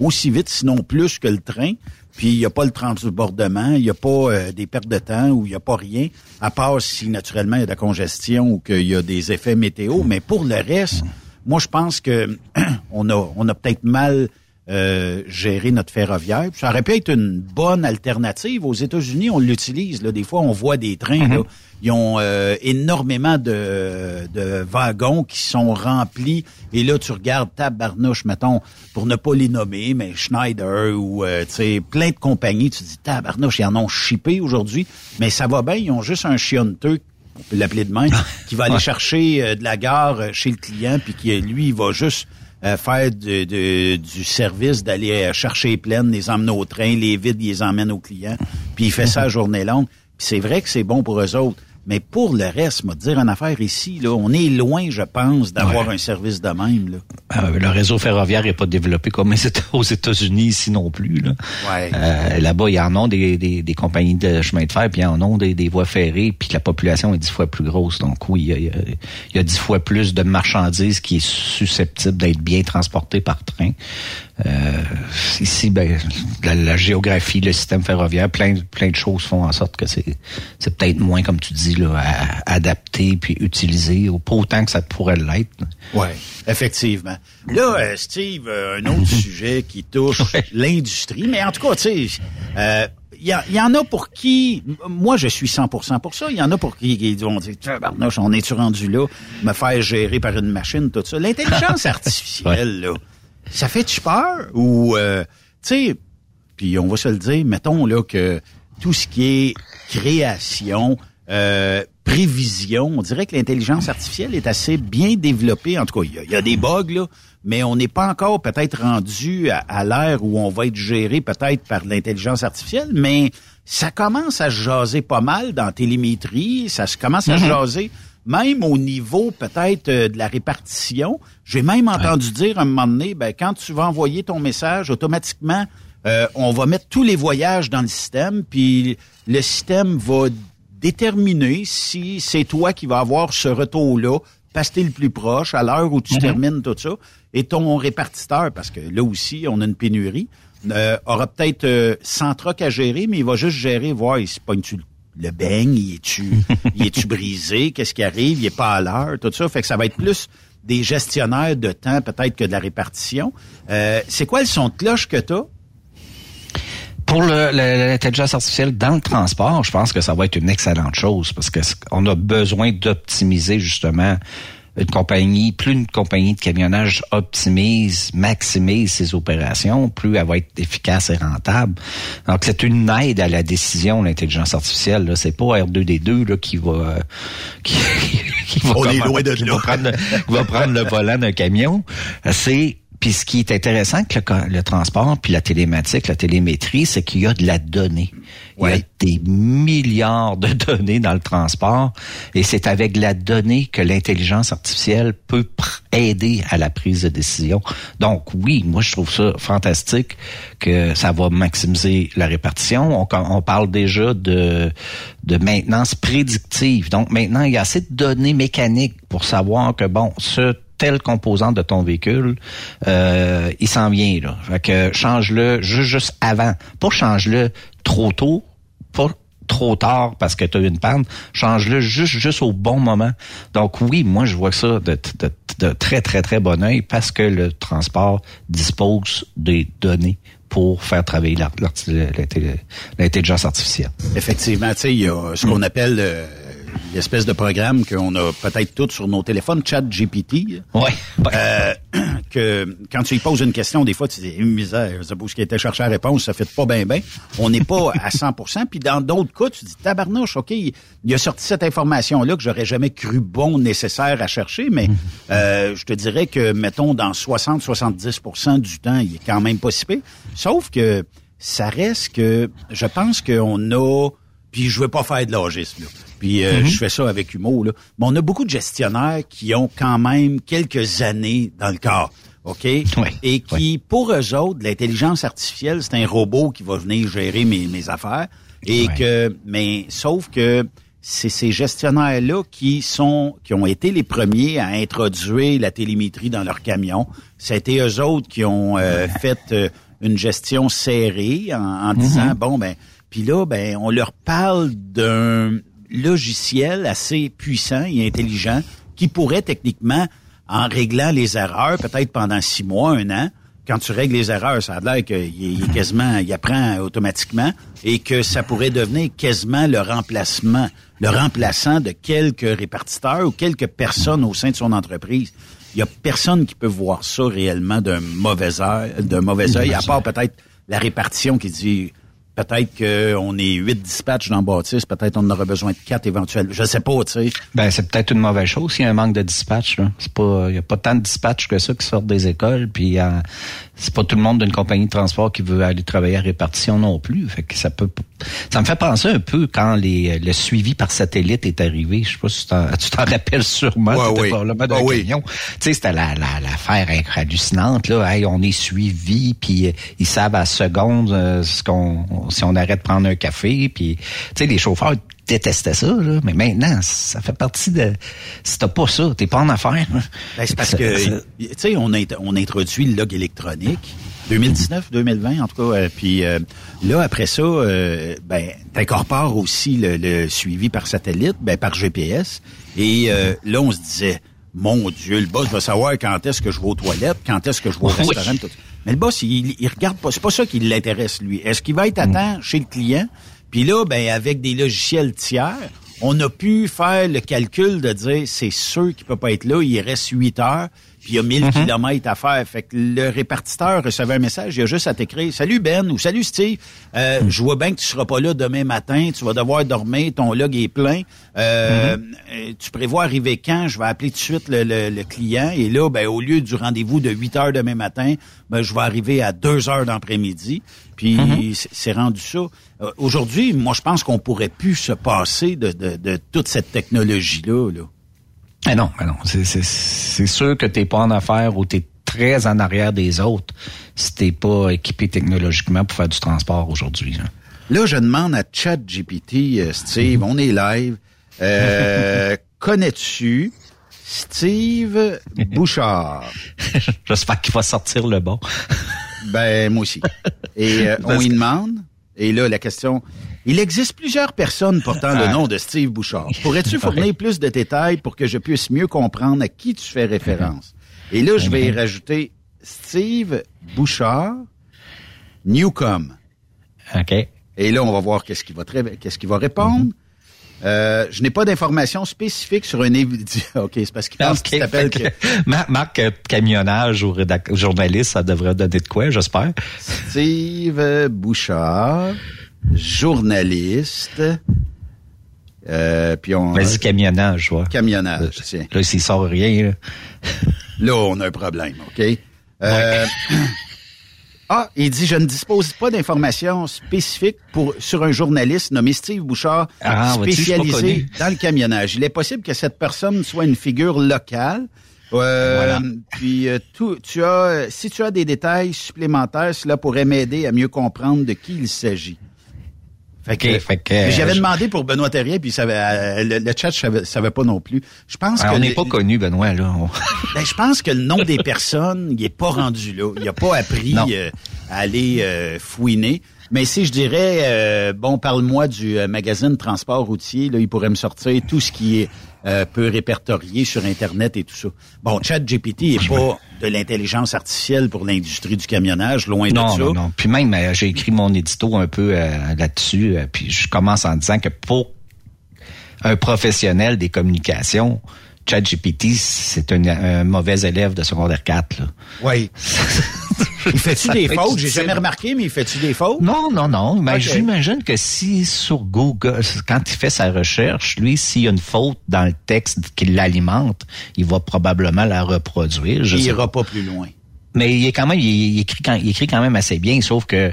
aussi vite, sinon plus que le train. Puis il n'y a pas le transbordement, il n'y a pas euh, des pertes de temps ou il n'y a pas rien, à part si naturellement il y a de la congestion ou qu'il y a des effets météo. Mais pour le reste, moi je pense que [clears throat] on a on a peut-être mal euh, gérer notre ferroviaire. ça aurait pu être une bonne alternative. Aux États-Unis, on l'utilise. Là. Des fois, on voit des trains. là, ils ont euh, énormément de, de wagons qui sont remplis. Et là, tu regardes tabarnouche, mettons, pour ne pas les nommer, mais Schneider ou euh, tu sais, plein de compagnies. Tu te dis tabarnouche, ils en ont chippé aujourd'hui. Mais ça va bien, ils ont juste un chionteux on peut l'appeler de même, [laughs] qui va aller chercher euh, de la gare euh, chez le client, puis qui, lui, il va juste euh, faire du service d'aller euh, chercher les les emmener au train, les vides, les emmène au client, puis il fait ça journée longue. Puis c'est vrai que c'est bon pour eux autres. Mais pour le reste, me dire une affaire ici, là, on est loin, je pense, d'avoir un service de même. Là. Euh, le réseau ferroviaire n'est pas développé comme aux États-Unis ici non plus. Là. Ouais. Euh, Là-bas, il y en a des, des, des compagnies de chemin de fer, puis il y en a des, des voies ferrées, puis la population est dix fois plus grosse. Donc oui, il y a, il y a- il y a dix fois plus de marchandises qui est susceptible d'être bien transportées par train. Euh, ici, ben, la, la géographie, le système ferroviaire, plein, plein de choses font en sorte que c'est, c'est peut-être moins, comme tu dis, là, à- adapté puis utilisé, ou pas autant que ça pourrait l'être. Ouais, effectivement. Là, euh, Steve, euh, un autre [laughs] sujet qui touche l'industrie, mais en tout cas, tu sais, euh, il y, y en a pour qui, moi je suis 100% pour ça, il y en a pour qui, qui vont dire, on est-tu rendu là, me faire gérer par une machine, tout ça. L'intelligence [laughs] artificielle, là, ça fait-tu peur? Ou, euh, tu sais, puis on va se le dire, mettons là que tout ce qui est création, euh, prévision, on dirait que l'intelligence artificielle est assez bien développée. En tout cas, il y a- il y, a des bugs, là, mais on n'est pas encore peut-être rendu à, à l'ère où on va être géré peut-être par l'intelligence artificielle, mais ça commence à se jaser pas mal dans télémétrie, ça se commence à Mhm. jaser même au niveau peut-être euh, de la répartition. J'ai même entendu dire à un moment donné, ben, quand tu vas envoyer ton message, automatiquement, euh, on va mettre tous les voyages dans le système, puis le système va déterminer si c'est toi qui vas avoir ce retour-là, parce que t'es le plus proche, à l'heure où tu Mhm. termines tout ça, et ton répartiteur, parce que là aussi, on a une pénurie, euh, aura peut-être euh, 100 trocs à gérer, mais il va juste gérer, voir, il se pogne-tu le- le beigne, il est-tu, il est-tu [laughs] brisé, qu'est-ce qui arrive, il est pas à l'heure, tout ça. Fait que ça va être plus des gestionnaires de temps peut-être que de la répartition. Euh, c'est quoi le son de cloche que t'as? Pour le- le- l'intelligence artificielle dans le transport, je pense que ça va être une excellente chose parce que on a besoin d'optimiser justement une compagnie, plus une compagnie de camionnage optimise, maximise ses opérations, plus elle va être efficace et rentable. Donc c'est une aide à la décision l'intelligence artificielle. Là, c'est pas R2D2 là qui va euh, qui, [laughs] qui va, comment- va prendre qui va prendre le volant d'un camion. C'est puis ce qui est intéressant avec le, transport, puis la télématique, la télémétrie, c'est qu'il y a de la donnée. Il y a des milliards de données dans le transport, et c'est avec la donnée que l'intelligence artificielle peut aider à la prise de décision. Donc oui, moi je trouve ça fantastique que ça va maximiser la répartition. On, on parle déjà de, de maintenance prédictive. Donc maintenant, il y a assez de données mécaniques pour savoir que bon, ce telle composante de ton véhicule, euh, il s'en vient là. Fait que change-le juste, juste avant. Pas change-le trop tôt, pas trop tard parce que tu as eu une panne. Change-le juste, juste au bon moment. Donc oui, moi je vois ça de, de, de très, très, très bon œil parce que le transport dispose des données pour faire travailler l'intelligence artificielle. Effectivement, tu sais, il y a ce qu'on appelle euh, l'espèce de programme qu'on a peut-être tous sur nos téléphones, chat GPT. Ouais. Euh, [coughs] que quand tu lui poses une question, des fois, tu dis, une misère, je sais pas ce qui était cherché la réponse, ça fait pas bien bien. On n'est pas à 100% Puis dans d'autres cas, tu dis, tabarnouche, OK, il il a sorti cette information-là que j'aurais jamais cru bon, nécessaire à chercher, mais [laughs] euh, je te dirais que, mettons, dans 60-70% du temps, il est quand même pas si pire. Sauf que ça reste que, je pense qu'on a, puis je veux pas faire de logisme, là. Puis euh, Mhm. je fais ça avec humour, là. Mais on a beaucoup de gestionnaires qui ont quand même quelques années dans le corps. OK? Et qui, pour eux autres, l'intelligence artificielle, c'est un robot qui va venir gérer mes, mes affaires. Et que, mais sauf que c'est ces gestionnaires-là qui sont, qui ont été les premiers à introduire la télémétrie dans leur camion. C'était eux autres qui ont euh, fait euh, une gestion serrée en, en disant, bon, ben, puis là, ben, on leur parle d'un logiciel assez puissant et intelligent qui pourrait techniquement, en réglant les erreurs, peut-être pendant six mois, un an, quand tu règles les erreurs, ça a l'air qu'il est quasiment, il apprend automatiquement et que ça pourrait devenir quasiment le remplacement, le remplaçant de quelques répartiteurs ou quelques personnes au sein de son entreprise. Il y a personne qui peut voir ça réellement d'un mauvais œil, d'un mauvais œil, à part peut-être la répartition qui dit peut-être qu'on est huit dispatchs dans Bâtisse, peut-être on en aurait besoin de quatre éventuels. Je sais pas, tu sais. Ben, c'est peut-être une mauvaise chose s'il y a un manque de dispatch. Il y a pas tant de dispatchs que ça qui sortent des écoles, puis euh, c'est pas tout le monde d'une compagnie de transport qui veut aller travailler à répartition non plus. Fait que ça peut, ça me fait penser un peu quand les, le suivi par satellite est arrivé. Je sais pas si tu t'en [laughs] rappelles sûrement. Ouais, oui. Ah oui. Tu sais, c'était la, la, l'affaire hallucinante là. Hey, on est suivi, puis euh, ils savent à seconde euh, ce qu'on si on arrête de prendre un café, puis tu sais les chauffeurs détestaient ça, là. mais maintenant, ça fait partie de... Si t'as pas ça, t'es pas en affaires. Ben, c'est parce que, [laughs] tu sais, on a, on introduit le log électronique. 2019, 2020, en tout cas. euh, puis euh, là, après ça, euh, ben, t'incorpores aussi le, le suivi par satellite, ben, par GPS. Et euh, là, on se disait, mon Dieu, le boss va savoir quand est-ce que je vais aux toilettes, quand est-ce que je vais au [laughs] restaurant. Mais le boss, il, il regarde pas. C'est pas ça qui l'intéresse, lui. Est-ce qu'il va être à temps chez le client? Puis là, ben, avec des logiciels tiers, on a pu faire le calcul de dire, c'est sûr qu'il peut pas être là, il reste 8 heures, puis il y a 1000 kilomètres à faire. Fait que le répartiteur recevait un message, il a juste à t'écrire, salut Ben ou salut Steve, euh, je vois bien que tu seras pas là demain matin, tu vas devoir dormir, ton log est plein. Euh, euh, Tu prévois arriver quand? Je vais appeler tout de suite le, le- le client. Et là, ben, au lieu du rendez-vous de 8 heures demain matin, ben, je vais arriver à 2 heures d'après-midi. Puis c'est rendu ça. Euh, Aujourd'hui, moi, je pense qu'on pourrait plus se passer de, de, de toute cette technologie-là. Là. Ah non, ah non. C'est, sûr que t'es pas en affaires ou t'es très en arrière des autres si t'es pas équipé technologiquement pour faire du transport aujourd'hui. là. Là, je demande à ChatGPT, euh, Steve, on est live. Euh, [laughs] Connais-tu Steve Bouchard? [laughs] J'espère qu'il va sortir le bon. Ben, moi aussi. Et euh, [laughs] on y demande. Et là, la question. Il existe plusieurs personnes portant le Ah. nom de Steve Bouchard. Pourrais-tu [laughs] fournir plus de détails pour que je puisse mieux comprendre à qui tu fais référence? Et là, je vais y rajouter Steve Bouchard, Newcom. OK. Et là, on va voir qu'est-ce qu'il va, très- qu'est-ce qu'il va répondre. Euh, je n'ai pas d'informations spécifiques sur un évi- [laughs] OK, c'est parce qu'il pense OK, qu'il que... [laughs] que- Mar- Marc, euh, camionnage ou rédac- journaliste, ça devrait donner de quoi, j'espère. Steve Bouchard, journaliste. Euh, puis on. Vas-y, camionnage, je vois. Camionnage, tiens. Là, s'il sort rien, là. Là, on a un problème, OK? Euh, [clears throat] ah, il dit, je ne dispose pas d'informations spécifiques pour, sur un journaliste nommé Steve Bouchard, Ah, spécialisé dans le camionnage. Il est possible que cette personne soit une figure locale. Euh, Voilà. Puis euh, tout, tu as, si tu as des détails supplémentaires, cela pourrait m'aider à mieux comprendre de qui il s'agit. Fait que, fait que, euh, j'avais je- demandé pour Benoît Terrien, puis savait, euh, le, le chat savait, savait pas non plus. Je pense que on n'est pas connu, Benoît, là. On- [laughs] ben, je pense que le nom des personnes, il est pas rendu là. Il a pas appris euh, à aller euh, fouiner. Mais si je dirais, euh, bon, parle-moi du euh, magazine Transport routier, là, il pourrait me sortir tout ce qui est euh, peu répertorié sur Internet et tout ça. Bon, ChatGPT est pas de l'intelligence artificielle pour l'industrie du camionnage, loin Non, de ça. non, non. Puis même, euh, j'ai écrit mon édito un peu euh, là-dessus. puis je commence en disant que pour un professionnel des communications, ChatGPT, c'est un, un mauvais élève de secondaire 4. Là. Oui. [laughs] il fait-tu des fautes? J'ai jamais remarqué, mais il fait-tu des fautes? Non, non, non. Mais j'imagine que si sur Google, quand il fait sa recherche, lui, s'il y a une faute dans le texte qui l'alimente, il va probablement la reproduire. Je il ira pas plus loin. Mais il est quand même, il, il écrit quand, il écrit quand même assez bien, sauf que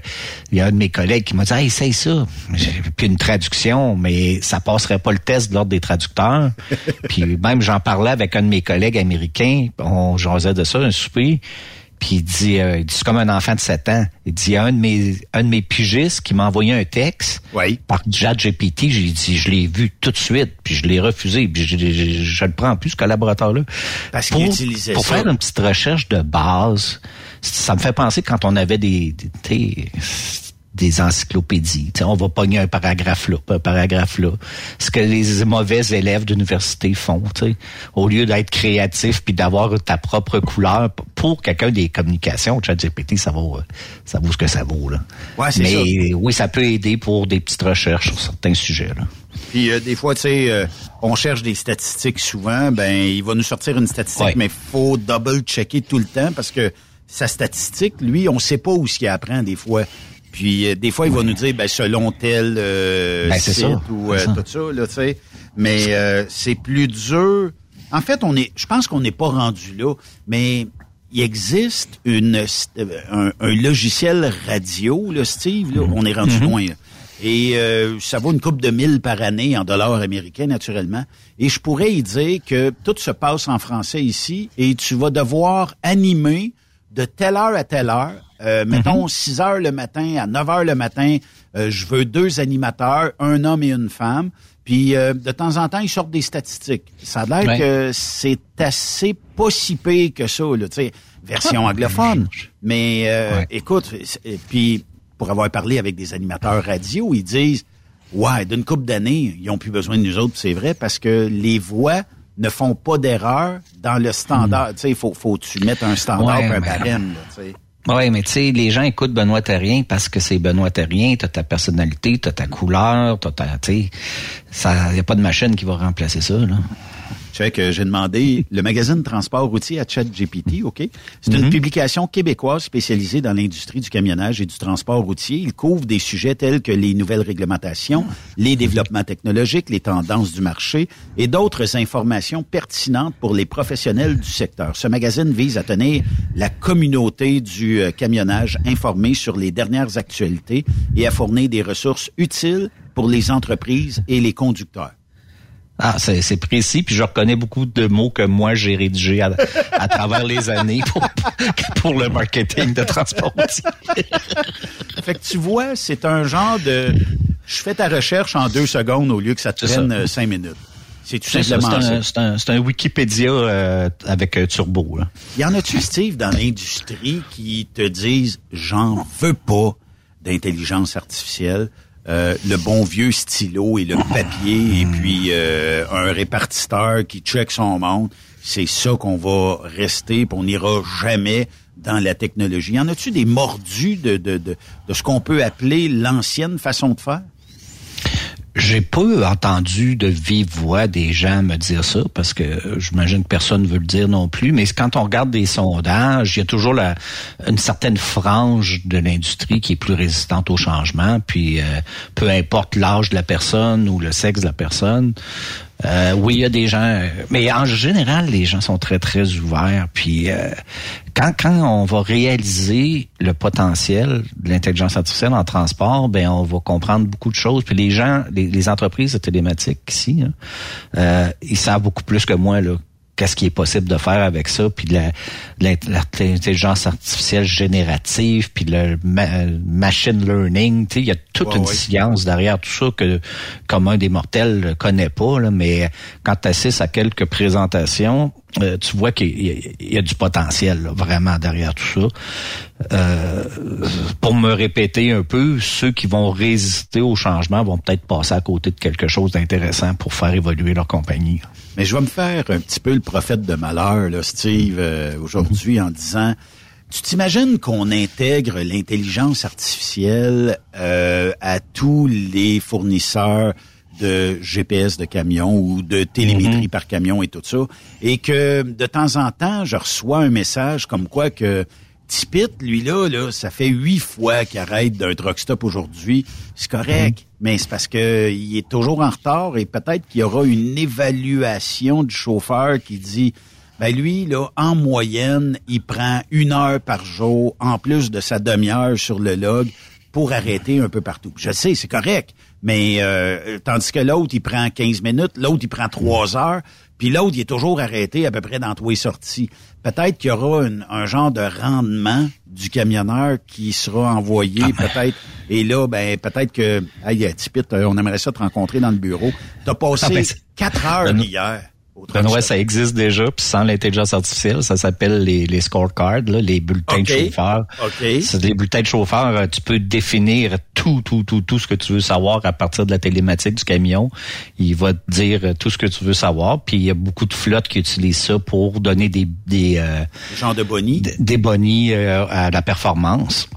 il y a un de mes collègues qui m'a dit, hey, essaye ça. J'ai- Puis une traduction, mais ça passerait pas le test de l'ordre des traducteurs. [laughs] puis même j'en parlais avec un de mes collègues américains, on jasait de ça, un souper. Puis il dit, euh, il dit, c'est comme un enfant de 7 ans. Il dit, il y a un de mes, un de mes pigistes qui m'a envoyé un texte Oui. par ChatGPT. J'ai dit, je l'ai vu tout de suite, puis je l'ai refusé, puis je, je, je- le prends plus, ce collaborateur-là. Parce qu'il Pour- utilisait Pour ça. faire une petite recherche de base, ça me fait penser quand on avait des... des- des encyclopédies. sais, on va pogner un paragraphe là, un paragraphe là. Ce que les mauvais élèves d'université font, sais, au lieu d'être créatif puis d'avoir ta propre couleur pour quelqu'un des communications, ChatGPT, ça vaut ça vaut ce que ça vaut là. Ouais, c'est Mais oui, ça peut aider pour des petites recherches sur certains sujets là. Puis euh, des fois, tu sais, euh, on cherche des statistiques souvent, ben il va nous sortir une statistique, mais faut double checker tout le temps parce que sa statistique, lui, on sait pas où ce qu'il apprend des fois. Puis euh, des fois, il va nous dire, ben selon tel ben, site ou tout ça, là, tu sais. Mais c'est plus dur. En fait, on est, je pense qu'on n'est pas rendu là, mais il existe une un, logiciel radio, là, Steve. Là, mm-hmm. on est rendu mm-hmm. loin. Là. Et euh, ça vaut une coupe de mille par année en dollars américains, naturellement. Et je pourrais y dire que tout se passe en français ici et tu vas devoir animer de telle heure à telle heure. Euh, mettons 6 mhm. heures le matin à 9 heures le matin, euh, je veux deux animateurs, un homme et une femme. Puis de temps en temps, ils sortent des statistiques. Ça a l'air que c'est assez pas si pire que ça, là, version anglophone. Mais écoute, puis pour avoir parlé avec des animateurs radio, ils disent Ouais, d'une couple d'années, ils ont plus besoin de nous autres, c'est vrai, parce que les voix ne font pas d'erreur dans le standard. Hmm. Tu sais, il faut, faut tu mettre un standard un barème. Oui, mais tu sais, les gens écoutent Benoît Terrien parce que c'est Benoît Terrien, t'as ta personnalité, t'as ta couleur, t'as ta, tu sais, y a pas de machine qui va remplacer ça, là. Sais que j'ai demandé le magazine Transport routier à ChatGPT, OK? C'est une mhm. publication québécoise spécialisée dans l'industrie du camionnage et du transport routier. Il couvre des sujets tels que les nouvelles réglementations, les développements technologiques, les tendances du marché et d'autres informations pertinentes pour les professionnels du secteur. Ce magazine vise à tenir la communauté du euh, camionnage informée sur les dernières actualités et à fournir des ressources utiles pour les entreprises et les conducteurs. Ah, c'est précis, puis je reconnais beaucoup de mots que moi j'ai rédigés à, travers les années pour, [laughs] pour le marketing de transport [laughs] fait que tu vois, c'est un genre de je fais ta recherche en deux secondes au lieu que ça te prenne euh, cinq minutes. C'est tout simplement ça. C'est un, un, Wikipédia euh, avec un turbo. Là. Y en a-tu, Steve, dans l'industrie qui te disent j'en veux pas d'intelligence artificielle? Euh, le bon vieux stylo et le papier et puis euh, un répartiteur qui check son monde. C'est ça qu'on va rester, puis on n'ira jamais dans la technologie. Y en a-tu des mordus de, de, de, de ce qu'on peut appeler l'ancienne façon de faire? J'ai peu entendu de vive voix des gens me dire ça parce que j'imagine que personne ne veut le dire non plus. Mais quand on regarde des sondages, il y a toujours la, une certaine frange de l'industrie qui est plus résistante au changement. Puis euh, peu importe l'âge de la personne ou le sexe de la personne, euh, oui, il y a des gens, mais en général, les gens sont très, très ouverts. Puis euh, quand, quand on va réaliser le potentiel de l'intelligence artificielle en transport, ben on va comprendre beaucoup de choses. Puis les gens, les, entreprises de télématiques ici, hein, euh, ils savent beaucoup plus que moi là, qu'est-ce qui est possible de faire avec ça, puis l'intelligence artificielle générative, puis le machine learning, il y a toute une science derrière tout ça que un des mortels ne connaît pas, là, mais quand tu assistes à quelques présentations, euh, tu vois qu'il y, a du potentiel vraiment derrière tout ça. Euh, pour me répéter un peu, ceux qui vont résister au changement vont peut-être passer à côté de quelque chose d'intéressant pour faire évoluer leur compagnie. Mais je vais me faire un petit peu le prophète de malheur, là, Steve, euh, aujourd'hui en disant, tu t'imagines qu'on intègre l'intelligence artificielle euh, à tous les fournisseurs de GPS de camion ou de télémétrie mm-hmm. par camion et tout ça, et que de temps en temps, je reçois un message comme quoi que Tipit, lui là, là, ça fait huit fois qu'il arrête d'un truck stop aujourd'hui. C'est correct, mm-hmm. mais c'est parce que il est toujours en retard et peut-être qu'il y aura une évaluation du chauffeur qui dit ben lui, là, en moyenne, il prend une heure par jour en plus de sa demi-heure sur le log pour arrêter un peu partout. Je sais, c'est correct, mais euh, tandis que l'autre, il prend 15 minutes, l'autre, il prend trois heures, puis l'autre, il est toujours arrêté à peu près dans tous les sorties. Peut-être qu'il y aura un genre de rendement du camionneur qui sera envoyé, ah, ben. peut-être. Et là, ben peut-être que, hey, Tipit, euh, on aimerait ça te rencontrer dans le bureau. T'as passé ah, ben, quatre heures hier Benoît, ça existe déjà, puis sans l'intelligence artificielle, ça s'appelle les, les scorecards, là, les bulletins de chauffeur. OK. C'est des bulletins de chauffeur, euh, tu peux définir tout, tout, tout, tout ce que tu veux savoir à partir de la télématique du camion. Il va te dire euh, tout ce que tu veux savoir, puis il y a beaucoup de flottes qui utilisent ça pour donner des... des euh, de Des bonnies euh, à la performance.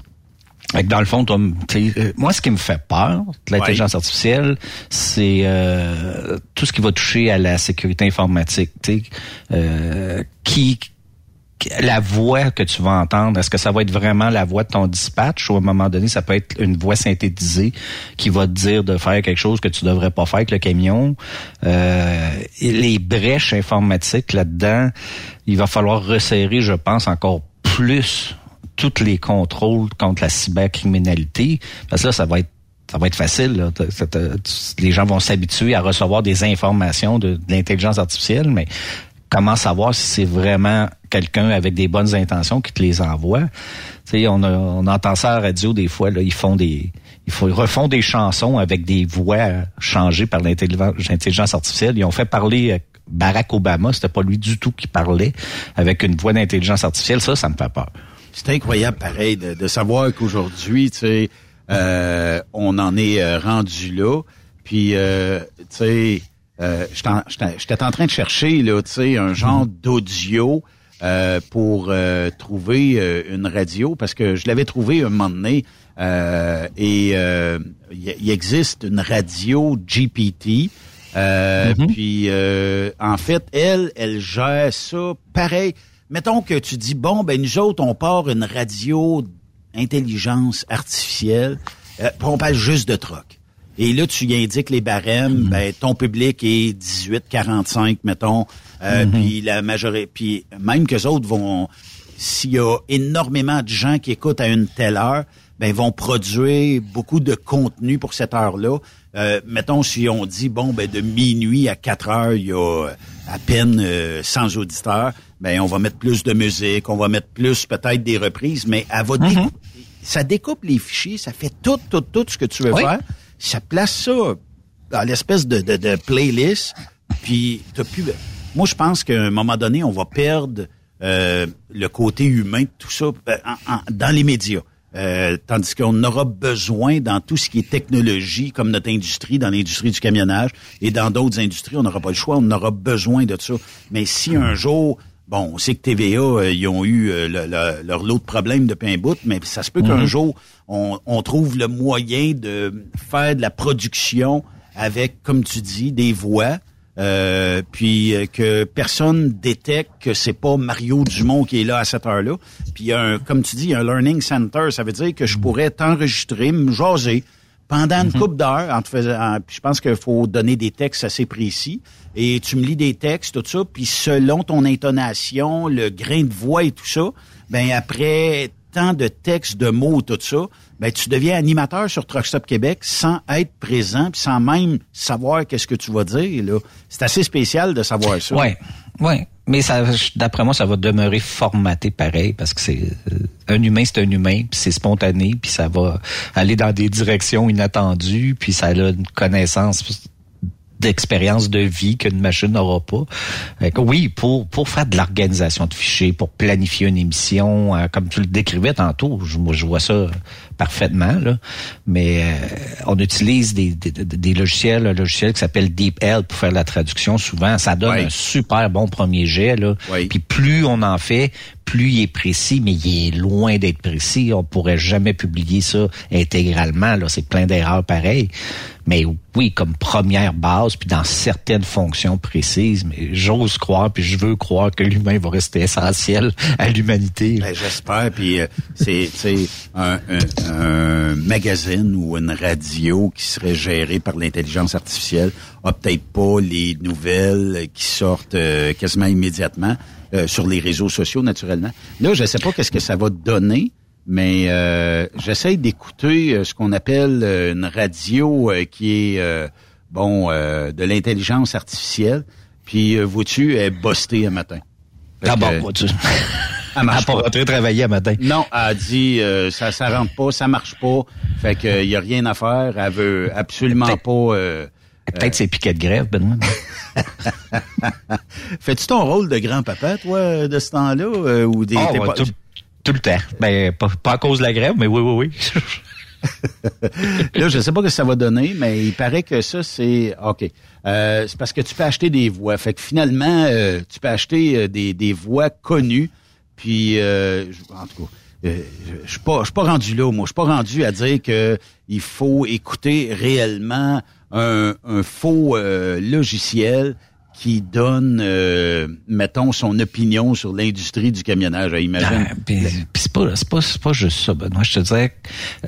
Fait que dans le fond, euh, moi, ce qui me fait peur de l'intelligence artificielle, c'est euh, tout ce qui va toucher à la sécurité informatique. Euh, qui la voix que tu vas entendre, est-ce que ça va être vraiment la voix de ton dispatch ou à un moment donné, ça peut être une voix synthétisée qui va te dire de faire quelque chose que tu devrais pas faire avec le camion? Euh, et les brèches informatiques là-dedans, il va falloir resserrer, je pense, encore plus tous les contrôles contre la cybercriminalité. Parce que là, ça va être ça va être facile. là. Les gens vont s'habituer à recevoir des informations de, l'intelligence artificielle, mais comment savoir si c'est vraiment quelqu'un avec des bonnes intentions qui te les envoie? Tu on, a- on entend ça à la radio des fois, là, ils font des. Ils font- ils refont des chansons avec des voix changées par l'intelligence l'intelligence artificielle. Ils ont fait parler euh, Barack Obama, c'était pas lui du tout qui parlait avec une voix d'intelligence artificielle. Ça, ça me fait peur. C'est incroyable, pareil, de, de savoir qu'aujourd'hui, tu sais, euh, on en est euh, rendu là. Puis, euh, tu sais, euh, j'étais en- train de chercher, là, tu sais, un genre d'audio euh, pour euh, trouver euh, une radio, parce que je l'avais trouvé un moment donné, euh, et euh, il existe une radio GPT. Euh, Puis, euh, en fait, elle, elle gère ça pareil. Mettons que tu dis, bon, ben nous autres, on part une radio intelligence artificielle, euh, on parle juste de troc. Et là, tu indiques les barèmes, ben ton public est 18-45, mettons, euh, puis la majorité, puis même que autres vont, s'il y a énormément de gens qui écoutent à une telle heure, ben ils vont produire beaucoup de contenu pour cette heure-là. Euh, mettons si on dit bon ben de minuit à 4 heures, il y a à peine euh, 100 auditeurs, ben on va mettre plus de musique, on va mettre plus peut-être des reprises, mais elle va décou- ça découpe les fichiers, ça fait tout tout tout ce que tu veux Oui. faire, ça place ça dans l'espèce de, de, de playlist, puis t'as plus. Moi je pense qu'à un moment donné on va perdre euh, le côté humain de tout ça euh, en- en- dans les médias. Euh, tandis qu'on aura besoin dans tout ce qui est technologie, comme notre industrie, dans l'industrie du camionnage et dans d'autres industries, on n'aura pas le choix, on aura besoin de ça. Mais si un jour, bon, on sait que TVA, euh, ils ont eu euh, le- le- leur lot de problèmes depuis un bout, mais ça se peut qu'un Mhm. jour, on, on trouve le moyen de faire de la production avec, comme tu dis, des voix, euh, puis que personne détecte que c'est pas Mario Dumont qui est là à cette heure-là. Puis un, comme tu dis, un learning center, ça veut dire que je pourrais t'enregistrer, me jaser pendant une couple d'heures en te faisant. je pense qu'il faut donner des textes assez précis et tu me lis des textes tout ça, puis selon ton intonation, le grain de voix et tout ça, ben après tant de textes, de mots, tout ça, ben tu deviens animateur sur Truck Stop Québec sans être présent, puis sans même savoir qu'est-ce que tu vas dire. C'est assez spécial de savoir ça. Ouais, ouais. Mais ça, d'après moi, ça va demeurer formaté pareil parce que c'est euh, un humain, c'est un humain, puis c'est spontané, puis ça va aller dans des directions inattendues, puis ça a une connaissance d'expérience de vie qu'une machine n'aura pas. Oui, pour pour faire de l'organisation de fichiers, pour planifier une émission, euh, comme tu le décrivais tantôt, je, moi je vois ça parfaitement là. Mais euh, on utilise des, des, des logiciels, un logiciel qui s'appelle DeepL pour faire la traduction. Souvent, ça donne un super bon premier jet là. Puis plus on en fait, plus il est précis, mais il est loin d'être précis. On pourrait jamais publier ça intégralement. Là, c'est plein d'erreurs pareilles. Mais oui, comme première base, puis dans certaines fonctions précises. Mais j'ose croire, puis je veux croire que l'humain va rester essentiel à l'humanité. Ben, J'espère. Puis euh, c'est un, un- un magazine ou une radio qui serait gérée par l'intelligence artificielle a peut-être pas les nouvelles qui sortent euh, quasiment immédiatement euh, sur les réseaux sociaux, naturellement. Là, je sais pas qu'est-ce que ça va donner. Mais euh, j'essaie d'écouter euh, ce qu'on appelle euh, une radio qui est euh, bon euh, de l'intelligence artificielle. Puis euh, vois-tu, elle est un matin. Fait Ah vois-tu. [laughs] Elle Elle marche pas pas. rentré travailler à matin. Non, elle a dit euh, ça ça rentre pas, ça marche pas. Fait que il y a rien à faire. Elle veut absolument pas euh, Peut-être c'est piquet de grève, Benoît. [laughs] [laughs] Fais-tu ton rôle de grand-papa, toi, de ce temps-là? euh, ou des, pas- tout, tout le temps. Ben, pas, pas à cause de la grève, mais oui, oui, oui. [laughs] Là, je sais pas ce que ça va donner, mais il paraît que ça, c'est OK. Euh, c'est parce que tu peux acheter des voix. Fait que finalement, euh, tu peux acheter euh, des, des voix connues. Puis, euh, en tout cas, euh, je suis pas, suis pas rendu là. Moi, je suis pas rendu à dire que il faut écouter réellement un, un faux euh, logiciel qui donne, euh, mettons, son opinion sur l'industrie du camionnage. Imagine. Ah, puis c'est pas, pas, pas juste ça, Benoît. Je te dirais,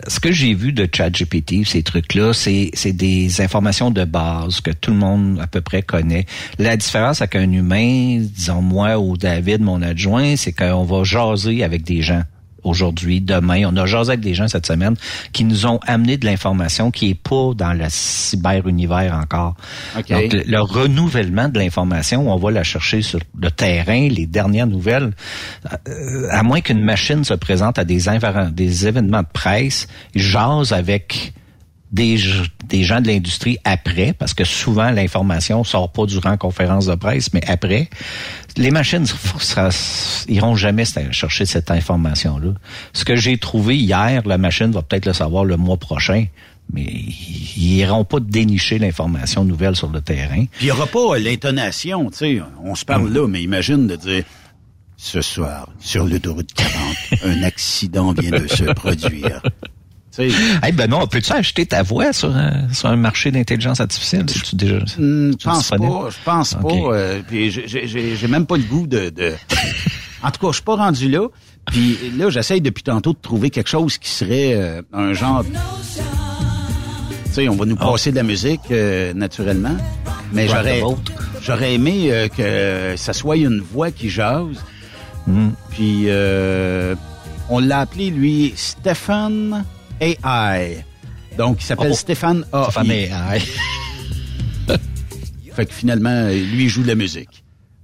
ce que j'ai vu de ChatGPT, ces trucs-là, c'est des informations de base que tout le monde à peu près connaît. La différence avec un humain, disons moi ou David, mon adjoint, c'est qu'on va jaser avec des gens aujourd'hui, demain. On a jasé avec des gens cette semaine qui nous ont amené de l'information qui est pas dans le cyber-univers encore. OK. Donc, le, le renouvellement de l'information, on va la chercher sur le terrain, les dernières nouvelles. Euh, à moins qu'une machine se présente à des, des événements de presse, jase avec des, des gens de l'industrie après, parce que souvent l'information sort pas durant conférence de presse, mais après. Les machines ça, iront jamais chercher cette information-là. Ce que j'ai trouvé hier, la machine va peut-être le savoir le mois prochain, mais ils iront pas dénicher l'information nouvelle sur le terrain. Puis il n'y aura pas l'intonation, tu sais, on se parle là, mais imagine de dire ce soir, sur l'autoroute 40, [laughs] un accident vient de se produire. Tu sais, Hey, ben non, peux-tu acheter ta voix sur un, sur un marché d'intelligence artificielle? C'est-tu déjà, hmm, je pense pas, je pense pas. euh, puis j'ai- même pas le goût de, de- [laughs] En tout cas, je suis pas rendu là. Puis là, j'essaye depuis tantôt de trouver quelque chose qui serait euh, un genre. Tu sais, on va nous passer de la musique euh, naturellement, mais j'aurais j'aurais aimé euh, que ça soit une voix qui jase. Hmm. Puis euh, on l'a appelé lui Stephen AI. Donc il s'appelle Oh. Stéphane AI. Stéphane AI. [laughs] Fait que finalement, lui il joue de la musique.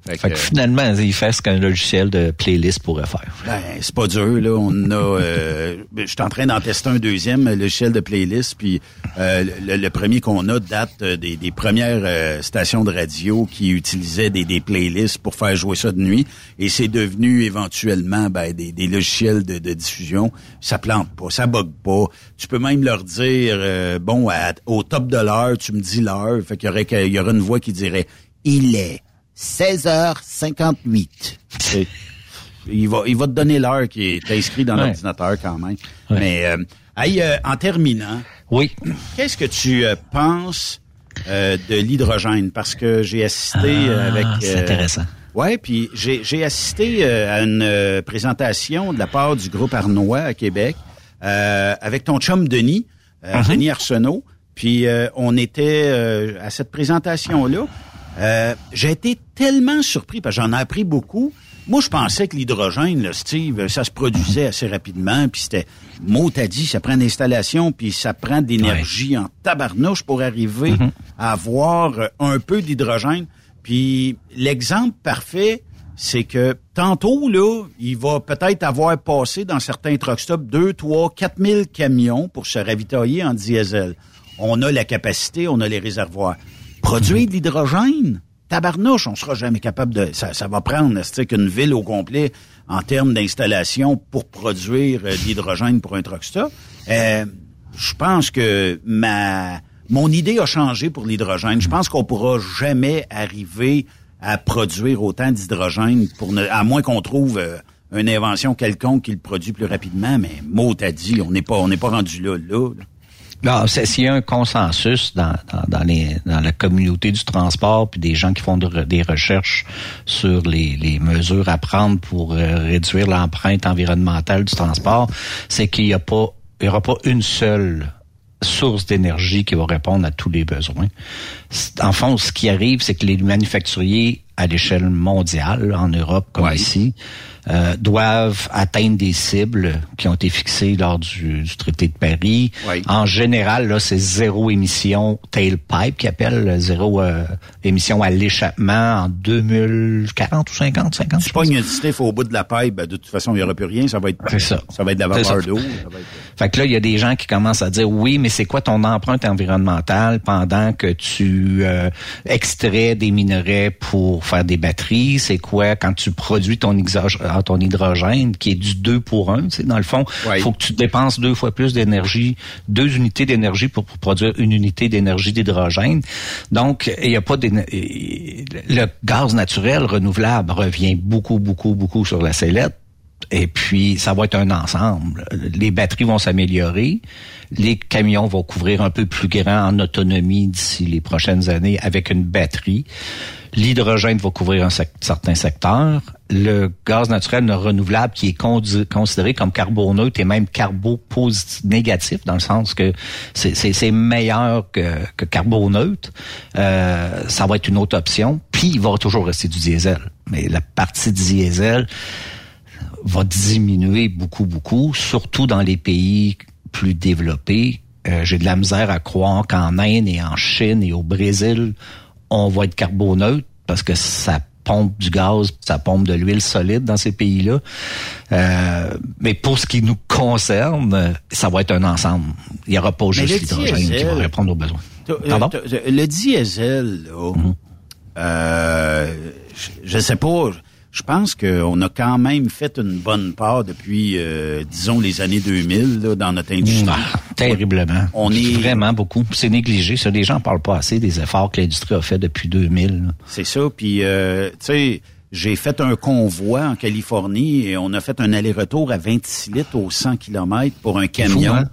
Fait, Fait que que, finalement, il fait ce qu'un logiciel de playlist pourrait faire. ben, c'est pas dur là. On a, euh, [laughs] je suis en train d'en tester un deuxième logiciel de playlist. Puis euh, le, le premier qu'on a date euh, des, des premières euh, stations de radio qui utilisaient des, des playlists pour faire jouer ça de nuit. Et c'est devenu éventuellement ben, des, des logiciels de, de diffusion. Ça plante pas, ça bug pas. Tu peux même leur dire euh, bon à- au top de l'heure, tu me dis l'heure. Fait qu'il y aurait il y aurait une voix qui dirait il est 16h58. C'est- Il va, il va te donner l'heure qui est inscrite dans Ouais. l'ordinateur quand même. Mais euh, euh, en terminant, oui. qu'est-ce que tu euh, penses euh, de l'hydrogène? Parce que j'ai assisté euh, Ah, avec... c'est intéressant. Ouais, puis j'ai j'ai assisté euh, à une euh, présentation de la part du groupe Arnois à Québec euh, avec ton chum Denis, euh, Mhm. Denis Arsenault. Puis euh, on était euh, à cette présentation-là. Euh, j'ai été tellement surpris parce que j'en ai appris beaucoup. Moi, je pensais que l'hydrogène, là, Steve, ça se produisait assez rapidement, puis c'était mot à dit, ça prend une installation, puis ça prend de l'énergie en tabarnouche pour arriver Mhm. à avoir euh, un peu d'hydrogène. Puis l'exemple parfait, c'est que tantôt, là, il va peut-être avoir passé dans certains truck stops 2, 3, 4 000 camions pour se ravitailler en diesel. On a la capacité, on a les réservoirs. Produire de l'hydrogène, tabarnouche, on sera jamais capable de... Ça, ça va prendre, c'est qu'une ville au complet en termes d'installation pour produire euh, de l'hydrogène pour un truck. Euh, je pense que ma mon idée a changé pour l'hydrogène. Je pense qu'on pourra jamais arriver à produire autant d'hydrogène pour ne, à moins qu'on trouve euh, une invention quelconque qui le produit plus rapidement. Mais mot à dit, on n'est pas on n'est pas rendu là là. là. S'il y a un consensus dans, la communauté du transport, puis des gens qui font des recherches sur les, mesures à prendre pour euh, réduire l'empreinte environnementale du transport, c'est qu'il n'y aura pas une seule source d'énergie qui va répondre à tous les besoins. En fond, ce qui arrive, c'est que les manufacturiers à l'échelle mondiale, en Europe comme ici, euh, doivent atteindre des cibles qui ont été fixées lors du, du traité de Paris. En général, là, c'est zéro émission tailpipe qui appelle zéro euh, émission à l'échappement en 2040 ou 50, 50. C'est pas une stiff au bout de la pipe, ben, de toute façon, il n'y aura plus rien. Ça va être, ça. ça va être de la vapeur d'eau. Fait que là, il y a des gens qui commencent à dire oui, mais c'est quoi ton empreinte environnementale pendant que tu euh, extrais des minerais pour faire des batteries? C'est quoi quand tu produis ton, ton hydrogène qui est du 2 pour 1? Tu dans le fond, il faut que tu dépenses deux fois plus d'énergie, deux unités d'énergie pour, pour produire une unité d'énergie d'hydrogène. Donc, il n'y a pas le gaz naturel renouvelable revient beaucoup, beaucoup, beaucoup sur la sellette. Et puis, ça va être un ensemble. Les batteries vont s'améliorer. Les camions vont couvrir un peu plus grand en autonomie d'ici les prochaines années avec une batterie. L'hydrogène va couvrir un sec- certain secteur. Le gaz naturel non renouvelable qui est considéré comme carboneutre et même carbopositif négatif dans le sens que c'est meilleur que, que carboneutre. Euh, ça va être une autre option. Puis il va toujours rester du diesel. Mais la partie diesel, va diminuer beaucoup, beaucoup, surtout dans les pays plus développés. Euh, J'ai de la misère à croire qu'en Inde et en Chine et au Brésil, on va être carboneutre parce que ça pompe du gaz, ça pompe de l'huile solide dans ces pays-là. Euh, mais pour ce qui nous concerne, ça va être un ensemble. Il n'y aura pas juste l'hydrogène qui va répondre aux besoins. Euh, Pardon? t'as- Le diesel, là, euh, je, je sais pas. Je pense qu'on a quand même fait une bonne part depuis, euh, disons, les années 2000 là, dans notre industrie. Ah, terriblement. On est Vraiment beaucoup. C'est négligé. Ça, les gens parlent pas assez des efforts que l'industrie a fait depuis 2000. là. C'est ça. Puis, euh, tu sais, j'ai fait un convoi en Californie et on a fait un aller-retour à 26 litres au 100 km pour un camion. hein?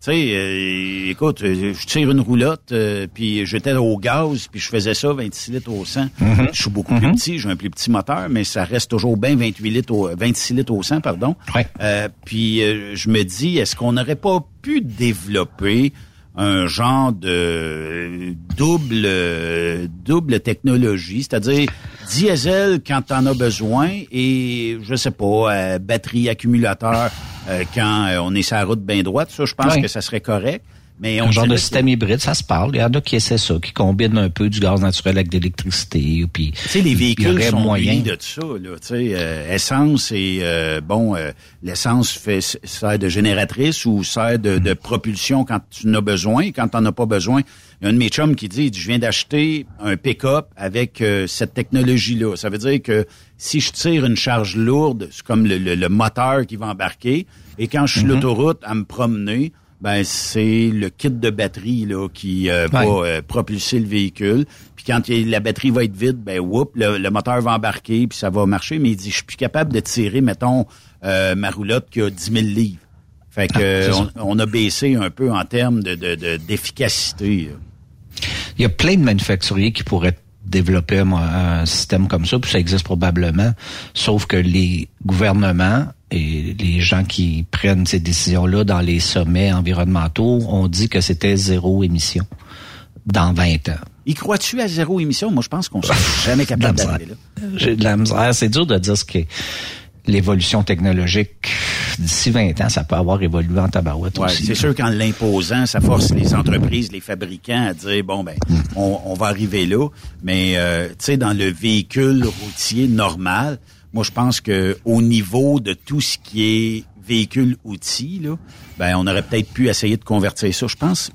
Tu sais, euh, écoute, euh, je tire une roulotte, euh, puis j'étais au gaz, puis je faisais ça, 26 litres au 100. Mhm. Je suis beaucoup plus petit, j'ai un plus petit moteur, mais ça reste toujours bien 28 litres au, 26 litres au 100, pardon. Euh, puis euh, je me dis, est-ce qu'on n'aurait pas pu développer un genre de double euh, double technologie, c'est-à-dire diesel quand t'en as besoin et je sais pas euh, batterie accumulateur euh, quand euh, on est sur la route bien droite, ça je pense que ça serait correct. Mais on un genre de que- système hybride, ça se parle. Il y en a qui essaient ça, qui combinent un peu du gaz naturel avec de l'électricité. Puis Tu sais, les véhicules sont moyen. de ça, là. Tu sais, euh, essence et euh, bon, euh, l'essence fait sert de génératrice ou sert de, de propulsion quand tu en as besoin. Quand tu n'en as pas besoin, il y a un de mes chums qui dit, je viens d'acheter un pick-up avec euh, cette technologie-là. Ça veut dire que si je tire une charge lourde, c'est comme le, le- le moteur qui va embarquer. Et quand je suis sur Mhm. l'autoroute à me promener, ben c'est le kit de batterie là qui euh, va euh, propulser le véhicule. Puis quand il- la batterie va être vide, ben whoop, le, le moteur va embarquer puis ça va marcher. Mais il dit, je suis plus capable de tirer, mettons, euh, ma roulotte qui a 10 000 livres. Fait que Ah, on, on a baissé un peu en termes de de- de- d'efficacité. Il y a plein de manufacturiers qui pourraient développer un, un système comme ça, puis ça existe probablement. Sauf que les gouvernements et les gens qui prennent ces décisions-là dans les sommets environnementaux ont dit que c'était zéro émission dans 20 ans. y crois-tu à zéro émission? Moi, je pense qu'on sera [laughs] jamais capable d'arriver là. J'ai de la misère. C'est dur de dire ce que l'évolution technologique d'ici 20 ans, ça peut avoir évolué en tabarouette Ouais, aussi. c'est sûr qu'en l'imposant, ça force les entreprises, les fabricants à dire bon ben, on, on va arriver là. Mais euh, tu sais, dans le véhicule routier normal, moi je pense que au niveau de tout ce qui est véhicule outil, là, ben on aurait peut-être pu essayer de convertir ça. Je pense,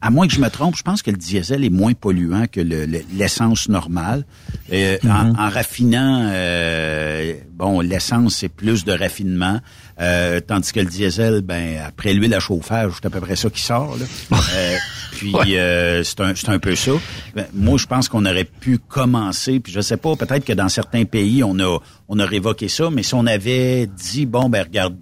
à moins que je me trompe, je pense que le diesel est moins polluant que le- le- l'essence normale. Euh, en, en raffinant, euh, bon, l'essence c'est plus de raffinement, euh, tandis que le diesel, ben après l'huile à chauffage, c'est à peu près ça qui sort. Là. [laughs] Puis euh, c'est un, c'est un peu ça. Ben, moi, je pense qu'on aurait pu commencer. Puis je sais pas, peut-être que dans certains pays, on a on a révoqué ça, mais si on avait dit bon ben regarde.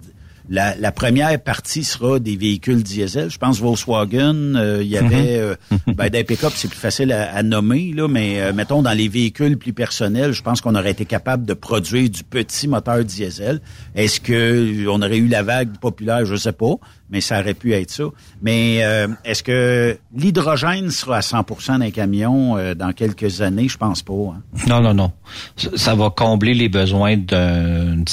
La, la première partie sera des véhicules diesel. Je pense Volkswagen, euh, il y avait euh, ben, des pick-up, c'est plus facile à, à nommer, là, mais euh, mettons dans les véhicules plus personnels, je pense qu'on aurait été capable de produire du petit moteur diesel. Est-ce que on aurait eu la vague populaire, je sais pas, mais ça aurait pu être ça. Mais euh, est-ce que l'hydrogène sera à 100% d'un camion euh, dans quelques années? Je pense pas. hein. Non, non, non. Ça, ça va combler les besoins d'un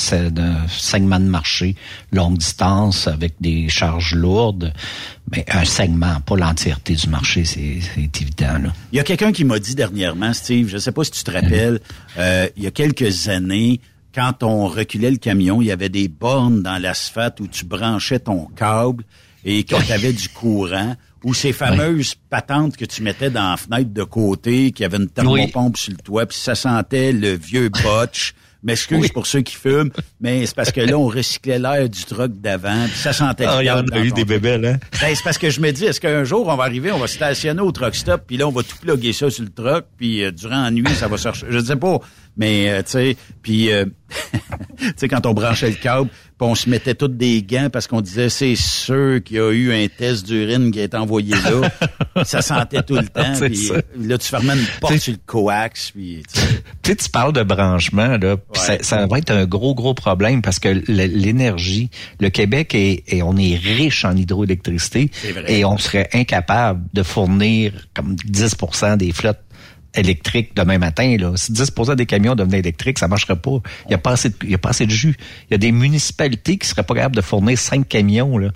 segment de marché longue distance avec des charges lourdes, mais un segment, pas l'entièreté du marché, c'est évident. Là. Il y a quelqu'un qui m'a dit dernièrement, Steve, je ne sais pas si tu te rappelles, euh, il y a quelques années, quand on reculait le camion, il y avait des bornes dans l'asphalte où tu branchais ton câble et que tu avais du courant, ou ces fameuses patentes que tu mettais dans la fenêtre de côté, qui avait une thermopompe sur le toit, puis ça sentait le vieux botch. M'excuse pour ceux qui fument, mais c'est parce que là, on recyclait l'air du truck d'avant, puis ça sentait Ah, il y en a eu des bébelles, hein? Ben, c'est parce que je me dis, est-ce qu'un jour, on va arriver, on va stationner au truck stop, puis là, on va tout plugger ça sur le truck, puis euh, durant la nuit, ça va chercher. Je ne sais pas, mais, euh, tu sais, puis, euh, [laughs] tu sais, quand on branchait le câble, puis on se mettait tous des gants parce qu'on disait, c'est sûr qu'il y a eu un test d'urine qui a été envoyé là. [laughs] ça sentait tout le temps, puis ça. là, tu fermais une porte sur le coax, puis, tu [laughs] parles de branchement, là, ça, ça va être un gros, gros problème parce que l'énergie, le Québec est, et on est riche en hydroélectricité et on serait incapable de fournir comme 10% des flottes électriques demain matin. Là. Si 10 des camions devenaient électriques, ça marcherait pas. Il n'y a, pas assez de- il y a pas assez de jus. Il y a des municipalités qui seraient pas capables de fournir 5 camions. Là.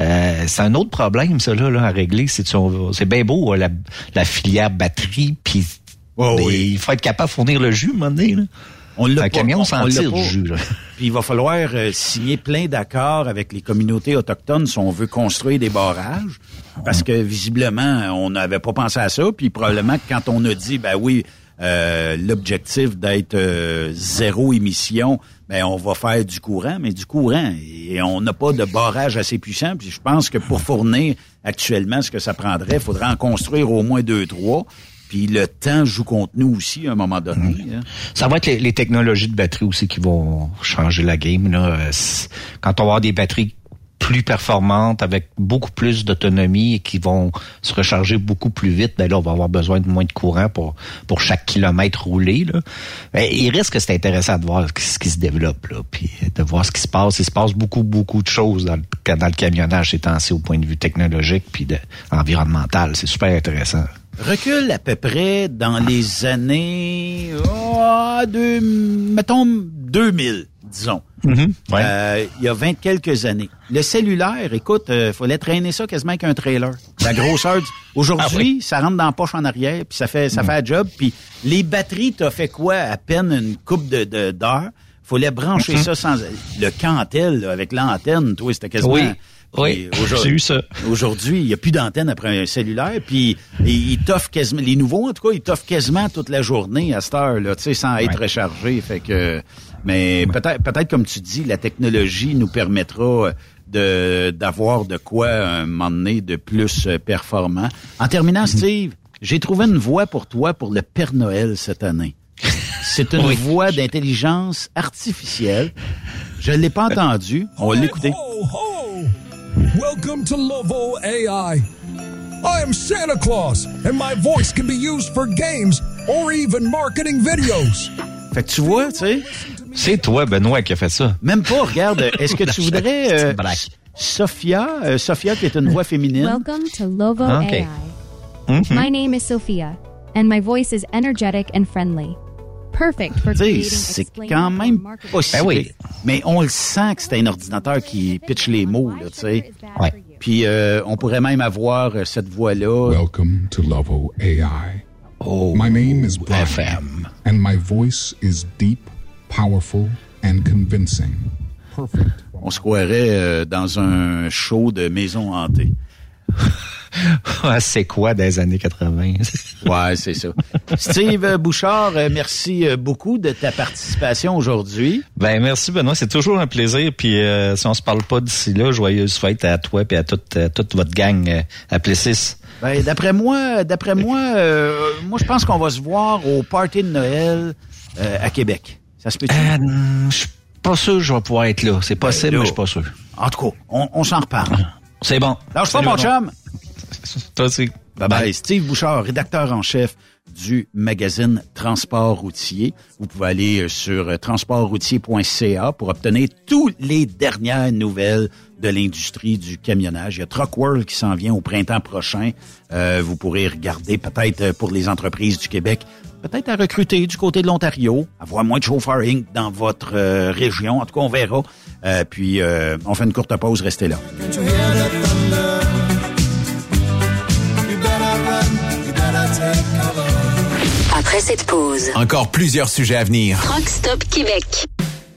Euh, c'est un autre problème, ça, là, là, à régler. C'est, c'est bien beau, euh, la, la filière batterie, puis mais il faut être capable de fournir le jus, à un moment donné. Là. On l'a un pas, camion on- s'en on l'a tire pas. du jus. Là. Puis il va falloir euh, signer plein d'accords avec les communautés autochtones si on veut construire des barrages. Parce que visiblement, on n'avait pas pensé à ça. Puis probablement que quand on a dit, ben oui, euh, l'objectif d'être euh, zéro émission, ben on va faire du courant, mais du courant. Et on n'a pas de barrage assez puissant. Puis je pense que pour fournir actuellement ce que ça prendrait, il faudrait en construire au moins deux, trois. Puis le temps joue contre nous aussi à un moment donné. hein. Ça va être les, les technologies de batterie aussi qui vont changer la game. Là. Euh, Quand on va avoir des batteries plus performantes, avec beaucoup plus d'autonomie et qui vont se recharger beaucoup plus vite, ben là, on va avoir besoin de moins de courant pour, pour chaque kilomètre roulé. Là. Ben, il risque que c'est intéressant de voir ce qui se développe, là, puis de voir ce qui se passe. Il se passe beaucoup, beaucoup de choses dans le, dans le camionnage ces temps-ci au point de vue technologique puis de, environnemental. C'est super intéressant. recule à peu près dans les années, oh, deux, mettons 2000, disons. Mhm, ouais. Euh, il y a 20 quelques années. Le cellulaire, écoute, il fallait traîner ça quasiment avec un trailer. La grosseur. du- [laughs] Aujourd'hui, ça rentre dans la poche en arrière, puis ça fait ça fait un job. Puis les batteries, t'as fait quoi à peine une coupe de d'heures. Fallait brancher Mhm. ça sans le cantel là, avec l'antenne. Toi, c'était quasiment. Oui. Oui, [laughs] aujourd'hui- j'ai eu ça. Aujourd'hui, il n'y a plus d'antenne après un cellulaire, puis ils t'offrent quasiment, les nouveaux en tout cas, ils t'offrent quasiment toute la journée à cette heure, là, tu sais, sans être rechargé. Fait que, mais peut-être, peut-être comme tu dis, la technologie nous permettra de d'avoir de quoi un moment donné de plus euh, performant. En terminant, Steve, j'ai trouvé une voix pour toi pour le Père Noël cette année. C'est une [laughs] Oui. voix d'intelligence artificielle. Je l'ai pas entendue. On va l'écouter. Welcome to Lovo AI. I am Santa Claus, and my voice can be used for games or even marketing videos. Fait que tu vois, tu sais. C'est toi, Benoît, qui a fait ça. Même pas, regarde, est-ce que [laughs] tu voudrais euh, Sophia, euh, Sophia qui est une voix féminine. Welcome to Lovo Okay. AI. Mhm. My name is Sophia, and my voice is energetic and friendly. C'est quand même pas si Ben oui. Mais on le sent que c'est un ordinateur qui pitch les mots, là, tu sais. Ouais. Puis euh, on pourrait même avoir euh, cette voix-là. Welcome to Lovo AI. Oh, my name is Brian, and my voice is deep, powerful, and convincing. Perfect. On se croirait euh, dans un show de maison hantée. [laughs] C'est quoi des années 80? [laughs] ouais, c'est ça. Steve Bouchard, euh, merci euh, beaucoup de ta participation aujourd'hui. Ben merci Benoît, c'est toujours un plaisir. Puis euh, si on se parle pas d'ici là, joyeuse fête à toi et à toute, à toute votre gang à Plessis. Ben, d'après moi, d'après moi, euh, moi je pense qu'on va se voir au party de Noël euh, à Québec. Ça se peut je suis pas sûr que je vais pouvoir être là. C'est possible, Ben, là. mais je suis pas sûr. En tout cas, on, on s'en reparle. C'est bon. Lâche pas mon chum. [laughs] Toi aussi. Bye bye. Steve Bouchard, rédacteur en chef du magazine Transport routier. Vous pouvez aller sur transportroutier.ca pour obtenir toutes les dernières nouvelles de l'industrie du camionnage. Il y a Truck World qui s'en vient au printemps prochain. Euh, vous pourrez regarder peut-être pour les entreprises du Québec, peut-être à recruter du côté de l'Ontario, avoir moins de chauffeuring dans votre euh, région. En tout cas, on verra. Euh, puis, on fait une courte pause. Restez là. Après cette pause, Encore plusieurs sujets à venir. Rockstop Québec.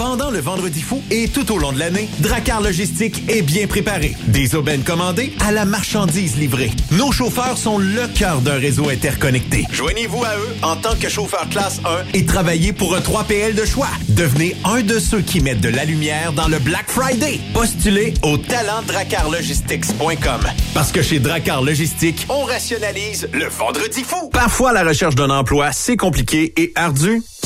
Pendant le Vendredi fou et tout au long de l'année, Dracar Logistique est bien préparé. Des aubaines commandées à la marchandise livrée. Nos chauffeurs sont le cœur d'un réseau interconnecté. Joignez-vous à eux en tant que chauffeur classe 1 et travaillez pour un 3PL de choix. Devenez un de ceux qui mettent de la lumière dans le Black Friday. Postulez au talentdracarlogistics.com. Parce que chez Dracar Logistique, on rationalise le Vendredi fou. Parfois, la recherche d'un emploi, c'est compliqué et ardu.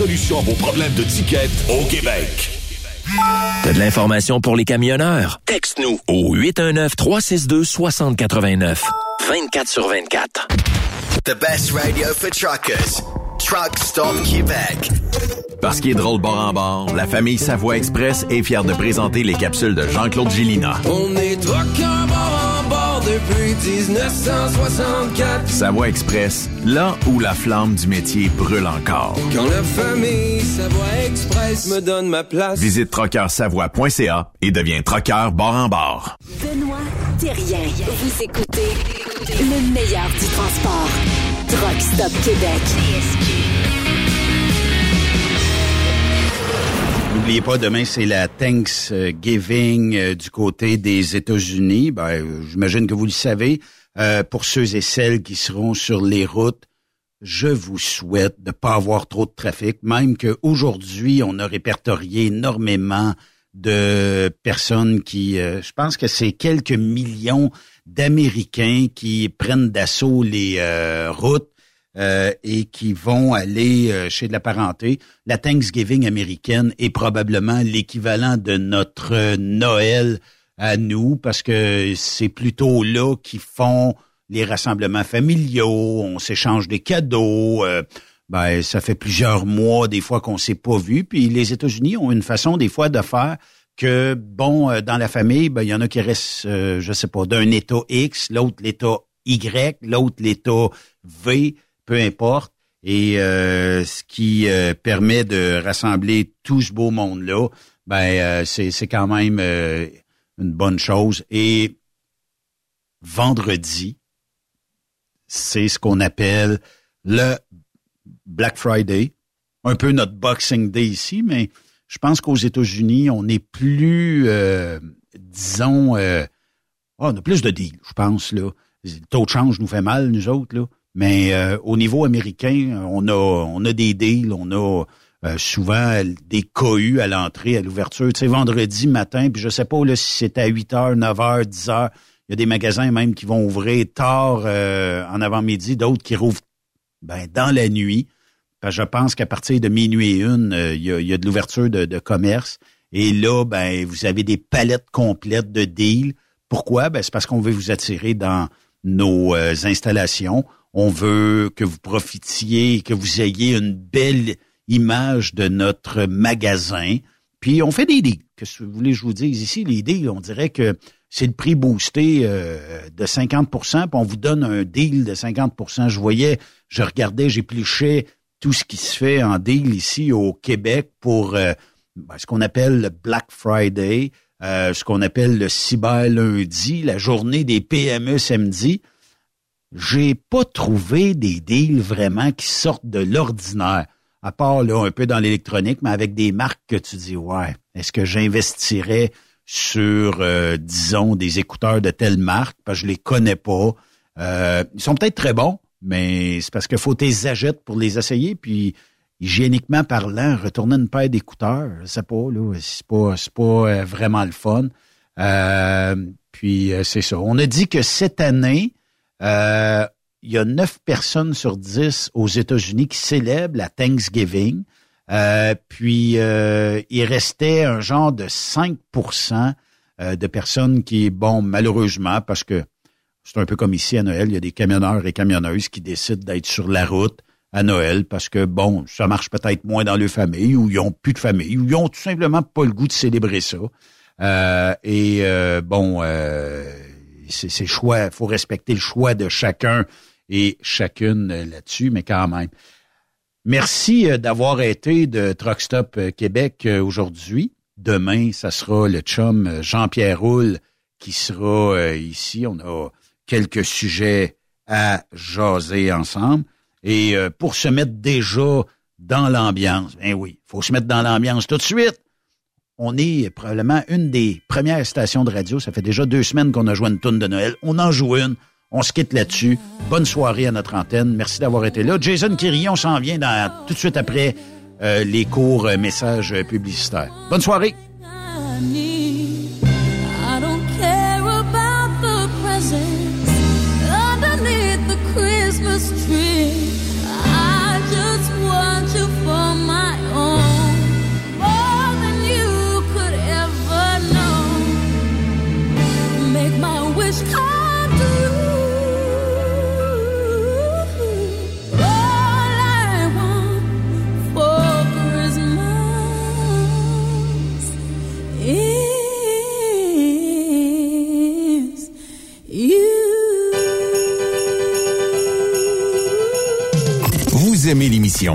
solution à vos problèmes de ticket au Québec. T'as de l'information pour les camionneurs? Texte-nous au 819-362-6089. 24 sur 24. The best radio for truckers. Truck Stop Québec. Parce qu'il est drôle bord en bord, la famille Savoie Express est fière de présenter les capsules de Jean-Claude Gillina. On est truckers bord en bord depuis 1964. Savoie Express, là où la flamme du métier brûle encore. Quand la famille Savoie Express me donne ma place. Visite trockeursavoie.ca et deviens trockeur bord en bord. Benoît Thérien. Vous écoutez le meilleur du transport. Truck Stop Québec. N'oubliez pas, demain, c'est la Thanksgiving euh, du côté des États-Unis. Ben, euh, j'imagine que vous le savez. Euh, pour ceux et celles qui seront sur les routes, je vous souhaite de pas avoir trop de trafic, même qu'aujourd'hui, on a répertorié énormément de personnes qui, je pense que c'est quelques millions d'Américains qui prennent d'assaut les routes euh, et qui vont aller euh, chez de la parenté. La Thanksgiving américaine est probablement l'équivalent de notre Noël à nous parce que c'est plutôt là qu'ils font les rassemblements familiaux, on s'échange des cadeaux. Euh, ben, ça fait plusieurs mois des fois qu'on s'est pas vu. Puis les États-Unis ont une façon des fois de faire que bon, dans la famille, ben, il y en a qui restent, je sais pas, d'un État X, l'autre l'État Y, l'autre l'État V peu importe. Et euh, ce qui euh, permet de rassembler tout ce beau monde-là, ben euh, c'est, quand même une bonne chose. Et vendredi, c'est ce qu'on appelle le Black Friday, un peu notre Boxing Day ici, mais je pense qu'aux États-Unis, on est plus, disons, oh, on a plus de deals, je pense là. Le taux de change nous fait mal, nous autres là. Mais euh, au niveau américain, on a on a des deals, on a euh, souvent des cohues à l'entrée, à l'ouverture. Tu sais, vendredi matin, puis je sais pas là, si c'est à 8 h, 9 h, 10 h. Il y a des magasins même qui vont ouvrir tard euh, en avant-midi, d'autres qui rouvrent ben, dans la nuit. je pense qu'à partir de minuit et une, il, y a, il, y a, de l'ouverture de, de, commerce. Et là, ben, vous avez des palettes complètes de deals. Pourquoi? Ben, c'est parce qu'on veut vous attirer dans nos installations. On veut que vous profitiez, que vous ayez une belle image de notre magasin. Puis on fait des deals. Qu'est-ce que vous voulez que je vous dise ici? Les deals, on dirait que c'est le prix boosté euh, de 50% puis on vous donne un deal de 50% Je voyais, je regardais, j'épluchais tout ce qui se fait en deal ici au Québec pour euh, ben, ce qu'on appelle le Black Friday, euh, ce qu'on appelle le cyber lundi, la journée des PME samedi j'ai pas trouvé des deals vraiment qui sortent de l'ordinaire. À part là un peu dans l'électronique, mais avec des marques que tu dis ouais, est-ce que j'investirais sur euh, disons des écouteurs de telle marque? Parce que je les connais pas. Euh, ils sont peut-être très bons, mais c'est parce qu'il faut tes agettes pour les essayer puis hygiéniquement parlant, retourner une paire d'écouteurs, c'est pas là, c'est pas c'est pas euh, vraiment le fun. puis c'est ça. On a dit que cette année, euh, il y a neuf personnes sur dix aux États-Unis qui célèbrent la Thanksgiving. Euh, puis euh, il restait un genre de 5% de personnes qui, bon, malheureusement, parce que c'est un peu comme ici à Noël, il y a des camionneurs et camionneuses qui décident d'être sur la route à Noël parce que, bon, ça marche peut-être moins dans leur famille ou ils ont plus de famille ou ils ont tout simplement pas le goût de célébrer ça. et bon, c'est choix, il faut respecter le choix de chacun et chacune euh, là-dessus, mais quand même. Merci euh, d'avoir été de Truck Stop euh, Québec aujourd'hui. Demain, ça sera le chum Jean-Pierre Roule qui sera ici. On a quelques sujets à jaser ensemble. Et pour se mettre déjà dans l'ambiance, ben oui, faut se mettre dans l'ambiance tout de suite on est probablement une des premières stations de radio. Ça fait déjà deux semaines qu'on a joué une tourne de Noël. On en joue une. On se quitte là-dessus. Bonne soirée à notre antenne. Merci d'avoir été là. Jason Quirillon s'en vient dans, tout de suite après euh, les courts euh, messages publicitaires. Bonne soirée. Aimez l'émission.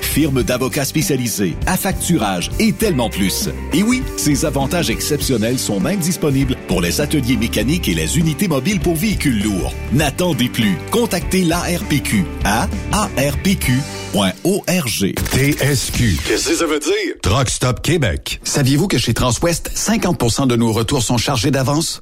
firme d'avocats spécialisés, affacturage et tellement plus. Et oui, ces avantages exceptionnels sont même disponibles pour les ateliers mécaniques et les unités mobiles pour véhicules lourds. N'attendez plus. Contactez l'ARPQ à arpq.org. TSQ. Qu'est-ce que ça veut dire? Truck Stop Québec. Saviez-vous que chez Transwest, 50% de nos retours sont chargés d'avance?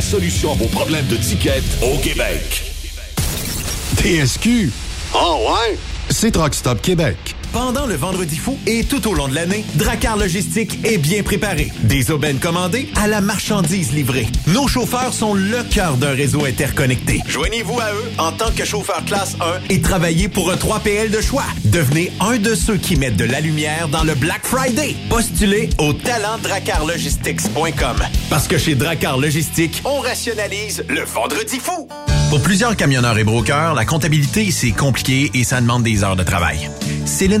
solution à vos problèmes de ticket au Québec. TSQ. Oh ouais? C'est Truck Stop Québec. Pendant le vendredi fou et tout au long de l'année, Dracar Logistique est bien préparé. Des aubaines commandées à la marchandise livrée. Nos chauffeurs sont le cœur d'un réseau interconnecté. Joignez-vous à eux en tant que chauffeur classe 1 et travaillez pour un 3PL de choix. Devenez un de ceux qui mettent de la lumière dans le Black Friday. Postulez au talentdracarlogistics.com. Parce que chez Dracar Logistique, on rationalise le vendredi fou. Pour plusieurs camionneurs et brokers, la comptabilité, c'est compliqué et ça demande des heures de travail. Céline